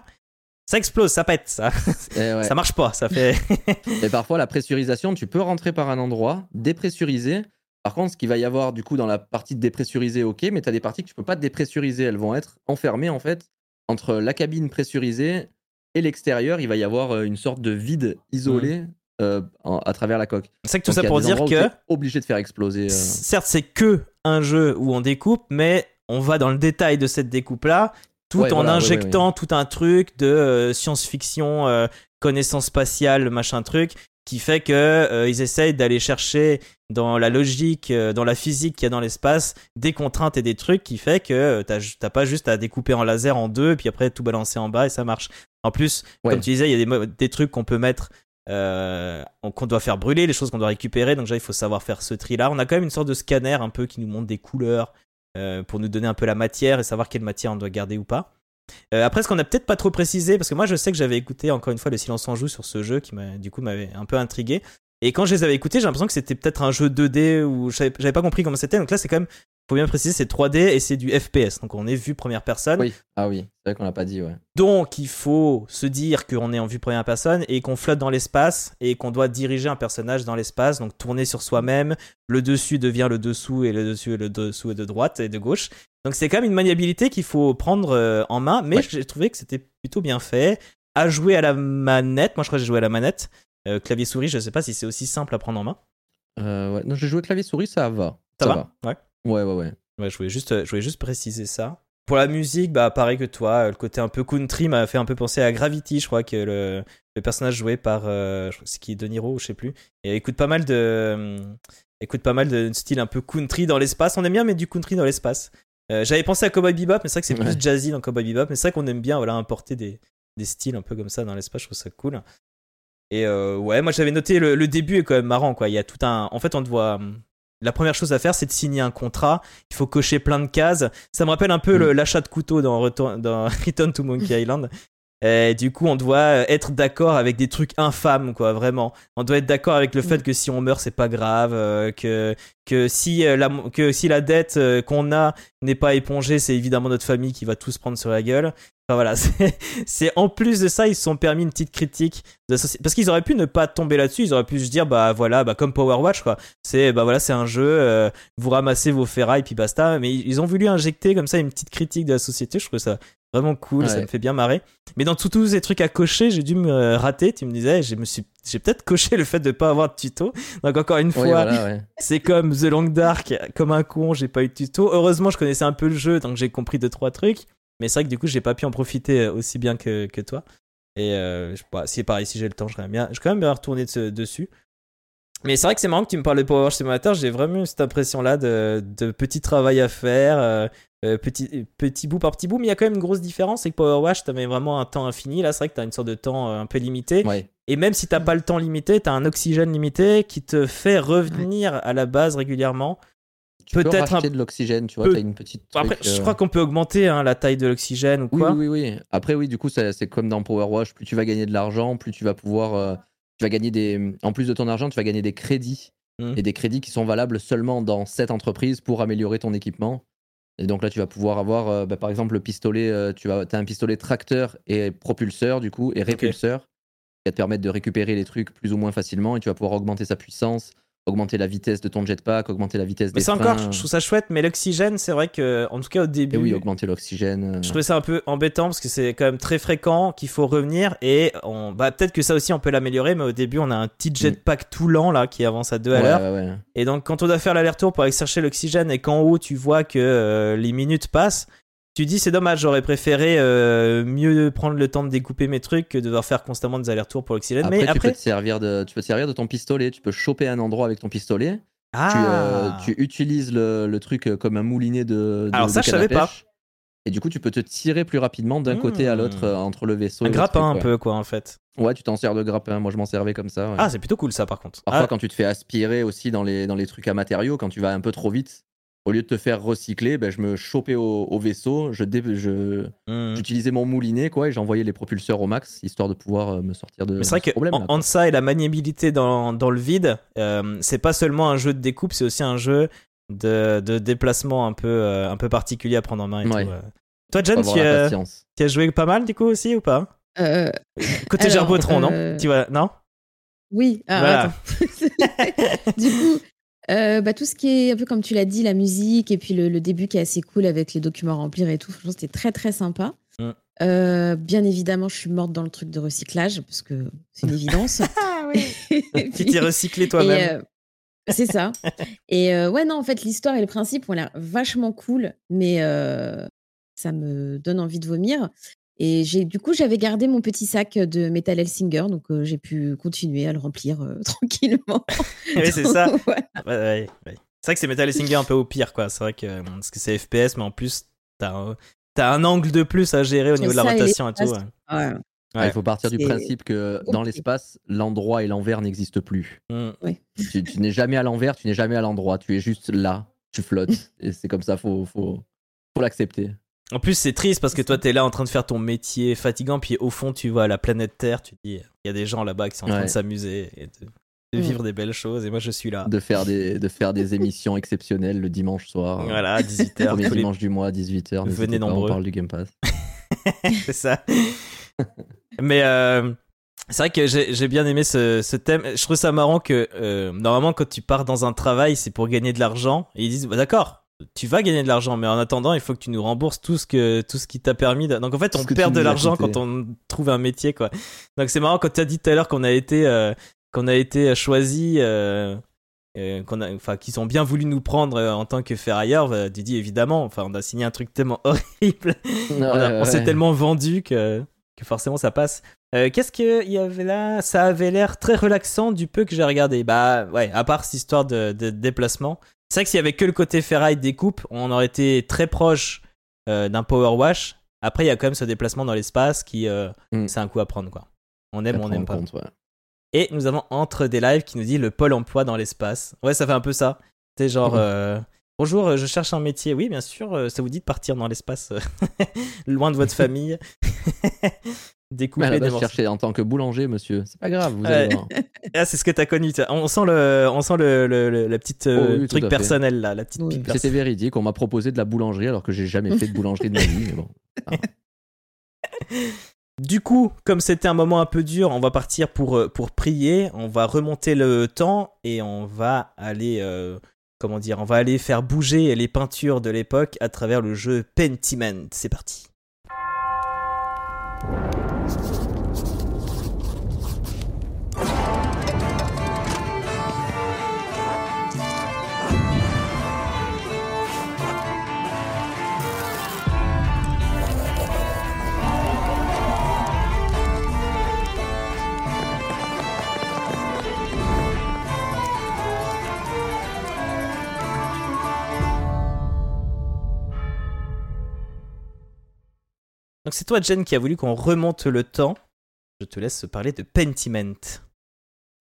ça explose, ça pète, ça. Eh ça marche pas, ça fait. et parfois, la pressurisation, tu peux rentrer par un endroit, dépressuriser. Par contre, ce qu'il va y avoir du coup dans la partie dépressurisée, ok, mais tu as des parties que tu peux pas dépressuriser. Elles vont être enfermées en fait entre la cabine pressurisée et l'extérieur. Il va y avoir euh, une sorte de vide isolé. Mm. Euh, à travers la coque. C'est que tout ça pour dire que obligé de faire exploser. Euh. Certes, c'est que un jeu où on découpe, mais on va dans le détail de cette découpe là, tout en injectant tout un truc de euh, science-fiction, connaissance spatiale, machin truc, qui fait que ils essayent d'aller chercher dans la logique, dans la physique qu'il y a dans l'espace, des contraintes et des trucs qui fait que t'as pas juste à découper en laser en deux, puis après tout balancer en bas et ça marche. En plus, comme tu disais, il y a des, des trucs qu'on peut mettre euh, qu'on doit faire brûler, les choses qu'on doit récupérer. Donc déjà, il faut savoir faire ce tri-là. On a quand même une sorte de scanner un peu qui nous montre des couleurs euh, pour nous donner un peu la matière et savoir quelle matière on doit garder ou pas. Euh, après, ce qu'on a peut-être pas trop précisé, parce que moi je sais que j'avais écouté encore une fois le silence en joue sur ce jeu qui du coup m'avait un peu intrigué. Et quand je les avais écoutés, j'ai l'impression que c'était peut-être un jeu 2D ou j'avais pas compris comment c'était. Donc là, c'est quand même faut bien préciser, c'est 3D et c'est du FPS. Donc on est vu première personne. Oui, ah oui, c'est vrai qu'on l'a pas dit, ouais. Donc il faut se dire qu'on est en vue première personne et qu'on flotte dans l'espace et qu'on doit diriger un personnage dans l'espace, donc tourner sur soi-même. Le dessus devient le dessous et le dessus et le dessous est de droite et de gauche. Donc c'est quand même une maniabilité qu'il faut prendre euh, en main, mais j'ai trouvé que c'était plutôt bien fait. À jouer à la manette, moi je crois que j'ai joué à la manette. Euh, clavier souris, je sais pas si c'est aussi simple à prendre en main. Euh, ouais, non, j'ai joué clavier souris, ça va. Ça, va, Ouais. Ouais, ouais, ouais. Ouais, je voulais juste, je voulais juste préciser ça. Pour la musique, bah pareil que toi, le côté un peu country m'a fait un peu penser à Gravity. Je crois que le, le personnage joué par, euh, c'est qui De Niro, je sais plus, et écoute pas mal de, euh, écoute pas mal de style un peu country dans l'espace. On aime bien mettre du country dans l'espace. Euh, j'avais pensé à Cowboy Bebop, mais c'est vrai que c'est plus jazzy dans Cowboy Bebop. Mais c'est vrai qu'on aime bien, voilà, importer des, des styles un peu comme ça dans l'espace. Je trouve ça cool. Et ouais, moi j'avais noté le, le, début est quand même marrant, quoi. Il y a tout un, en fait, on te voit la première chose à faire, c'est de signer un contrat. Il faut cocher plein de cases. Ça me rappelle un peu mm. l'achat de couteau dans, Return, dans Return to Monkey Island. Et du coup, on doit être d'accord avec des trucs infâmes, quoi, vraiment. On doit être d'accord avec le fait mm. que si on meurt, c'est pas grave, euh, que que si la que si la dette qu'on a n'est pas épongée, c'est évidemment notre famille qui va tous prendre sur la gueule voilà, c'est en plus de ça, ils se sont permis une petite critique parce qu'ils auraient pu ne pas tomber là-dessus, ils auraient pu se dire bah voilà, bah comme Power Watch quoi. C'est bah voilà, c'est un jeu, euh, vous ramassez vos ferrailles puis basta. Mais ils ont voulu injecter comme ça une petite critique de la société. Je trouve ça vraiment cool, ça me fait bien marrer. Mais dans tous ces trucs à cocher, j'ai dû me rater. Tu me disais, je me suis, j'ai peut-être coché le fait de pas avoir de tuto. Donc encore une fois, c'est comme The Long Dark, comme un con, j'ai pas eu de tuto. Heureusement, je connaissais un peu le jeu, donc j'ai compris deux trois trucs. Mais c'est vrai que du coup, j'ai pas pu en profiter euh, aussi bien que, que toi. Et euh, bah, c'est pareil, si j'ai le temps, je vais bien, je quand même bien retourner dessus. Mais c'est vrai que c'est marrant que tu me parles de Power Simulator. J'ai vraiment eu cette impression-là de, de, petit travail à faire, euh, petit, petit bout par petit bout. Mais il y a quand même une grosse différence. C'est que Power Wash, tu vraiment un temps infini. Là, c'est vrai que tu as une sorte de temps un peu limité. Et même si tu pas le temps limité, tu as un oxygène limité qui te fait revenir à la base régulièrement peut-être un... de l'oxygène, tu vois, as une petite. Après, je crois qu'on peut augmenter hein, la taille de l'oxygène ou quoi. Oui, oui, oui. Après, oui, du coup, c'est comme dans Power Wash, plus tu vas gagner de l'argent, plus tu vas pouvoir. Euh, tu vas gagner des. En plus de ton argent, tu vas gagner des crédits. Mmh. Et des crédits qui sont valables seulement dans cette entreprise pour améliorer ton équipement. Et donc là, tu vas pouvoir avoir, euh, bah, par exemple, le pistolet. Euh, tu as un pistolet tracteur et propulseur, du coup, et répulseur, qui va te permettre de récupérer les trucs plus ou moins facilement. Et tu vas pouvoir augmenter sa puissance augmenter la vitesse de ton jetpack, augmenter la vitesse mais des c'est encore, je trouve ça chouette, mais l'oxygène, c'est vrai que, en tout cas au début. Et oui, augmenter l'oxygène. Euh. Je trouvais ça un peu embêtant parce que c'est quand même très fréquent qu'il faut revenir et on, bah, peut-être que ça aussi on peut l'améliorer, mais au début on a un petit mm. jetpack tout lent là qui avance à 2 à l'heure. Et donc quand on doit faire l'aller-retour pour aller chercher l'oxygène et qu'en haut tu vois que euh, les minutes passent, tu dis c'est dommage, j'aurais préféré euh, mieux prendre le temps de découper mes trucs que de devoir faire constamment des allers-retours pour l'oxygène. Après, mais tu peux te servir de, tu peux te servir de ton pistolet. Tu peux choper un endroit avec ton pistolet. Tu, euh, ah. tu, utilises le, le, truc euh, comme un moulinet de. Alors ça, je savais pas. Et du coup, tu peux te tirer plus rapidement d'un côté à l'autre entre le vaisseau. Un grappin un peu, quoi, en fait. Ouais, tu t'en sers de grappin. Moi, je m'en servais comme ça. Ah, c'est plutôt cool ça, par contre. Parfois, ah. quand tu te fais aspirer aussi dans les, dans les trucs à matériaux, quand tu vas un peu trop vite, au lieu de te faire recycler, ben, je me chopais au, vaisseau, je, je mmh. j'utilisais mon moulinet quoi, et j'envoyais les propulseurs au max, histoire de pouvoir euh, me sortir de. Mais c'est vrai que en, ça et la maniabilité dans, dans le vide, euh, c'est pas seulement un jeu de découpe, c'est aussi un jeu de, de déplacement un peu, euh, un peu particulier à prendre en main. Et tout, Toi, John, tu as, tu as, joué pas mal du coup aussi ou pas? Côté Gerbotron, non? Tu vois, non? Oui. Ah, du coup, euh, bah, tout ce qui est un peu comme tu l'as dit, la musique et puis le, début qui est assez cool avec les documents à remplir et tout. Franchement, c'était très très sympa. Euh, bien évidemment, je suis morte dans le truc de recyclage parce que c'est une évidence. ah oui. tu t'es recyclé toi-même. Euh, c'est ça. Et ouais, non, en fait, l'histoire et le principe ont l'air vachement cool, mais ça me donne envie de vomir. Et j'ai, du coup, j'avais gardé mon petit sac de Metal Hellsinger, donc euh, j'ai pu continuer à le remplir euh, tranquillement. oui, c'est ça. C'est vrai que c'est Metal Hellsinger un peu au pire, quoi. C'est vrai que, parce que c'est FPS, mais en plus, t'as un, as un angle de plus à gérer au niveau de la rotation et, tout. il faut partir du principe que dans l'espace, l'endroit et l'envers n'existent plus. Mm. Tu, n'es jamais à l'envers, tu n'es jamais à l'endroit, tu es juste là, tu flottes. et c'est comme ça, faut, faut, faut l'accepter. En plus, c'est triste parce que toi, t'es là en train de faire ton métier fatigant, puis au fond, tu vois la planète Terre, tu dis, il y a des gens là-bas qui sont en train de s'amuser et de, mm. vivre des belles choses, et moi, je suis là. De faire des, de faire des émissions exceptionnelles le dimanche soir. Voilà, 18h. Premier dimanche du mois, 18h. Venez nombreux. on parle du Game Pass. c'est ça. Mais euh, c'est vrai que j'ai bien aimé ce, thème. Je trouve ça marrant que euh, normalement, quand tu pars dans un travail, c'est pour gagner de l'argent. Et ils disent, bah, d'accord, tu vas gagner de l'argent, mais en attendant, il faut que tu nous rembourses tout ce que tout ce qui t'a permis. Donc en fait, on perd de l'argent quand on trouve un métier, quoi. Donc c'est marrant quand tu as dit tout à l'heure qu'on a été euh, qu'on a été choisi, euh, euh, qu'on a, enfin, qu'ils ont bien voulu nous prendre en tant que ferrailleur. Bah, tu dis évidemment, enfin, on a signé un truc tellement horrible, on, s'est tellement vendu que que forcément ça passe. Qu'est-ce qu'il y avait là? Ça avait l'air très relaxant du peu que j'ai regardé. Bah ouais, à part cette histoire de, de déplacement. C'est vrai que s'il y avait que le côté ferraille découpe, on aurait été très proche euh, d'un power wash. Après, il y a quand même ce déplacement dans l'espace qui, euh, mm. c'est un coup à prendre quoi. On aime, ou on n'aime pas. Et nous avons entre des lives qui nous dit le pôle emploi dans l'espace. Ouais, ça fait un peu ça. C'est genre. Euh, bonjour, je cherche un métier. Oui, bien sûr, ça vous dit de partir dans l'espace, loin de votre famille. découper Mais des je cherchais en tant que boulanger, monsieur. C'est pas grave, vous allez voir. Ah, c'est ce que t'as connu. On sent le, on sent le, le, la petite euh, Oh oui, truc personnel là, la petite Oui. C'était véridique, on m'a proposé de la boulangerie alors que j'ai jamais fait de boulangerie de ma vie. Mais bon. Du coup, comme c'était un moment un peu dur, on va partir pour, euh, pour prier. On va remonter le temps et on va aller, euh, comment dire, on va aller faire bouger les peintures de l'époque à travers le jeu Pentiment. C'est parti. Thank you. Donc c'est toi, Jen, qui a voulu qu'on remonte le temps. Je te laisse parler de Pentiment.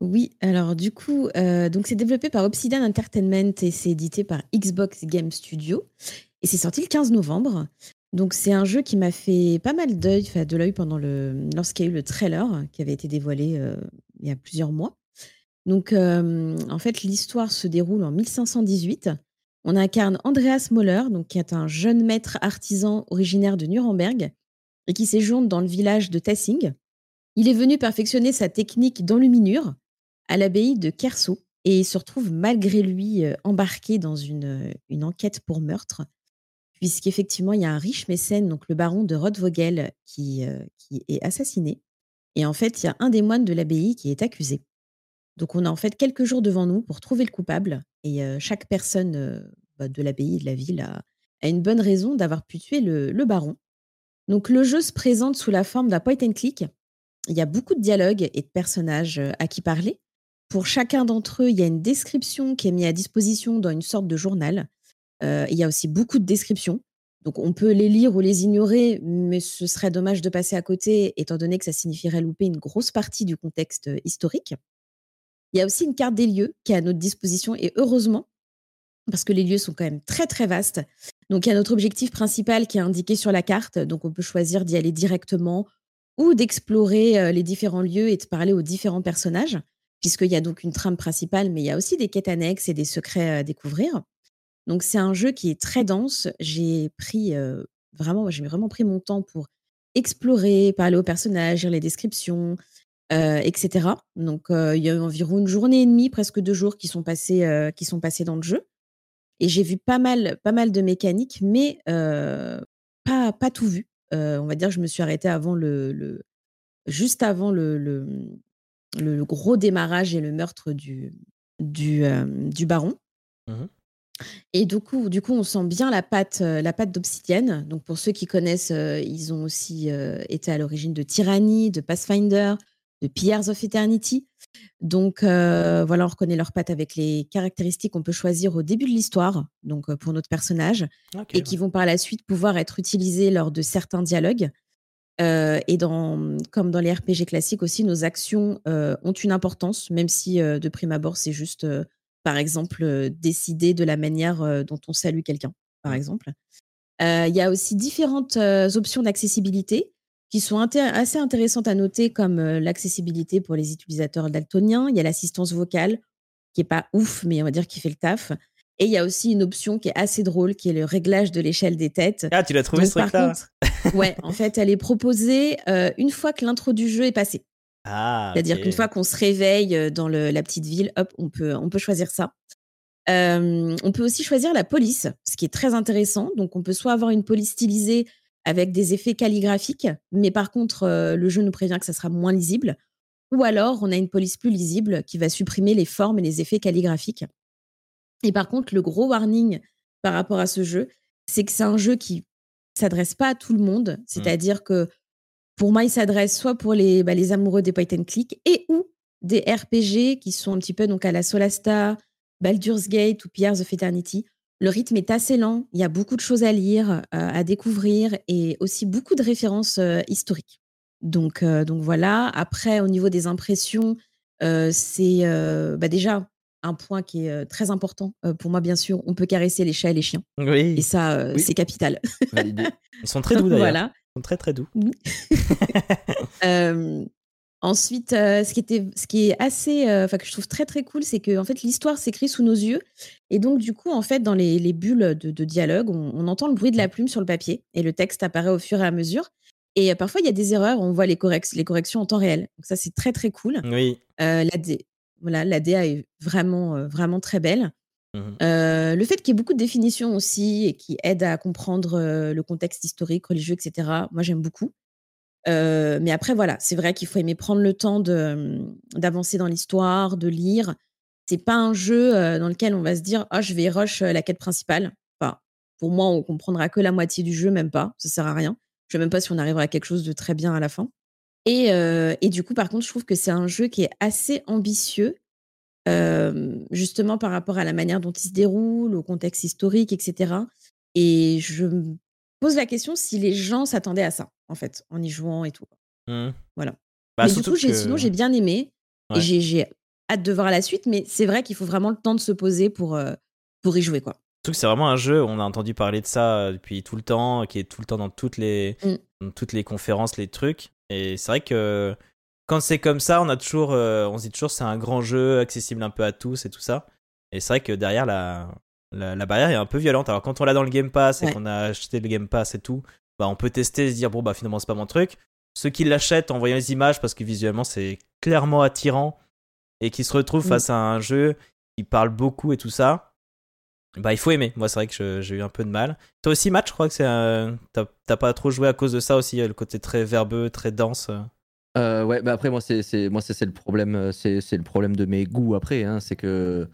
Oui, alors du coup, euh, donc c'est développé par Obsidian Entertainment et c'est édité par Xbox Game Studio. Et c'est sorti le 15 novembre. Donc c'est un jeu qui m'a fait pas mal d'œil, enfin, de l'œil pendant le lorsqu'il y a eu le trailer qui avait été dévoilé euh, il y a plusieurs mois. Donc euh, en fait l'histoire se déroule en 1518. On incarne Andreas Moller, donc qui est un jeune maître artisan originaire de Nuremberg et qui séjourne dans le village de Tessing. Il est venu perfectionner sa technique d'enluminure à l'abbaye de Kerso et se retrouve malgré lui euh, embarqué dans une, euh, une enquête pour meurtre, puisqu'effectivement il y a un riche mécène, donc le baron de Rothvogel, qui, euh, qui est assassiné. Et en fait, il y a un des moines de l'abbaye qui est accusé. Donc on a en fait quelques jours devant nous pour trouver le coupable, et chaque personne bah, de l'abbaye et de la ville a, une bonne raison d'avoir pu tuer le baron. Donc le jeu se présente sous la forme d'un point and click. Il y a beaucoup de dialogues et de personnages euh, à qui parler. Pour chacun d'entre eux, il y a une description qui est mise à disposition dans une sorte de journal. Euh, il y a aussi beaucoup de descriptions. Donc on peut les lire ou les ignorer, mais ce serait dommage de passer à côté, étant donné que ça signifierait louper une grosse partie du contexte euh, historique. Il y a aussi une carte des lieux qui est à notre disposition, et heureusement, parce que les lieux sont quand même très très vastes. Donc il y a notre objectif principal qui est indiqué sur la carte, donc on peut choisir d'y aller directement ou d'explorer euh, les différents lieux et de parler aux différents personnages puisqu'il y a donc une trame principale, mais il y a aussi des quêtes annexes et des secrets à découvrir. Donc c'est un jeu qui est très dense. J'ai pris euh, vraiment, j'ai vraiment pris mon temps pour explorer, parler aux personnages, lire les descriptions, euh, etc. Donc euh, il y a environ une journée et demie, presque deux jours, qui sont passés, euh, qui sont passés dans le jeu. Et j'ai vu pas mal, pas mal de mécaniques, mais euh, pas, pas tout vu. Euh, on va dire que je me suis arrêtée avant le, le juste avant le, le, le gros démarrage et le meurtre du, du, euh, du baron. Mhm. Et du coup, du coup, on sent bien la patte, euh, la patte d'Obsidian. Donc, pour ceux qui connaissent, euh, ils ont aussi euh, été à l'origine de Tyranny, de Pathfinder, de Pillars of Eternity. Donc, euh, voilà, on reconnaît leur patte avec les caractéristiques qu'on peut choisir au début de l'histoire, donc euh, pour notre personnage, et qui vont par la suite pouvoir être utilisées lors de certains dialogues. Euh, et dans, comme dans les RPG classiques aussi, nos actions euh, ont une importance, même si euh, de prime abord, c'est juste, par exemple, décider de la manière dont on salue quelqu'un, par Mm. exemple. Il y a aussi différentes options d'accessibilité qui sont assez intéressantes à noter, comme euh, l'accessibilité pour les utilisateurs daltoniens. Il y a l'assistance vocale, qui est pas ouf, mais on va dire qui fait le taf. Et il y a aussi une option qui est assez drôle, qui est le réglage de l'échelle des têtes. Ah, tu l'as trouvé Donc, ce truc-là ouais, en fait, elle est proposée euh, une fois que l'intro du jeu est passée. Ah, C'est-à dire ok. qu'une fois qu'on se réveille euh, dans le- la petite ville, hop, on peut, on peut choisir ça. Euh, on peut aussi choisir la police, ce qui est très intéressant. Donc, on peut soit avoir une police stylisée avec des effets calligraphiques, mais par contre, euh, le jeu nous prévient que ça sera moins lisible. Ou alors, on a une police plus lisible qui va supprimer les formes et les effets calligraphiques. Et par contre, le gros warning par rapport à ce jeu, c'est que c'est un jeu qui s'adresse pas à tout le monde. C'est-à-dire que pour moi, il s'adresse soit pour les, bah, les amoureux des point and click et ou des RPG qui sont un petit peu donc à la Solasta, Baldur's Gate ou Pillars of Eternity. Le rythme est assez lent, il y a beaucoup de choses à lire, euh, à découvrir et aussi beaucoup de références euh, historiques. Donc, euh, donc voilà. Après, au niveau des impressions, c'est bah, déjà un point qui est très important pour moi, bien sûr. On peut caresser les chats et les chiens. Oui, Et ça, Oui. c'est capital. Validé. ils sont très doux d'ailleurs. voilà. Ils sont très très doux. Ensuite, ce, qui était, ce qui est assez, enfin que je trouve très très cool, c'est que en fait l'histoire s'écrit sous nos yeux, et donc du coup en fait dans les, les bulles de, dialogue, on, entend le bruit de la plume sur le papier et le texte apparaît au fur et à mesure. Et parfois il y a des erreurs, on voit les, les corrections en temps réel. Donc ça c'est très très cool. Oui. la, voilà, la DA est vraiment vraiment très belle. Mmh le fait qu'il y ait beaucoup de définitions aussi et qui aident à comprendre le contexte historique, religieux, etc. Moi j'aime beaucoup mais après, voilà, c'est vrai qu'il faut aimer prendre le temps d'avancer dans l'histoire, de lire. C'est pas un jeu dans lequel on va se dire ah je vais rush la quête principale. Pour moi, on comprendra que la moitié du jeu, même pas. Ça sert à rien. Je sais même pas si on arrivera à quelque chose de très bien à la fin. Et du coup, par contre, je trouve que c'est un jeu qui est assez ambitieux, justement par rapport à la manière dont il se déroule, au contexte historique, etc. Et je me pose la question si les gens s'attendaient à ça en fait, en y jouant et tout. Mmh. Voilà. Bah, mais du coup, sinon, j'ai bien aimé. Et j'ai hâte de voir la suite, mais c'est vrai qu'il faut vraiment le temps de se poser pour, euh, pour y jouer. quoi. Surtout que c'est vraiment un jeu, on a entendu parler de ça euh, depuis tout le temps, qui est tout le temps dans toutes les, mmh. toutes les conférences, les trucs. Et c'est vrai que quand c'est comme ça, on a toujours, euh, on se dit toujours c'est un grand jeu, accessible un peu à tous et tout ça. Et c'est vrai que derrière, la, la, barrière est un peu violente. Alors quand on l'a dans le Game Pass et qu'on a acheté le Game Pass et tout, bah, on peut tester et se dire bon bah finalement c'est pas mon truc. Ceux qui l'achètent en voyant les images parce que visuellement c'est clairement attirant et qui se retrouvent mm. face à un jeu qui parle beaucoup et tout ça, bah il faut aimer. Moi c'est vrai que j'ai eu un peu de mal. Toi aussi match, je crois que c'est t'as pas trop joué à cause de ça aussi, le côté très verbeux, très dense. Euh, ouais, bah après moi c'est moi c'est le problème, c'est le problème de mes goûts après, hein, c'est que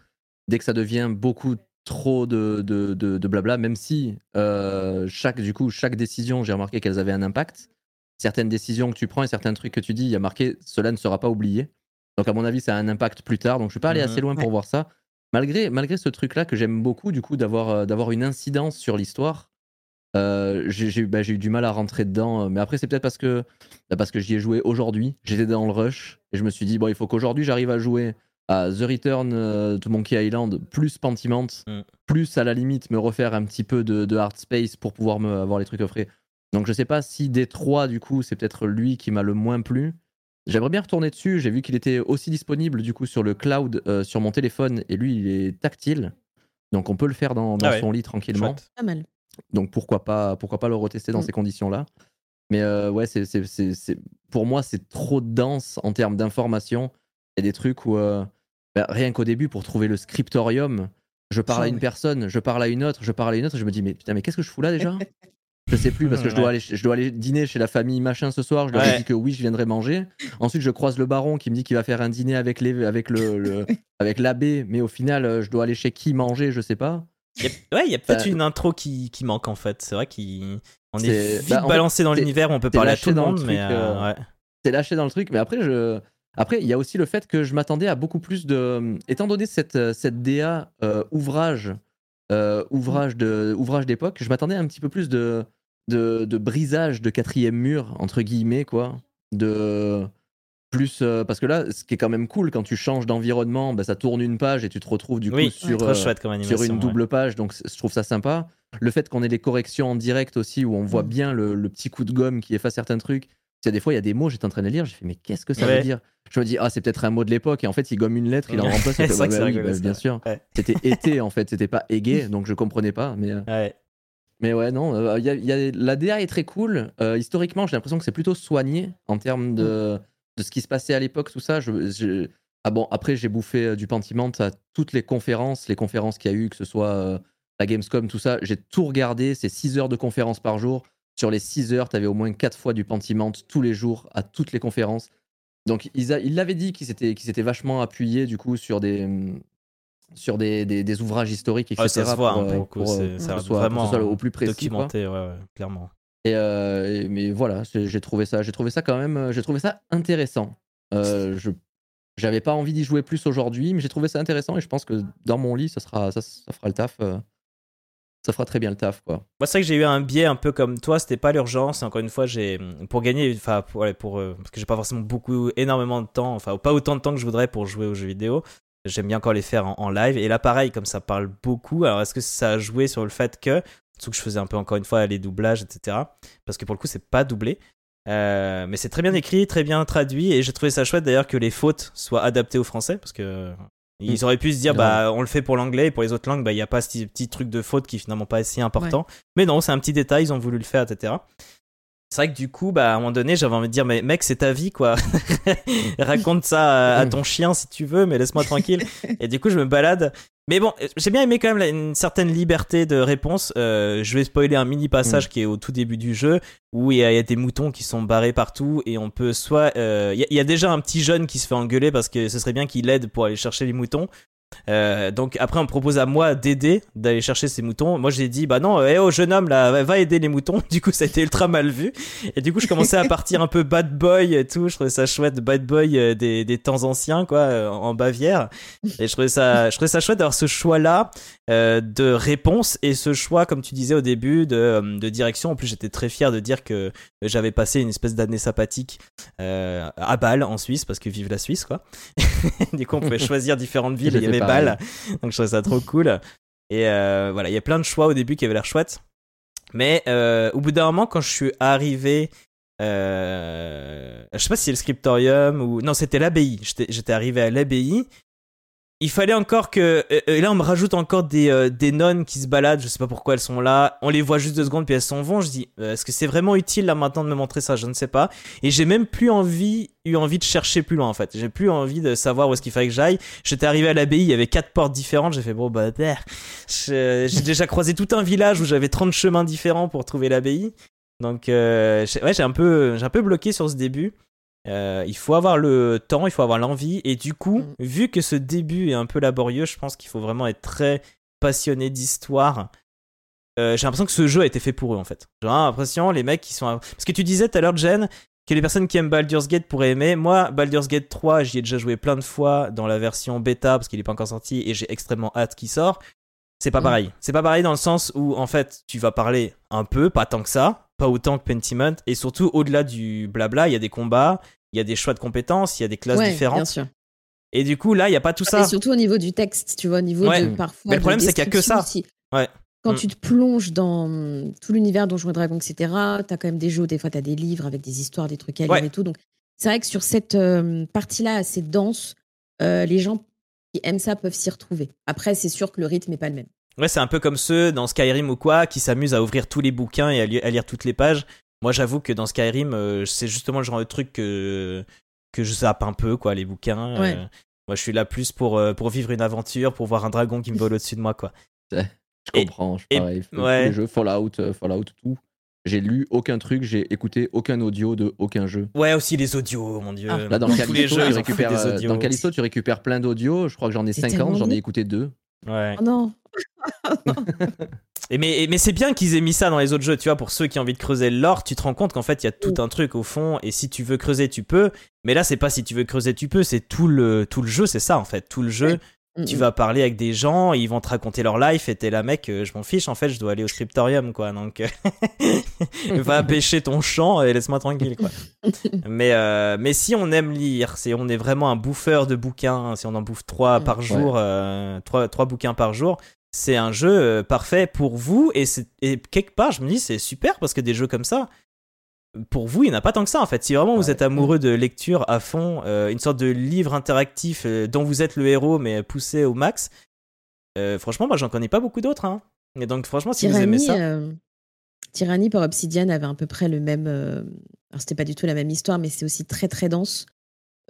dès que ça devient beaucoup trop de, de, de, blabla, même si euh, chaque, du coup, chaque décision, j'ai remarqué qu'elles avaient un impact. Certaines décisions que tu prends et certains trucs que tu dis, il y a marqué cela ne sera pas oublié. Donc, à mon avis, ça a un impact plus tard. Donc, je suis pas allé assez mmh loin pour voir ça. Malgré, malgré ce truc-là que j'aime beaucoup, du coup, d'avoir euh, d'avoir une incidence sur l'histoire, euh, j'ai bah, eu du mal à rentrer dedans. Mais après, c'est peut-être parce que, bah, parce que j'y ai joué aujourd'hui. J'étais dans le rush et je me suis dit, bon, il faut qu'aujourd'hui, j'arrive à jouer The Return euh, to Monkey Island plus Pentiment, mm. plus à la limite me refaire un petit peu de, hard space pour pouvoir me avoir les trucs offrés. Donc je sais pas si des trois du coup c'est peut-être lui qui m'a le moins plu. J'aimerais bien retourner dessus. J'ai vu qu'il était aussi disponible du coup sur le cloud euh, sur mon téléphone et lui il est tactile, donc on peut le faire dans, ah son lit tranquillement. Pas mal. Donc pourquoi pas pourquoi pas le retester dans mm. ces conditions là. Mais euh, ouais c'est, pour moi c'est trop dense en termes d'information. Il y a des trucs où bah, rien qu'au début, pour trouver le scriptorium, je parle à ah une personne, je parle à une autre, je parle à une autre, je me dis, mais putain, mais qu'est-ce que je fous là déjà? Je sais plus parce que je dois, aller, je dois aller dîner chez la famille machin ce soir. Je leur ai dit que oui, je viendrai manger. Ensuite, je croise le baron qui me dit qu'il va faire un dîner avec les, avec le, avec l'abbé, mais au final, euh, je dois aller chez qui manger, je sais pas. ouais, il y a peut-être une intro qui, qui, manque en fait. C'est vrai qu'on est, est, vite bah, balancé dans l'univers, on peut parler à tout le monde, mais euh, euh, lâché dans le truc, mais après je après, il y a aussi le fait que je m'attendais à beaucoup plus de. Étant donné cette, euh, cette DA euh, ouvrage, euh, ouvrage de ouvrage d'époque, je m'attendais à un petit peu plus de, de, de, brisage de quatrième mur, entre guillemets, quoi. De. Plus. parce que là, ce qui est quand même cool, quand tu changes d'environnement, bah, ça tourne une page et tu te retrouves du coup sur, sur une double page, donc je trouve ça sympa. Le fait qu'on ait des corrections en direct aussi, où on voit mm. bien le, le, petit coup de gomme qui efface certains trucs, c'est des fois, il y a des mots, j'étais en train de lire, j'ai fait, mais qu'est-ce que ça veut dire? Je me dis, ah, c'est peut-être un mot de l'époque, et en fait, il gomme une lettre, il en remplace. c'est bah, bah, bien sûr. C'était été, en fait, c'était pas aigué, donc je comprenais pas. Mais, euh, mais ouais, non, euh, y a, la DA est très cool. Euh, historiquement, j'ai l'impression que c'est plutôt soigné en termes de, de ce qui se passait à l'époque, tout ça. Je, Ah bon, après, j'ai bouffé du Pentiment à toutes les conférences, les conférences qu'il y a eu, que ce soit la Gamescom, tout ça. J'ai tout regardé, c'est 6 heures de conférences par jour sur les 6 heures, tu avais au moins 4 fois du Pentiment tous les jours à toutes les conférences. Donc, ils l'avaient dit qu'ils s'étaient vachement appuyés du coup sur des, sur des, des, ouvrages historiques, etc. ça se voit pour, ça soit, vraiment au plus précis. Documenté, ouais, clairement. Euh, et, mais voilà, j'ai trouvé ça, j'ai trouvé ça quand même, j'ai trouvé ça intéressant. Euh, je j'avais pas envie d'y jouer plus aujourd'hui, mais j'ai trouvé ça intéressant et je pense que dans mon lit, ça sera, ça, ça fera le taf. Euh ça fera très bien le taf quoi. Moi c'est vrai que j'ai eu un biais un peu comme toi, c'était pas l'urgence. Encore une fois, j'ai pour gagner, enfin pour, euh, parce que j'ai pas forcément beaucoup, énormément de temps, enfin pas autant de temps que je voudrais pour jouer aux jeux vidéo. J'aime bien encore les faire en, live. Et là pareil, comme ça parle beaucoup. Alors est-ce que ça a joué sur le fait que, surtout que je faisais un peu encore une fois les doublages, etc. Parce que pour le coup c'est pas doublé. mais c'est très bien écrit, très bien traduit, et j'ai trouvé ça chouette d'ailleurs que les fautes soient adaptées au français, parce que ils mm. auraient pu se dire, bah, on le fait pour l'anglais et pour les autres langues, bah, il n'y a pas ce petit truc de faute qui est finalement pas si important. Mais non, c'est un petit détail, ils ont voulu le faire, etc. C'est vrai que du coup, bah, à un moment donné, j'avais envie de dire, mais mec, c'est ta vie, quoi. Raconte ça à, ton chien si tu veux, mais laisse-moi tranquille. et du coup, je me balade. Mais bon, j'ai bien aimé quand même une certaine liberté de réponse. Euh, je vais spoiler un mini passage mm. qui est au tout début du jeu où il y, a, des moutons qui sont barrés partout et on peut soit. Euh, il y, a déjà un petit jeune qui se fait engueuler parce que ce serait bien qu'il aide pour aller chercher les moutons. Euh, donc après on me propose à moi d'aider d'aller chercher ces moutons. Moi j'ai dit bah non hé oh jeune homme là va aider les moutons. Du coup ça a été ultra mal vu. Et du coup je commençais à partir un peu bad boy et tout. Je trouvais ça chouette bad boy euh, des, des temps anciens quoi euh, en Bavière. Et je trouvais ça je trouvais ça chouette d'avoir ce choix là de réponse et ce choix comme tu disais au début de, de direction. En plus j'étais très fier de dire que j'avais passé une espèce d'année sympathique à Bâle en Suisse parce que vive la Suisse quoi du coup on pouvait choisir différentes villes il y avait balles. Donc je trouvais ça trop cool. Et euh, voilà, il y a plein de choix au début qui avaient l'air chouettes. Mais euh, au bout d'un moment, quand je suis arrivé, euh, je sais pas si c'est le scriptorium ou non, c'était l'abbaye. J'étais arrivé à l'abbaye il fallait encore que. Et là, on me rajoute encore des, euh, des nonnes qui se baladent. Je sais pas pourquoi elles sont là. On les voit juste deux secondes, puis elles s'en vont. Je dis, euh, est-ce que c'est vraiment utile là maintenant de me montrer ça? Je ne sais pas. Et j'ai même plus envie, eu envie de chercher plus loin en fait. J'ai plus envie de savoir où est-ce qu'il fallait que j'aille. J'étais arrivé à l'abbaye, il y avait quatre portes différentes. J'ai fait, bon, bah, j'ai déjà croisé tout un village où j'avais 30 chemins différents pour trouver l'abbaye. Donc, euh, ouais, j'ai un, peu, un peu bloqué sur ce début. Euh, il faut avoir le temps, il faut avoir l'envie. Et du coup, mm. vu que ce début est un peu laborieux, je pense qu'il faut vraiment être très passionné d'histoire. Euh, j'ai l'impression que ce jeu a été fait pour eux en fait. J'ai l'impression, les mecs qui sont. Parce que tu disais tout à l'heure, Jen, que les personnes qui aiment Baldur's Gate pourraient aimer. Moi, Baldur's Gate 3, j'y ai déjà joué plein de fois dans la version bêta parce qu'il n'est pas encore sorti et j'ai extrêmement hâte qu'il sort. C'est pas mm. pareil. C'est pas pareil dans le sens où en fait, tu vas parler un peu, pas tant que ça, pas autant que Pentiment, et surtout au-delà du blabla, il y a des combats, il y a des choix de compétences, il y a des classes différentes. Bien sûr. Et du coup, là, il n'y a pas tout ça. Et surtout au niveau du texte, tu vois, au niveau de parfois. Mais le problème, c'est qu'il n'y a que ça. Ouais. Quand mm. tu te plonges dans tout l'univers Donjons et Dragons, etc., tu as quand même des jeux, des fois, tu as des livres avec des histoires, des trucs à lire et tout. Donc, c'est vrai que sur cette euh, partie-là assez dense, euh, les gens qui aiment ça peuvent s'y retrouver. Après, c'est sûr que le rythme n'est pas le même. Ouais, c'est un peu comme ceux dans Skyrim ou quoi qui s'amusent à ouvrir tous les bouquins et à lire toutes les pages. Moi, j'avoue que dans Skyrim, euh, c'est justement le genre de truc que, que je zappe un peu, quoi, les bouquins. Euh. moi, je suis là plus pour, euh, pour vivre une aventure, pour voir un dragon qui me vole au-dessus de moi, quoi. Je comprends, je pareil. les jeux Fallout, Fallout, tout. J'ai lu aucun truc, j'ai écouté aucun audio de aucun jeu. Ouais, aussi les audios, mon dieu. Ah. Là, dans Callisto, les jeux, tu récupères, dans Callisto, tu récupères plein d'audios. Je crois que j'en ai 50, j'en ai écouté deux. Ouais. Oh non. Et mais, mais c'est bien qu'ils aient mis ça dans les autres jeux, tu vois, pour ceux qui ont envie de creuser l'or, tu te rends compte qu'en fait, il y a tout un truc au fond, et si tu veux creuser, tu peux. Mais là, c'est pas si tu veux creuser, tu peux, c'est tout le, tout le jeu, c'est ça en fait. Tout le jeu, tu vas parler avec des gens, ils vont te raconter leur life, et t'es là, mec, euh, je m'en fiche, en fait, je dois aller au scriptorium, quoi. Donc, euh, va pêcher ton champ et laisse-moi tranquille, quoi. mais, euh, mais si on aime lire, si on est vraiment un bouffeur de bouquins, si on en bouffe trois par jour, trois, trois bouquins par jour, c'est un jeu euh, parfait pour vous et, et quelque part je me dis c'est super parce que des jeux comme ça pour vous il n'y en a pas tant que ça en fait. Si vraiment vous êtes amoureux de lecture à fond euh, une sorte de livre interactif euh, dont vous êtes le héros mais poussé au max franchement moi j'en connais pas beaucoup d'autres hein. et donc franchement si vous aimez ça Tyranny par Obsidian avait à peu près le même alors c'était pas du tout la même histoire mais c'est aussi très très dense.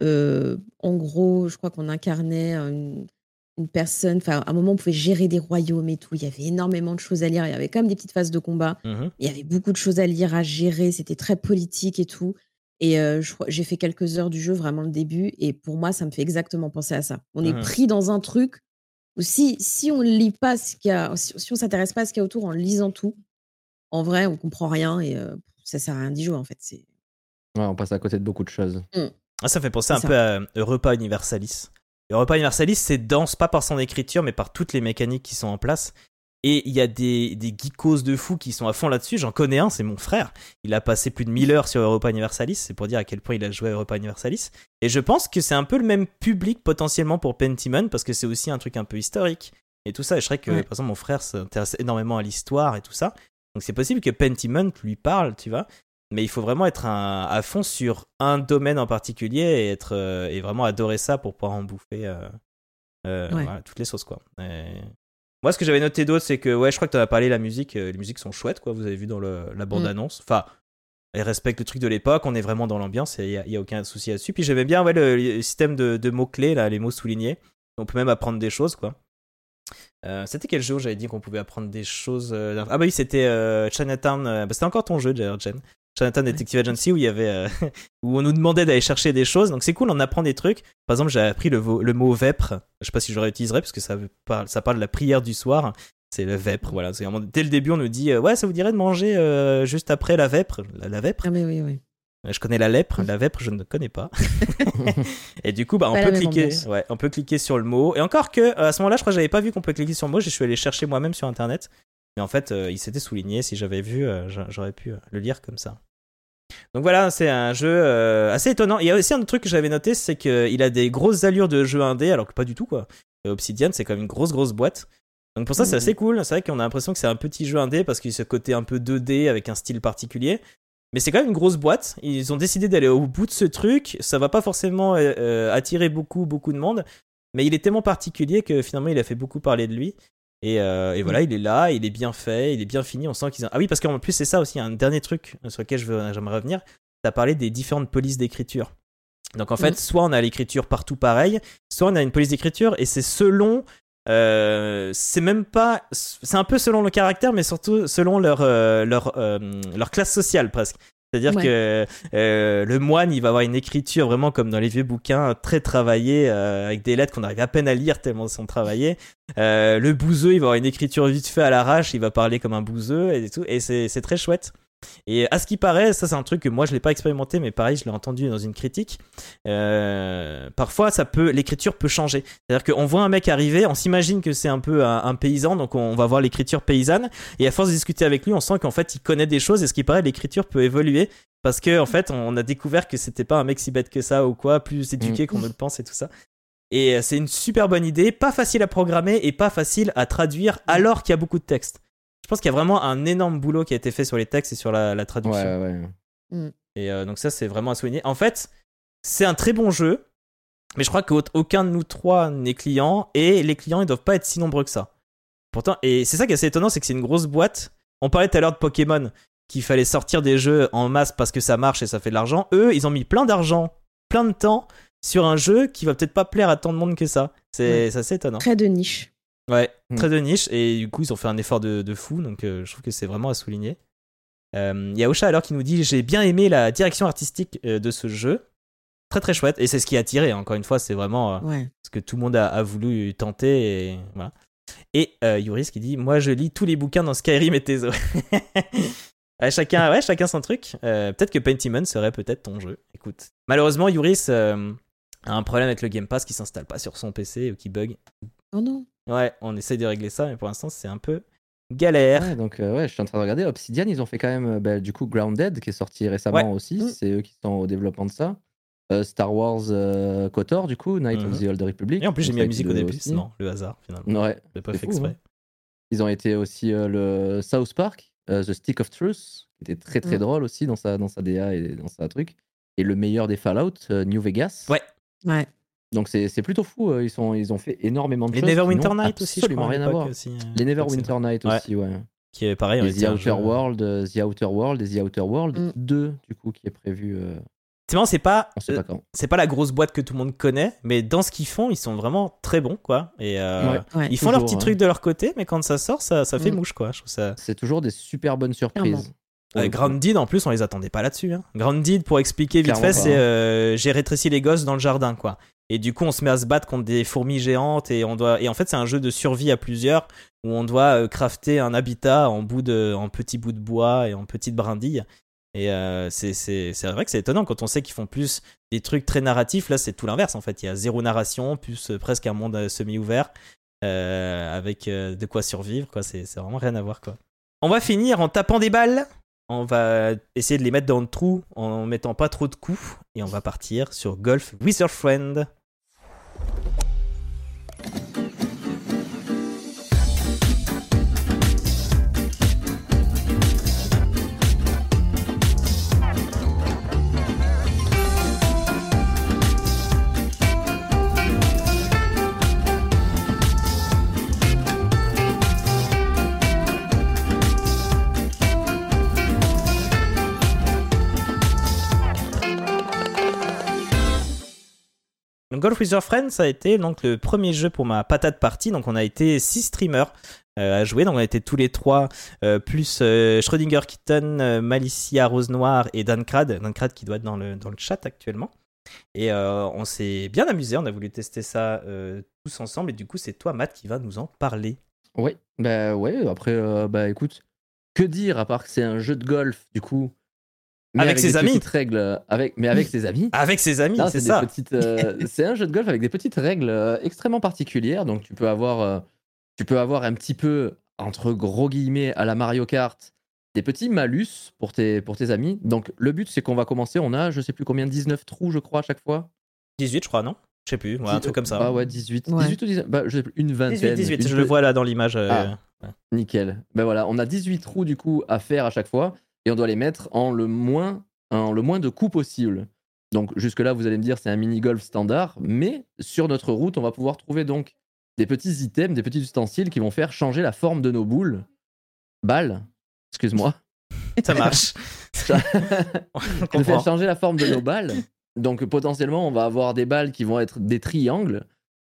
En gros je crois qu'on incarnait une une personne, enfin, à un moment, on pouvait gérer des royaumes et tout. Il y avait énormément de choses à lire. Il y avait quand même des petites phases de combat. Mmh il y avait beaucoup de choses à lire, à gérer. C'était très politique et tout. Et euh, j'ai fait quelques heures du jeu, vraiment le début. Et pour moi, ça me fait exactement penser à ça. On est mmh pris dans un truc où si, si on ne lit pas ce qu'il y a, si, on s'intéresse pas à ce qu'il y a autour en lisant tout, en vrai, on comprend rien et euh, ça sert à rien d'y jouer en fait. C'est... Ouais, on passe à côté de beaucoup de choses. Mmh. Ah, ça fait penser un peu à Repas Universalis. Europa Universalis, c'est dense pas par son écriture, mais par toutes les mécaniques qui sont en place. Et il y a des, des geekos de fous qui sont à fond là-dessus. J'en connais un, c'est mon frère. Il a passé plus de 1000 heures sur Europa Universalis. C'est pour dire à quel point il a joué à Europa Universalis. Et je pense que c'est un peu le même public potentiellement pour Pentiment, parce que c'est aussi un truc un peu historique. Et tout ça. Et je serais que, par exemple, mon frère s'intéresse énormément à l'histoire et tout ça. Donc c'est possible que Pentiment lui parle, tu vois. Mais il faut vraiment être à fond sur un domaine en particulier et être et vraiment adorer ça pour pouvoir en bouffer toutes les sauces quoi. Moi, ce que j'avais noté d'autre, c'est que ouais, je crois que tu as parlé la musique. les musiques sont chouettes, quoi. Vous avez vu dans le, la bande annonce. Enfin, elle respecte le truc de l'époque, on est vraiment dans l'ambiance, il n'y a, aucun souci là-dessus. Puis j'aimais bien ouais, le, système de, mots-clés, là, les mots soulignés. On peut même apprendre des choses, quoi. Euh, c'était quel jeu où j'avais dit qu'on pouvait apprendre des choses euh, Ah bah oui, c'était euh, Chinatown. Bah, c'était encore ton jeu, d'ailleurs, Jen. Chinatown Detective Agency où il y avait où on nous demandait d'aller chercher des choses. Donc c'est cool, on apprend des trucs. Par exemple, j'ai appris le, le, mot vêpre. Je sais pas si je le réutiliserai parce que ça parle, ça parle de la prière du soir. C'est le vêpre, voilà. Dès le début, on nous dit Ouais, ça vous dirait de manger euh, juste après la vêpre la, vêpre? Ah, mais oui, oui. Euh, je connais la lèpre, la vêpre, je ne connais pas. et du coup, bah, on, peut cliquer, ouais, on peut cliquer sur le mot. Et encore que, à ce moment-là, je crois que j'avais pas vu qu'on peut cliquer sur le mot. Je suis allé chercher moi-même sur internet. Mais en fait, euh, il s'était souligné. Si j'avais vu, j'aurais pu le lire comme ça. Donc voilà, c'est un jeu assez étonnant. Il y a aussi un autre truc que j'avais noté, c'est qu'il a des grosses allures de jeu indé, alors que pas du tout, quoi. Obsidian, c'est comme une grosse, grosse boîte. Donc pour ça, c'est assez cool. C'est vrai qu'on a l'impression que c'est un petit jeu indé parce qu'il a ce côté un peu 2D avec un style particulier. Mais c'est quand même une grosse boîte. Ils ont décidé d'aller au bout de ce truc. Ça va pas forcément euh, euh, attirer beaucoup, beaucoup de monde. Mais il est tellement particulier que finalement, il a fait beaucoup parler de lui. Et, euh, voilà, il est là, il est bien fait, il est bien fini. On sent qu'ils ont... Ah oui, parce qu'en plus, c'est ça aussi, un dernier truc sur lequel j'aimerais revenir. Tu as parlé des différentes polices d'écriture. Donc en fait, soit on a l'écriture partout pareil, soit on a une police d'écriture et c'est selon euh, c'est même pas. C'est un peu selon le caractère, mais surtout selon leur, euh, leur, leur classe sociale presque. C'est-à-dire que le moine, il va avoir une écriture vraiment comme dans les vieux bouquins, très travaillée, avec des lettres qu'on arrive à peine à lire tellement elles sont travaillées. le bouseux, il va avoir une écriture vite fait à l'arrache, il va parler comme un bouseux et tout. Et c'est très chouette. Et à ce qui paraît, ça c'est un truc que moi je l'ai pas expérimenté, mais pareil, je l'ai entendu dans une critique. Euh, parfois, ça peut, l'écriture peut changer. C'est-à-dire qu'on voit un mec arriver, on s'imagine que c'est un peu un, paysan, donc on va voir l'écriture paysanne. Et à force de discuter avec lui, on sent qu'en fait il connaît des choses. Et ce qui paraît, l'écriture peut évoluer parce que en fait, on a découvert que c'était pas un mec si bête que ça ou quoi, plus éduqué mm. qu'on ne le pense et tout ça. Et euh, c'est une super bonne idée, pas facile à programmer et pas facile à traduire alors qu'il y a beaucoup de texte je pense qu'il y a vraiment un énorme boulot qui a été fait sur les textes et sur la, traduction. Ouais, ouais. Mm. Et euh, donc ça, c'est vraiment à souligner. En fait, c'est un très bon jeu, mais je crois qu'aucun de nous trois n'est client, et les clients, ils doivent pas être si nombreux que ça. Pourtant, et c'est ça qui est assez étonnant, c'est que c'est une grosse boîte. On parlait tout à l'heure de Pokémon, qu'il fallait sortir des jeux en masse parce que ça marche et ça fait de l'argent. Eux, ils ont mis plein d'argent, plein de temps sur un jeu qui va peut-être pas plaire à tant de monde que ça. C'est assez étonnant. Très de niche. Ouais, hmm. très de niche. Et du coup, ils ont fait un effort de, fou. Donc, euh, je trouve que c'est vraiment à souligner. Euh, il y a Osha alors qui nous dit J'ai bien aimé la direction artistique euh, de ce jeu. Très très chouette. Et c'est ce qui a attiré. Encore une fois, c'est vraiment ce que tout le monde a, voulu tenter. Et voilà. Et Yuris qui dit Moi, je lis tous les bouquins dans Skyrim et Tezo. chacun, ouais, chacun son truc. peut-être que Pentiment serait peut-être ton jeu. Écoute. Malheureusement, Yuris a un problème avec le Game Pass qui s'installe pas sur son PC ou qui bug. Oh non. Ouais, on essaie de régler ça, mais pour l'instant, c'est un peu galère. Ouais, donc, euh, ouais, je suis en train de regarder. Obsidian, ils ont fait quand même, euh, bah, du coup, Grounded, qui est sorti récemment aussi. Mm. C'est eux qui sont au développement de ça. Euh, Star Wars KOTOR, du coup, Night of mm-hmm. the Old Republic. Et en plus, j'ai mis la musique au début, non, le hasard, finalement. Ouais. J'ai pas fait exprès. Hein. Ils ont été aussi le South Park, The Stick of Truth, qui était très très mm. drôle aussi dans sa, dans sa DA et dans sa truc. Et le meilleur des Fallout, New Vegas. Ouais. Ouais. Donc c'est plutôt fou, euh, ils, sont, ils ont fait énormément de les choses. Les Neverwinter Night aussi, je crois, rien à voir. Aussi, euh, les Neverwinter Night aussi, ouais. Qui est pareil. Et The Outer World, euh, The Outer World et The Outer World 2, du coup, qui est prévu. C'est marrant, c'est pas, c'est pas la grosse boîte que tout le monde connaît, mais dans ce qu'ils font, ils sont vraiment très bons, quoi. Et ils font leur petit truc de leur côté, mais quand ça sort, ça, ça fait mm. mouche, quoi. Ça... C'est toujours des super bonnes surprises. Euh, Grounded, en plus, on les attendait pas là-dessus. Hein. Grounded, pour expliquer vite fait, c'est j'ai rétréci les gosses dans le jardin, quoi. Et du coup, on se met à se battre contre des fourmis géantes et on doit. Et en fait, c'est un jeu de survie à plusieurs où on doit euh, crafter un habitat en bout de, en petits bouts de bois et en petites brindilles. Et euh, c'est vrai que c'est étonnant quand on sait qu'ils font plus des trucs très narratifs. Là, c'est tout l'inverse en fait. Il y a zéro narration, plus euh, presque un monde semi-ouvert avec de quoi survivre. Quoi. C'est vraiment rien à voir. Quoi. On va finir en tapant des balles. On va essayer de les mettre dans le trou en mettant pas trop de coups. Et on va partir sur Golf with your friend. Golf with Your Friends, ça a été donc le premier jeu pour ma patate partie. Donc on a été six streamers à jouer. Donc on a été tous les trois, plus Schrödinger Kitten, Malicia Rose Noire et Dan Crad. Qui doit être dans le, dans le chat actuellement. Et on s'est bien amusé. On a voulu tester ça tous ensemble. Et du coup, c'est toi, Matt, qui va nous en parler. Oui, bah ouais, après, bah écoute, que dire à part que c'est un jeu de golf, du coup, avec, ses amis. Règles, avec, mais avec ses amis. Avec ses amis, c'est ça. Euh, c'est un jeu de golf avec des petites règles euh, extrêmement particulières. Donc tu peux avoir, euh, tu peux avoir un petit peu entre gros guillemets à la Mario Kart des petits malus pour tes, pour tes amis. Donc le but c'est qu'on va commencer. On a je sais plus combien 19 trous je crois à chaque fois. 18 je crois non? Je sais plus, un truc comme ça. Ah ouais, 18. 18 ou 19 bah, je sais plus, une vingtaine. 18, 18 je le vois là dans l'image. Ah, nickel. Ben voilà, on a 18 trous du coup à faire à chaque fois et on doit les mettre en le moins le moins de coups possible. Donc jusque-là, vous allez me dire c'est un mini-golf standard, mais sur notre route, on va pouvoir trouver donc des petits items, des petits ustensiles qui vont faire changer la forme de nos boules. Balles, excuse-moi. Ça marche. de faire changer la forme de nos balles. Donc potentiellement, on va avoir des balles qui vont être des triangles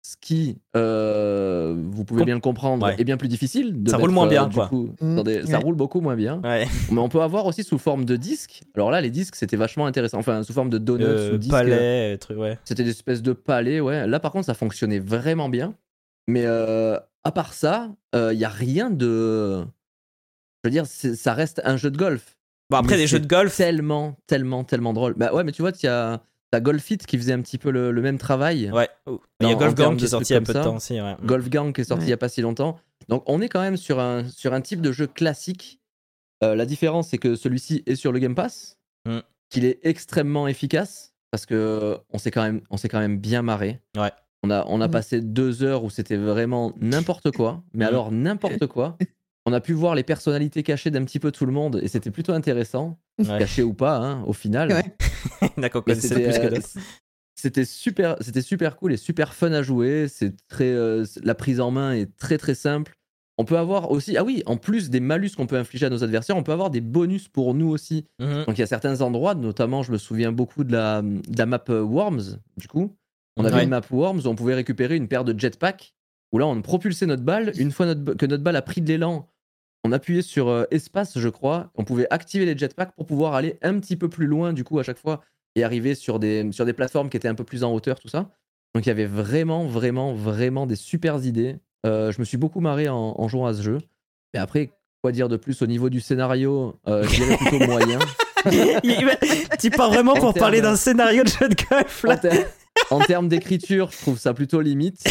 ce qui, euh, vous pouvez bien le comprendre, est bien plus difficile. ça roule moins bien, quoi. Mmh. Ça roule beaucoup moins bien. Mais on peut avoir aussi sous forme de disque. Alors là, les disques, c'était vachement intéressant. Enfin, sous forme de donuts euh, ou disques. Palais, truc, ouais. C'était des espèces de palais, ouais. Là, par contre, ça fonctionnait vraiment bien. Mais euh, à part ça, il n'y a rien de. Je veux dire, ça reste un jeu de golf. Bon, après, des jeux de golf. Tellement, tellement, tellement drôle. Bah ouais, mais tu vois, il y a T'as Golfit qui faisait un petit peu le, même travail. Ouais. il y a Golf Gang qui est sorti il y a peu de temps aussi. Ouais. Golf Gang qui est sorti il n'y a pas si longtemps. Donc on est quand même sur un, sur un type de jeu classique. Euh, la différence, c'est que celui-ci est sur le Game Pass, mm. qu'il est extrêmement efficace parce que on s'est quand même, on s'est quand même bien marré. Ouais. On a, on a mm. passé deux heures où c'était vraiment n'importe quoi, mais mm. alors n'importe quoi. On a pu voir les personnalités cachées d'un petit peu tout le monde et c'était plutôt intéressant, cachées ou pas, hein, au final. Ouais. D'accord, c'était euh, c'était super, c'était super cool et super fun à jouer. C'est très, euh, la prise en main est très très simple. On peut avoir aussi, ah oui, en plus des malus qu'on peut infliger à nos adversaires, on peut avoir des bonus pour nous aussi. Mhm. Donc il y a certains endroits, notamment, je me souviens beaucoup de la, de la map euh, Worms, du coup. On avait une map Worms où on pouvait récupérer une paire de jetpacks, où là on propulsait notre balle. Une fois que notre balle a pris de l'élan, on appuyait sur euh, espace, je crois. On pouvait activer les jetpacks pour pouvoir aller un petit peu plus loin, du coup, à chaque fois, et arriver sur des, sur des plateformes qui étaient un peu plus en hauteur, tout ça. Donc il y avait vraiment, vraiment, vraiment des super idées. Euh, je me suis beaucoup marré en, jouant à ce jeu. Mais après, quoi dire de plus au niveau du scénario? Euh, Je dirais plutôt moyen. tu pars vraiment pour parler d'un scénario de jeu de golf là. En, termes d'écriture, je trouve ça plutôt limite.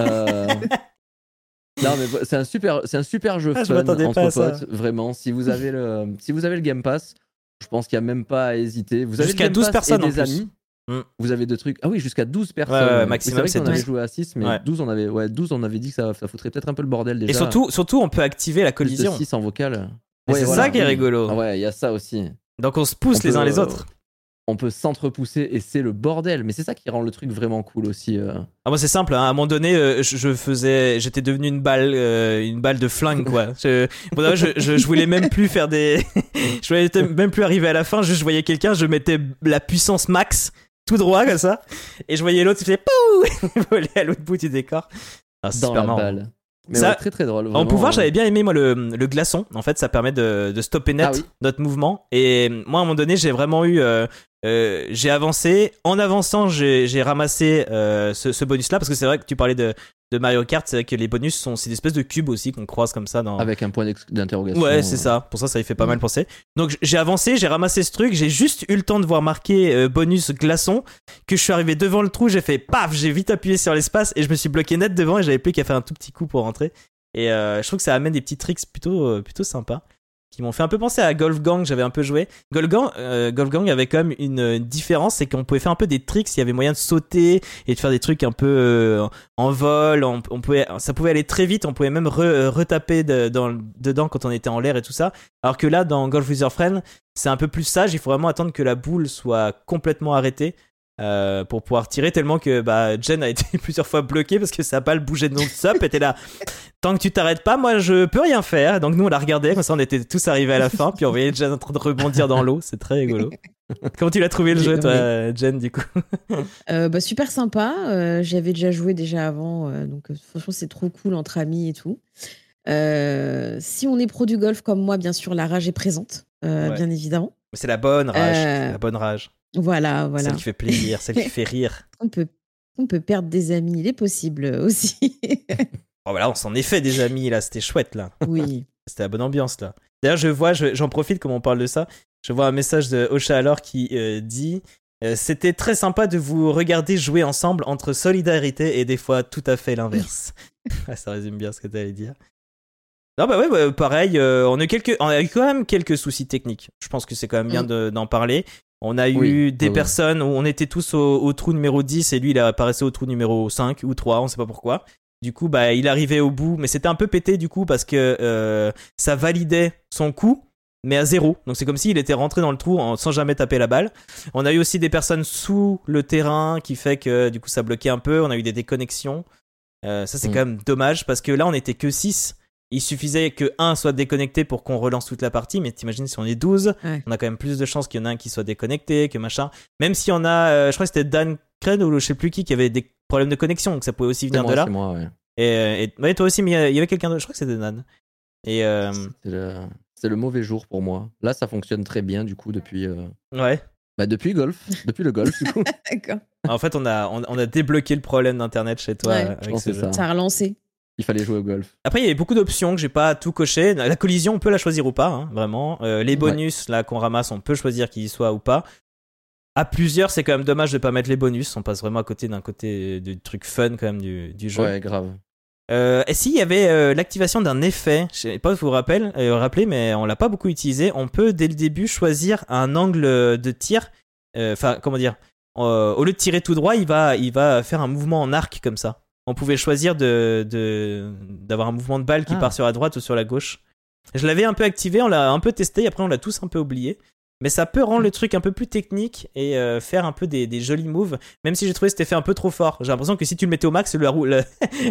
Euh, non, mais c'est un super, c'est un super jeu ah, fun entre potes, vraiment. Si vous avez le, si vous avez le Game Pass, je pense qu'il n'y a même pas à hésiter. Vous avez jusqu'à 12 personnes et des amis. Mm. Vous avez deux trucs. Ah oui, jusqu'à 12 personnes. Ouais, maximum, c'est vrai qu'on avait joué à 6, mais 12, on avait, ouais, 12, on avait dit que ça, ça foutrait peut-être un peu le bordel déjà. Et surtout, surtout on peut activer la collision. 6 en vocal. c'est ça qui est rigolo. Ah ouais, il y a ça aussi. Donc on se pousse les uns les autres on peut s'entrepousser et c'est le bordel. Mais c'est ça qui rend le truc vraiment cool aussi. Euh. Ah, moi, c'est simple. Hein. À un moment donné, euh, je faisais, j'étais devenu une balle, euh, une balle de flingue, quoi. Je, je, voulais même plus faire des, je voulais même plus arriver à la fin. Juste, je voyais quelqu'un, je mettais la puissance max tout droit comme ça, et je voyais l'autre qui faisait pouh, voler à l'autre bout du décor. Ah, Dans la balle. Mais ça, très très drôle. en pouvoir, j'avais bien aimé moi le, le, glaçon. En fait, ça permet de, de stopper net ah notre mouvement. Et moi, à un moment donné, j'ai vraiment eu euh, j'ai avancé. En avançant, j'ai ramassé euh, ce, ce bonus-là parce que c'est vrai que tu parlais de, de Mario Kart, c'est vrai que les bonus sont c'est des espèces de cubes aussi qu'on croise comme ça dans. Avec un point d'interrogation. Ouais, c'est ça. Pour ça, ça y fait pas mal penser. Donc j'ai avancé, j'ai ramassé ce truc, j'ai juste eu le temps de voir marquer euh, bonus glaçon, que je suis arrivé devant le trou, j'ai fait paf, j'ai vite appuyé sur l'espace et je me suis bloqué net devant et j'avais plus qu'à faire un tout petit coup pour rentrer. Et je trouve que ça amène des petits tricks plutôt plutôt sympas qui m'ont fait un peu penser à Golf Gang, j'avais un peu joué. Golf Gang, euh, avait quand même une différence, c'est qu'on pouvait faire un peu des tricks, il y avait moyen de sauter et de faire des trucs un peu euh, en vol, on, pouvait, ça pouvait aller très vite, on pouvait même retaper dans, dedans quand on était en l'air et tout ça. Alors que là, dans Golf with Your Friend, c'est un peu plus sage, il faut vraiment attendre que la boule soit complètement arrêtée euh, pour pouvoir tirer tellement que bah, Jen a été plusieurs fois bloquée parce que sa balle bougeait non-stop. Était là. Tant que tu t'arrêtes pas moi je peux rien faire. Donc nous on la regardait. Comme ça on était tous arrivés à la fin. Puis on voyait Jen en train de rebondir dans l'eau. C'est très rigolo. Comment tu l'as trouvé le jeu toi Jen du coup? Euh, bah, super sympa. Euh, j'avais déjà joué déjà avant. Donc franchement c'est trop cool entre amis et tout. Si on est pro du golf comme moi bien sûr la rage est présente bien évidemment. C'est la bonne rage. La bonne rage voilà, voilà. Celle qui fait plaisir, celle qui fait rire. On peut, on peut perdre des amis, il est possible aussi. oh, voilà, on s'en est fait des amis, là, c'était chouette, là. Oui. c'était la bonne ambiance, là. D'ailleurs, je vois, j'en profite comme on parle de ça, je vois un message de Ocha alors qui euh, dit euh, C'était très sympa de vous regarder jouer ensemble entre solidarité et des fois tout à fait l'inverse. ça résume bien ce que tu allais dire. Non, bah ouais, pareil, euh, on, a quelques, on a eu quand même quelques soucis techniques. Je pense que c'est quand même bien mm. d'en parler. On a eu des personnes où on était tous au, trou numéro 10 et lui il apparaissait au trou numéro 5 ou 3, on sait pas pourquoi. Du coup, bah, il arrivait au bout, mais c'était un peu pété du coup parce que euh, ça validait son coup, mais à zéro. Donc c'est comme s'il était rentré dans le trou sans jamais taper la balle. On a eu aussi des personnes sous le terrain qui fait que du coup ça bloquait un peu. On a eu des déconnexions. Euh, ça c'est mm. quand même dommage parce que là on était que 6 il suffisait que un soit déconnecté pour qu'on relance toute la partie, mais t'imagines si on est 12, on a quand même plus de chances qu'il y en a un qui soit déconnecté, que machin. Même si on a, euh, je crois que c'était Dan Cred ou je sais plus qui qui avait des problèmes de connexion, donc ça pouvait aussi venir de là. Moi, ouais. Et, et toi aussi, mais il y avait quelqu'un d'autre, je crois que c'était Dan. Et euh... c'est le, mauvais jour pour moi. Là, ça fonctionne très bien du coup depuis. Euh, ouais. Bah depuis golf, depuis le golf du coup. D'accord. En fait, on a, on, a débloqué le problème d'internet chez toi avec ce jeu. Ça a relancé il fallait jouer au golf. Après, il y avait beaucoup d'options que j'ai pas tout coché. La collision, on peut la choisir ou pas, hein, vraiment. Euh, les bonus là qu'on ramasse, on peut choisir qu'ils y soient ou pas. À plusieurs, c'est quand même dommage de pas mettre les bonus. On passe vraiment à côté d'un côté du truc fun quand même du, du jeu. Ouais, grave. Euh, et s'il y avait euh, l'activation d'un effet, je sais pas si vous vous rappelez, rappelez mais on l'a pas beaucoup utilisé. On peut dès le début choisir un angle de tir. Enfin, comment dire Au lieu de tirer tout droit, il va, il va faire un mouvement en arc comme ça on pouvait choisir de, d'avoir un mouvement de balle qui ah. part sur la droite ou sur la gauche. Je l'avais un peu activé, on l'a un peu testé, après on l'a tous un peu oublié. Mais ça peut rendre le truc un peu plus technique et euh, faire un peu des, jolis moves, même si j'ai trouvé cet effet un peu trop fort. J'ai l'impression que si tu le mettais au max, la,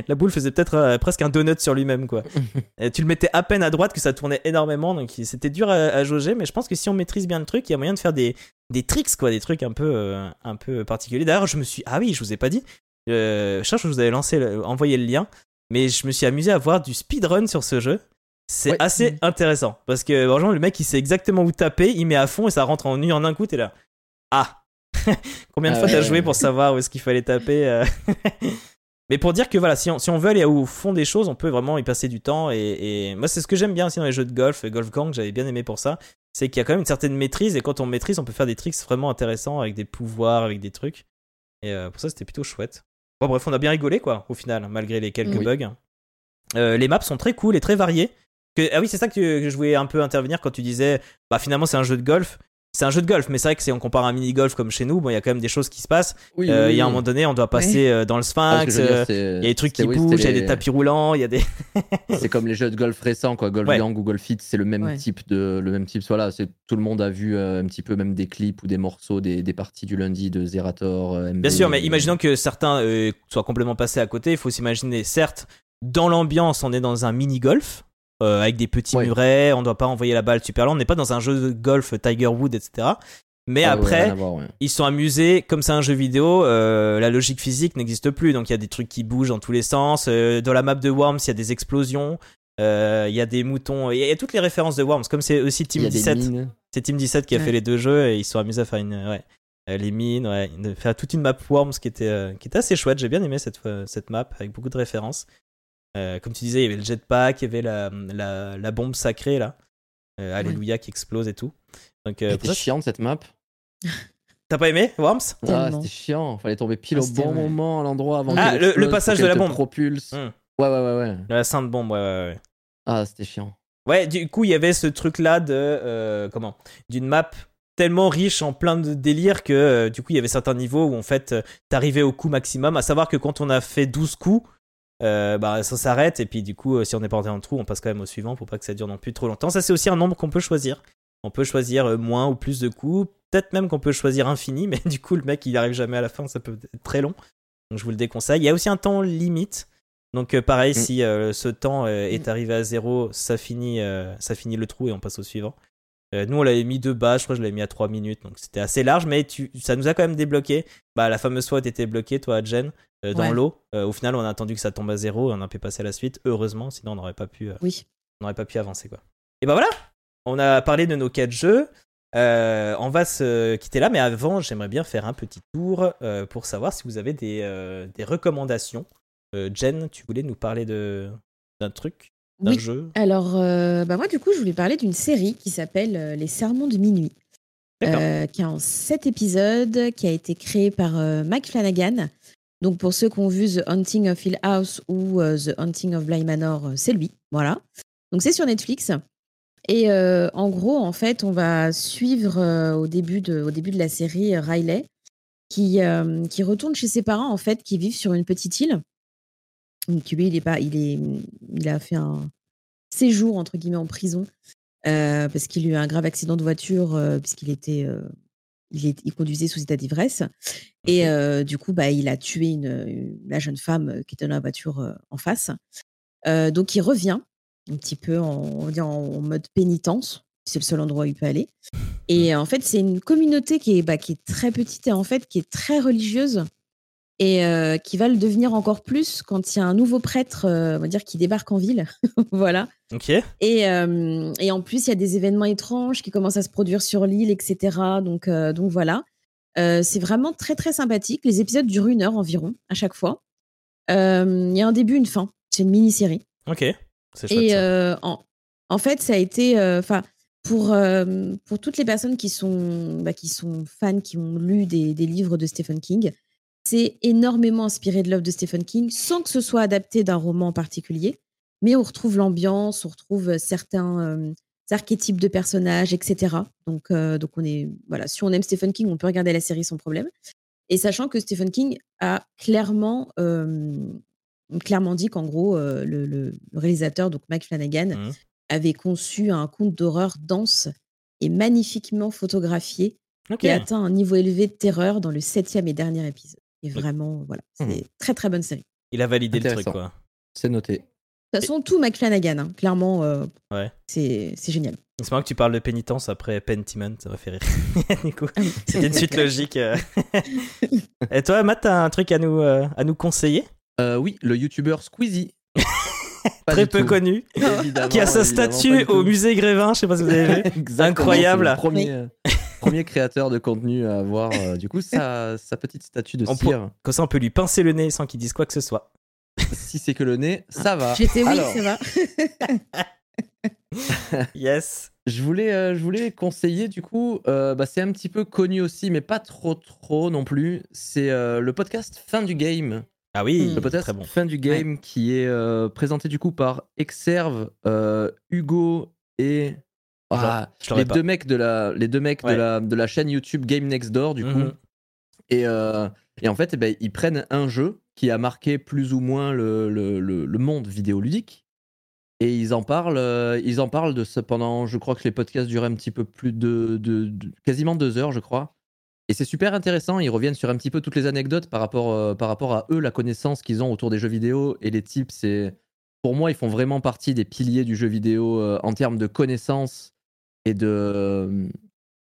la, boule faisait peut-être euh, presque un donut sur lui-même. quoi. tu le mettais à peine à droite que ça tournait énormément, donc c'était dur à, jauger, mais je pense que si on maîtrise bien le truc, il y a moyen de faire des, des tricks, quoi, des trucs un peu, euh, un peu particuliers. D'ailleurs, je me suis... Ah oui, je vous ai pas dit, je cherche que je vous avais lancé, envoyé le lien, mais je me suis amusé à voir du speedrun sur ce jeu. C'est assez intéressant parce que franchement, le mec il sait exactement où taper, il met à fond et ça rentre en nu en un coup. T'es là. Ah Combien de fois t'as joué pour savoir où est-ce qu'il fallait taper euh? Mais pour dire que voilà, si on, si on, veut aller au fond des choses, on peut vraiment y passer du temps. Et, moi, c'est ce que j'aime bien aussi dans les jeux de golf, Golf Gang, j'avais bien aimé pour ça. C'est qu'il y a quand même une certaine maîtrise. Et quand on maîtrise, on peut faire des tricks vraiment intéressants avec des pouvoirs, avec des trucs. Et euh, pour ça, c'était plutôt chouette. Bon, bref, on a bien rigolé, quoi, au final, malgré les quelques bugs. Euh, les maps sont très cool et très variées. Que, ah oui, c'est ça que, que, je voulais un peu intervenir quand tu disais, bah finalement, c'est un jeu de golf c'est un jeu de golf, mais c'est vrai que si on compare un mini golf comme chez nous, bon, il y a quand même des choses qui se passent. Euh, il y a un moment donné, on doit passer euh, dans le Sphinx. Euh, il y a des trucs qui bougent, il y a des tapis roulants, il y a des. c'est comme les jeux de golf récents, quoi. Golf ouais. ou Golf Fit, c'est le même type de, le même type. Voilà, c'est tout le monde a vu un petit peu même des clips ou des morceaux des, des parties du lundi de Zerator. Bien sûr, mais imaginons que certains soient complètement passés à côté. Il faut s'imaginer, certes, dans l'ambiance, on est dans un mini golf. avec des petits murets, on ne doit pas envoyer la balle super loin, on n'est pas dans un jeu de golf Tiger Wood, etc. Mais après, ils sont amusés, comme c'est un jeu vidéo, euh, la logique physique n'existe plus, donc il y a des trucs qui bougent dans tous les sens. Euh, dans la map de Worms, il y a des explosions, euh, il y a des moutons, il y, a toutes les références de Worms, comme c'est aussi Team 17. C'est Team 17 qui a fait les deux jeux et ils sont amusés à faire une, ouais, les mines, ouais, de faire toute une map Worms qui était, qui était assez chouette. J'ai bien aimé cette, cette map avec beaucoup de références. Comme tu disais, il y avait le jetpack, il y avait la, la, la bombe sacrée là, Alléluia qui explose et tout. Donc, c'était chiant cette map. T'as pas aimé Worms? Ah, c'était chiant. Fallait tomber pile ah, au bon moment à l'endroit avant Ah, le, passage de la bombe. propulse. Hmm. Ouais, ouais, ouais, ouais. La sainte bombe, ouais, ouais, ouais. Ah, c'était chiant. Ouais, du coup, il y avait ce truc-là de. Euh, comment? D'une map tellement riche en plein de délires que euh, du coup, il y avait certains niveaux où en fait, euh, t'arrivais au coup maximum. À savoir que quand on a fait 12 coups, bah, ça s'arrête. Et puis, du coup, si on n'est pas rentré dans le trou, on passe quand même au suivant pour pas que ça dure non plus trop longtemps. Ça, c'est aussi un nombre qu'on peut choisir. On peut choisir moins ou plus de coups peut-être même qu'on peut choisir infini, mais du coup, le mec, il arrive jamais à la fin, ça peut être très long. Donc, je vous le déconseille. Il y a aussi un temps limite. Donc, euh, pareil, mm. si euh, ce temps euh, est arrivé à zéro, ça finit, ça finit le trou et on passe au suivant. Nous, on l'avait mis deux bas, je crois que je l'avais mis à 3 minutes, donc c'était assez large, mais tu, ça nous a quand même débloqué. Bah, la fameuse fois t'étais bloqué, toi, Jen, dans l'eau. au final, on a attendu que ça tombe à zéro et on a pu passer à la suite. Heureusement, sinon on n'aurait pas pu. oui. On n'aurait pas pu avancer, quoi. Et bah voilà, on a parlé de nos quatre jeux. Euh, on va se quitter là, mais avant, j'aimerais bien faire un petit tour euh, pour savoir si vous avez des, euh, des recommandations. Jen, tu voulais nous parler d'un truc, d'un jeu Alors, bah moi, du coup, je voulais parler d'une série qui s'appelle Les Sermons de minuit, qui est en 7 épisodes, qui a été créée par Mike Flanagan. Donc, pour ceux qui ont vu The Hunting of Hill House ou The Hunting of Bly Manor, c'est lui. Voilà. Donc, c'est sur Netflix. Et euh, en gros, en fait, on va suivre euh, au, début de, au début de la série euh, Riley, qui, qui retourne chez ses parents, en fait, qui vivent sur une petite île. Il, est pas, il, est, il a fait un séjour, entre guillemets, en prison, parce qu'il a eu un grave accident de voiture, puisqu'il était. Il, conduisait sous état d'ivresse. Et du coup, bah, il a tué une, la jeune femme qui était dans la voiture en face. donc, il revient un petit peu en, en mode pénitence. C'est le seul endroit où il peut aller. Et en fait, c'est une communauté qui est, bah, qui est très petite et en fait qui est très religieuse et euh, qui va le devenir encore plus quand il y a un nouveau prêtre, euh, on va dire, qui débarque en ville. voilà. Ok. Et, euh, et, en plus, il y a des événements étranges qui commencent à se produire sur l'île, etc. Donc, donc voilà. c'est vraiment très très sympathique. Les épisodes durent une heure environ à chaque fois. Il y a un début, une fin. C'est une mini-série. Ok et euh, en, fait, ça a été, enfin, pour, pour toutes les personnes qui sont, bah, qui sont fans, qui ont lu des, des livres de Stephen King, c'est énormément inspiré de l'œuvre de Stephen King, sans que ce soit adapté d'un roman en particulier. Mais on retrouve l'ambiance, on retrouve certains archétypes de personnages, etc. Donc, donc on est, voilà, si on aime Stephen King, on peut regarder la série sans problème. Et sachant que Stephen King a clairement clairement dit qu'en gros, euh, le, réalisateur, donc Mike Flanagan, mmh. avait conçu un conte d'horreur dense et magnifiquement photographié qui atteint un niveau élevé de terreur dans le septième et dernier épisode. Et vraiment, voilà, c'est une mmh. très très bonne série. Il a validé le truc, quoi. C'est noté. De toute façon, tout Mike Flanagan, hein. clairement, euh, ouais. c'est génial. C'est marrant que tu parles de pénitence après Pentiment, ça m'a fait rire. Ah c'était une suite logique. Euh. et toi, Matt, t'as un truc à nous, à nous conseiller? Euh, oui, le youtubeur Squeezie. Très peu connu, qui a sa statue au musée Grévin, je sais pas si vous avez vu. Incroyable. Premier, euh, premier, créateur de contenu à avoir, euh, du coup, sa, sa, petite statue de cire. Comme ça, on peut lui pincer le nez sans qu'il dise quoi que ce soit. si c'est que le nez, ça va. J'étais oui, ça va. yes. Je voulais, je voulais conseiller, du coup, bah, c'est un petit peu connu aussi, mais pas trop trop non plus. C'est le podcast Fin du Game ah oui, peut-être très bon. fin du game qui est euh, présenté du coup par Exerve, euh, Hugo et ah, les, deux mecs de la, les deux mecs de, la, de la chaîne YouTube Game Next Door du coup. Mhm. Et, euh, et, en fait, eh ben, ils prennent un jeu qui a marqué plus ou moins le, le, le, monde vidéoludique et ils en parlent, ils en parlent de ça pendant, je crois que les podcasts durent un petit peu plus de, de quasiment deux heures, je crois. Et c'est super intéressant, ils reviennent sur un petit peu toutes les anecdotes par rapport, euh, par rapport à eux, la connaissance qu'ils ont autour des jeux vidéo et les types. C'est, pour moi, ils font vraiment partie des piliers du jeu vidéo euh, en termes de connaissances et de euh,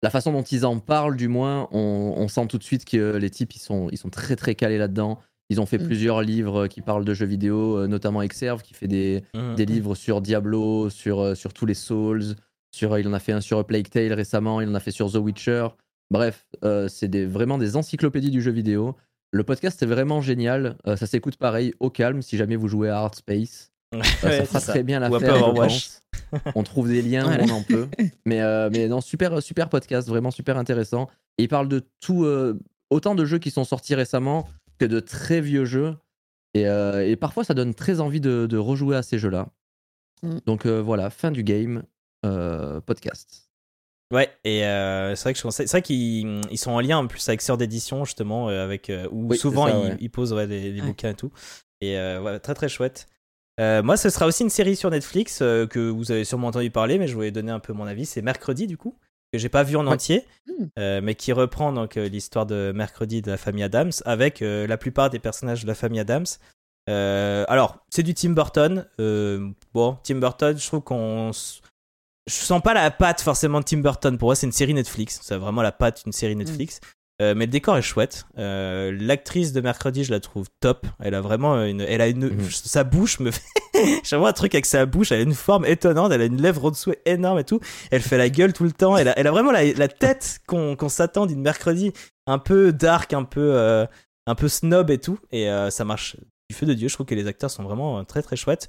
la façon dont ils en parlent, du moins. On, sent tout de suite que les types, ils sont, ils sont très très calés là-dedans. Ils ont fait mm. plusieurs livres qui parlent de jeux vidéo, notamment Exerve, qui fait des, mm. des livres sur Diablo, sur, sur tous les Souls. Sur, il en a fait un sur Plague Tale récemment, il en a fait sur The Witcher. Bref, euh, c'est vraiment des encyclopédies du jeu vidéo. Le podcast est vraiment génial. Euh, ça s'écoute pareil au calme si jamais vous jouez à Hard Space. Euh, ça fera très bien l'affaire. on trouve des liens où on en peut. Mais, mais non, super, super podcast, vraiment super intéressant. Et il parle de tout, autant de jeux qui sont sortis récemment que de très vieux jeux. Et, parfois, ça donne très envie de, rejouer à ces jeux-là. Mm. Donc voilà, fin du game, podcast. Ouais, et euh, c'est vrai que je C'est vrai qu'ils ils sont en lien en plus avec Sœur d'édition, justement, euh, avec, euh, où souvent ils, posent des, bouquins et tout. Et ouais, très très chouette. Moi, ce sera aussi une série sur Netflix que vous avez sûrement entendu parler, mais je voulais donner un peu mon avis. C'est mercredi, du coup. que j'ai pas vu en entier, hmm. mais qui reprend donc l'histoire de mercredi de la famille Adams avec la plupart des personnages de la famille Adams. alors, c'est du Tim Burton. bon, Tim Burton, je trouve qu'on je sens pas la patte forcément de Tim Burton. Pour moi, c'est une série Netflix. C'est vraiment la patte d'une série Netflix. Euh, mais le décor est chouette. Euh, l'actrice de mercredi, je la trouve top. Elle a vraiment une, elle a une, mhm. sa bouche me fait, j'ai un truc avec sa bouche. Elle a une forme étonnante. Elle a une lèvre en dessous énorme et tout. Elle fait la gueule tout le temps. Elle a, elle a vraiment la, tête qu'on s'attend d'une mercredi, un peu dark, un peu, euh, un peu snob et tout. Et ça marche du feu de Dieu. Je trouve que les acteurs sont vraiment très très chouettes.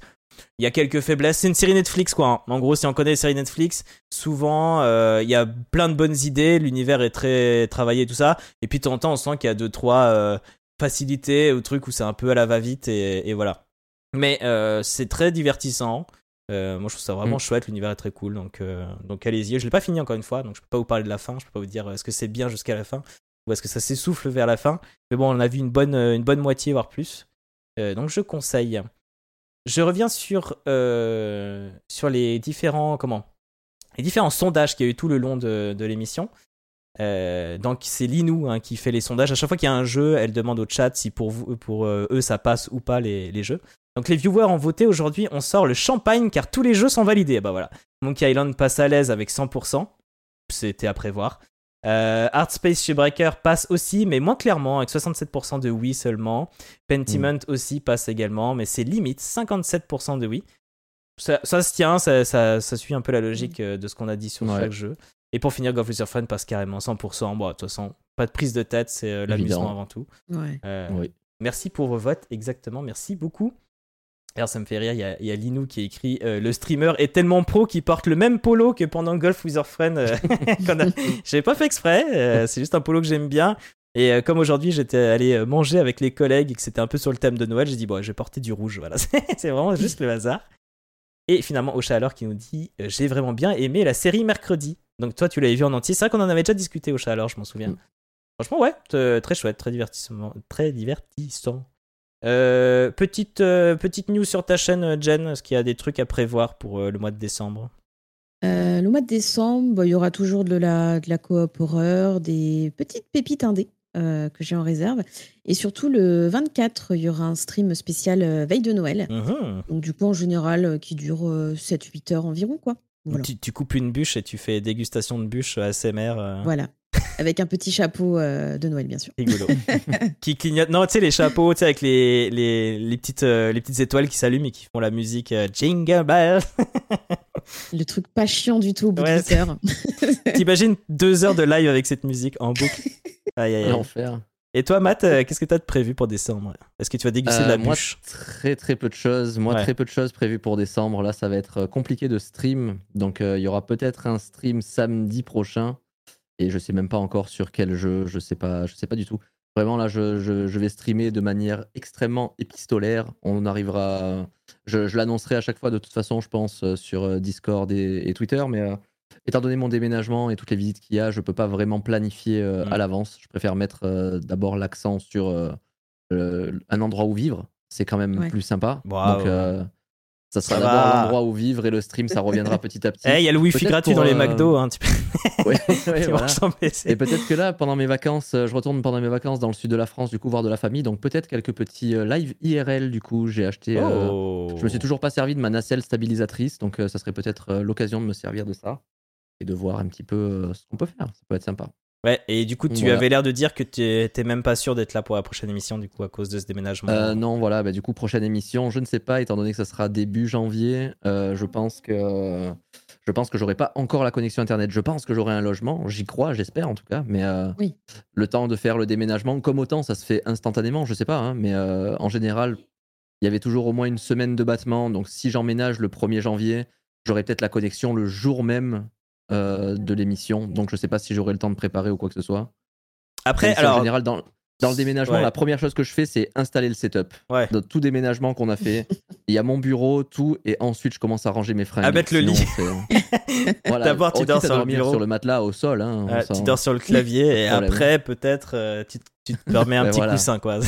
Il y a quelques faiblesses. C'est une série Netflix, quoi. Hein. En gros, si on connaît les séries Netflix, souvent, euh, il y a plein de bonnes idées. L'univers est très travaillé, tout ça. Et puis, de temps en temps, on sent qu'il y a deux, trois euh, facilités ou trucs où c'est un peu à la va-vite. Et, voilà. Mais euh, c'est très divertissant. moi, je trouve ça vraiment mm. chouette. L'univers est très cool. Donc, donc allez-y. Je l'ai pas fini encore une fois. Donc, je peux pas vous parler de la fin. Je peux pas vous dire est-ce que c'est bien jusqu'à la fin ou est-ce que ça s'essouffle vers la fin. Mais bon, on a vu une bonne, une bonne moitié, voire plus. Donc, je conseille. Je reviens sur, euh, sur les différents comment? Les différents sondages qu'il y a eu tout le long de, de l'émission. Euh, donc c'est Linou hein, qui fait les sondages. À chaque fois qu'il y a un jeu, elle demande au chat si pour, vous, pour euh, eux ça passe ou pas les, les, jeux. Donc les viewers ont voté aujourd'hui. On sort le champagne car tous les jeux sont validés. Bah voilà. Monkey Island passe à l'aise avec 100%. C'était à prévoir. Euh, Art Space chez Breaker passe aussi, mais moins clairement, avec 67% de oui seulement. Pentiment mm. aussi passe également, mais c'est limite 57% de oui. Ça, se tient, ça, ça, suit un peu la logique euh, de ce qu'on a dit sur chaque jeu. Et pour finir, Golf with Fun passe carrément 100%. Bon, de toute façon, pas de prise de tête, c'est euh, l'amusement avant tout. Merci pour vos votes, exactement. Merci beaucoup. Alors ça me fait rire, il y a, Linou qui a écrit euh, Le streamer est tellement pro qu'il porte le même polo que pendant Golf with Your Friend. Euh, J'avais pas fait exprès, euh, c'est juste un polo que j'aime bien. Et comme aujourd'hui j'étais allé manger avec les collègues et que c'était un peu sur le thème de Noël, j'ai dit bon, je vais porter du rouge. Voilà, c'est vraiment juste le hasard. Et finalement, Ocha alors qui nous dit J'ai vraiment bien aimé la série mercredi. Donc toi, tu l'avais vu en entier. C'est vrai qu'on en avait déjà discuté, Ocha alors, je m'en souviens. Mm. Franchement, ouais, très chouette, très divertissant. Très divertissant. Euh, petite, euh, petite news sur ta chaîne, Jen. Est-ce qu'il y a des trucs à prévoir pour euh, le mois de décembre? Le mois de décembre, bah, il y aura toujours de la, de la coop horreur, des petites pépites indées que j'ai en réserve. Et surtout, le 24, il y aura un stream spécial veille de Noël. Mhm. Donc, du coup, en général, qui dure 7-8 heures environ. quoi. Tu, tu, coupes une bûche et tu fais dégustation de bûche ASMR. Voilà. Avec un petit chapeau euh, de Noël, bien sûr. Rigolo. qui clignote. Non, tu sais, les chapeaux, tu sais, avec les, les, les petites, euh, les petites étoiles qui s'allument et qui font la musique euh, Jingle Bell. Le truc pas chiant du tout au bout ouais, T'imagines deux heures de live avec cette musique en boucle Aïe, aïe, aïe. Et toi, Matt, qu'est-ce que tu as de prévu pour décembre? Est-ce que tu vas déguster de la moi, bûche? Très très peu de choses. Moi, très peu de choses prévues pour décembre. Là, ça va être compliqué de stream. Donc, il y aura peut-être un stream samedi prochain et je sais même pas encore sur quel jeu, je sais pas, je sais pas du tout. Vraiment là, je, je, vais streamer de manière extrêmement épistolaire. On arrivera, je, je l'annoncerai à chaque fois de toute façon, je pense, euh, sur euh, Discord et, Twitter, mais euh, étant donné mon déménagement et toutes les visites qu'il y a, je peux pas vraiment planifier à mmh. l'avance. Je préfère mettre d'abord l'accent sur un endroit où vivre. C'est quand même plus sympa. Donc ça sera d'abord l'endroit où vivre et le stream, ça reviendra petit à petit. Eh, il y a le wifi gratuit dans les euh, McDo. Hein, tu ouais, Et peut-être que là, pendant mes vacances, euh, je retourne pendant mes vacances dans le sud de la France, du coup, voir de la famille. Donc peut-être quelques petits euh, live IRL, du coup. J'ai acheté. Oh. je me suis toujours pas servi de ma nacelle stabilisatrice. Donc ça serait peut-être l'occasion de me servir de ça et de voir un petit peu ce qu'on peut faire. Ça peut être sympa. Ouais, et du coup, tu avais l'air de dire que tu n'étais même pas sûr d'être là pour la prochaine émission, du coup, à cause de ce déménagement. Euh, non, voilà, bah, du coup, prochaine émission, je ne sais pas, étant donné que ça sera début janvier, euh, je pense que je pense que j'aurai pas encore la connexion internet. Je pense que j'aurai un logement, j'y crois, j'espère en tout cas, mais euh, oui. le temps de faire le déménagement, comme autant, ça se fait instantanément, je sais pas, hein, mais en général, il y avait toujours au moins une semaine de battement, donc si j'emménage le 1er janvier, j'aurai peut-être la connexion le jour même euh, de l'émission. Donc je sais pas si j'aurai le temps de préparer ou quoi que ce soit. Après, alors. En général, dans, dans le déménagement, la première chose que je fais, c'est installer le setup. Ouais. Dans tout déménagement qu'on a fait, il y a mon bureau, tout, et ensuite je commence à ranger mes fringues. À mettre le lit. voilà. D'abord, tu dors sur le bureau. sur le matelas au sol. Hein, tu dors sur le clavier, et après, peut-être, euh, tu, tu, te permets un petit coussin, quoi.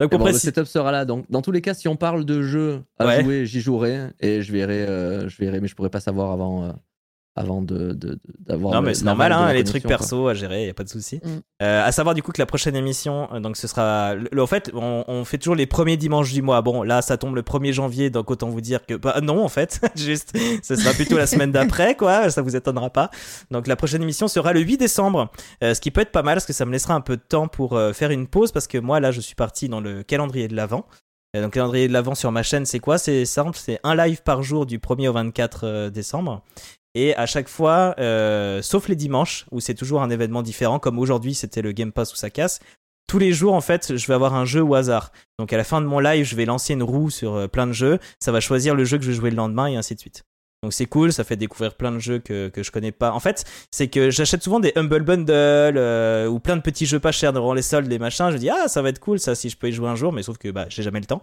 Donc, bon, le setup sera là. Donc, dans tous les cas, si on parle de jeu à jouer, j'y jouerai et je verrai, euh, je verrai, mais je pourrais pas savoir avant, avant de, d'avoir. non, mais c'est normal, hein, les trucs perso à gérer, y a pas de souci. Mm. Euh, à savoir du coup que la prochaine émission, euh, donc ce sera. en fait, on, fait toujours les premiers dimanches du mois. Bon, là, ça tombe le 1er janvier, donc autant vous dire que. Bah, non, en fait, juste, ce sera plutôt la semaine d'après, quoi, ça vous étonnera pas. Donc la prochaine émission sera le 8 décembre, euh, ce qui peut être pas mal parce que ça me laissera un peu de temps pour faire une pause parce que moi, là, je suis parti dans le calendrier de l'Avent. Donc, le calendrier de l'Avent sur ma chaîne, c'est quoi? C'est simple, c'est un live par jour du 1er au 24 décembre. Et à chaque fois, euh, sauf les dimanches, où c'est toujours un événement différent, comme aujourd'hui c'était le Game Pass où ça casse, tous les jours en fait, je vais avoir un jeu au hasard. Donc à la fin de mon live, je vais lancer une roue sur euh, plein de jeux, ça va choisir le jeu que je vais jouer le lendemain et ainsi de suite. Donc c'est cool, ça fait découvrir plein de jeux que, que je connais pas. En fait, c'est que j'achète souvent des Humble Bundle euh, ou plein de petits jeux pas chers devant les soldes, les machins. Je dis ah ça va être cool ça si je peux y jouer un jour, mais sauf que bah j'ai jamais le temps.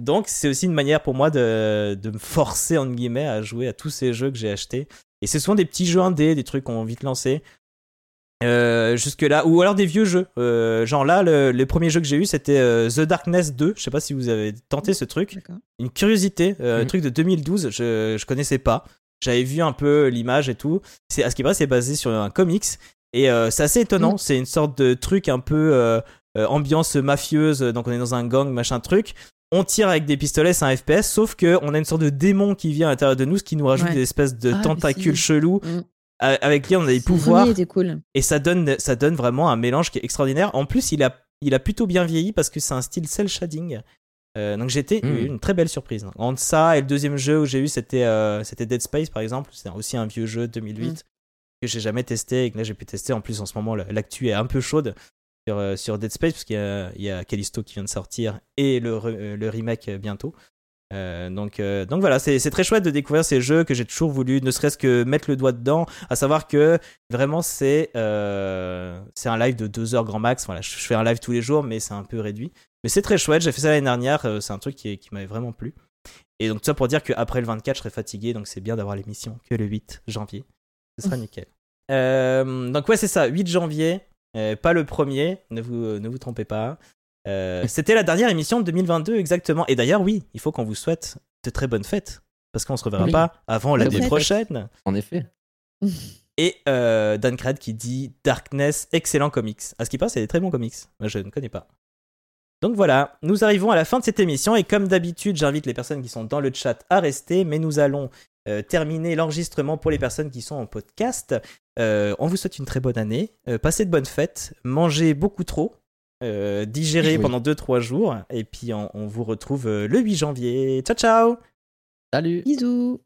Donc c'est aussi une manière pour moi de, de me forcer entre guillemets à jouer à tous ces jeux que j'ai achetés et c'est souvent des petits jeux indés, des trucs qu'on vite lancé. Euh, jusque là ou alors des vieux jeux. Euh, genre là le, premier jeu que j'ai eu c'était euh, The Darkness 2 je sais pas si vous avez tenté ce truc. Une curiosité un mhm. truc de 2012 je, je connaissais pas. J'avais vu un peu l'image et tout. C'est à ce qui paraît c'est basé sur un comics. Et c'est assez étonnant. Mhm. c'est une sorte de truc un peu ambiance mafieuse donc on est dans un gang machin truc on tire avec des pistolets, c'est un FPS, sauf que on a une sorte de démon qui vient à l'intérieur de nous, ce qui nous rajoute des espèces de ah, tentacules chelous. Mm. Avec qui on a des pouvoirs. cool. Et ça donne, ça donne vraiment un mélange qui est extraordinaire. En plus, il a, il a plutôt bien vieilli parce que c'est un style cel shading. Euh, donc j'étais mm. une très belle surprise. Entre ça et le deuxième jeu où j'ai eu, c'était euh, c'était Dead Space par exemple. C'est aussi un vieux jeu 2008 mm. que j'ai jamais testé et que là j'ai pu tester. En plus, en ce moment, l'actu est un peu chaude. Euh, sur, Dead Space, parce qu'il y, a, Callisto qui vient de sortir et le, euh, le remake bientôt. Euh, donc, donc voilà, c'est très chouette de découvrir ces jeux que j'ai toujours voulu, ne serait-ce que mettre le doigt dedans, à savoir que vraiment c'est c'est un live de 2 heures grand max. Voilà, je, fais un live tous les jours, mais c'est un peu réduit. Mais c'est très chouette, j'ai fait ça l'année dernière, c'est un truc qui, qui m'avait vraiment plu. Et donc tout ça pour dire qu'après le 24, je serai fatigué, donc c'est bien d'avoir l'émission que le 8 janvier. Ce sera nickel. donc ouais, c'est ça, 8 janvier, euh, pas le premier, ne vous, euh, ne vous trompez pas. Euh, c'était la dernière émission de 2022 exactement. Et d'ailleurs, oui, il faut qu'on vous souhaite de très bonnes fêtes. Parce qu'on se reverra pas avant l'année prochaine. En effet. Et Dan Cred qui dit Darkness, excellent comics. À ce qui passe, c'est des très bons comics. Moi, je ne connais pas. Donc voilà, nous arrivons à la fin de cette émission et comme d'habitude, j'invite les personnes qui sont dans le chat à rester, mais nous allons euh, terminer l'enregistrement pour les personnes qui sont en podcast. Euh, on vous souhaite une très bonne année. Euh, passez de bonnes fêtes. Mangez beaucoup trop. digérez pendant 2-3 jours. Et puis on, on vous retrouve le 8 janvier. Ciao, ciao Salut Bisous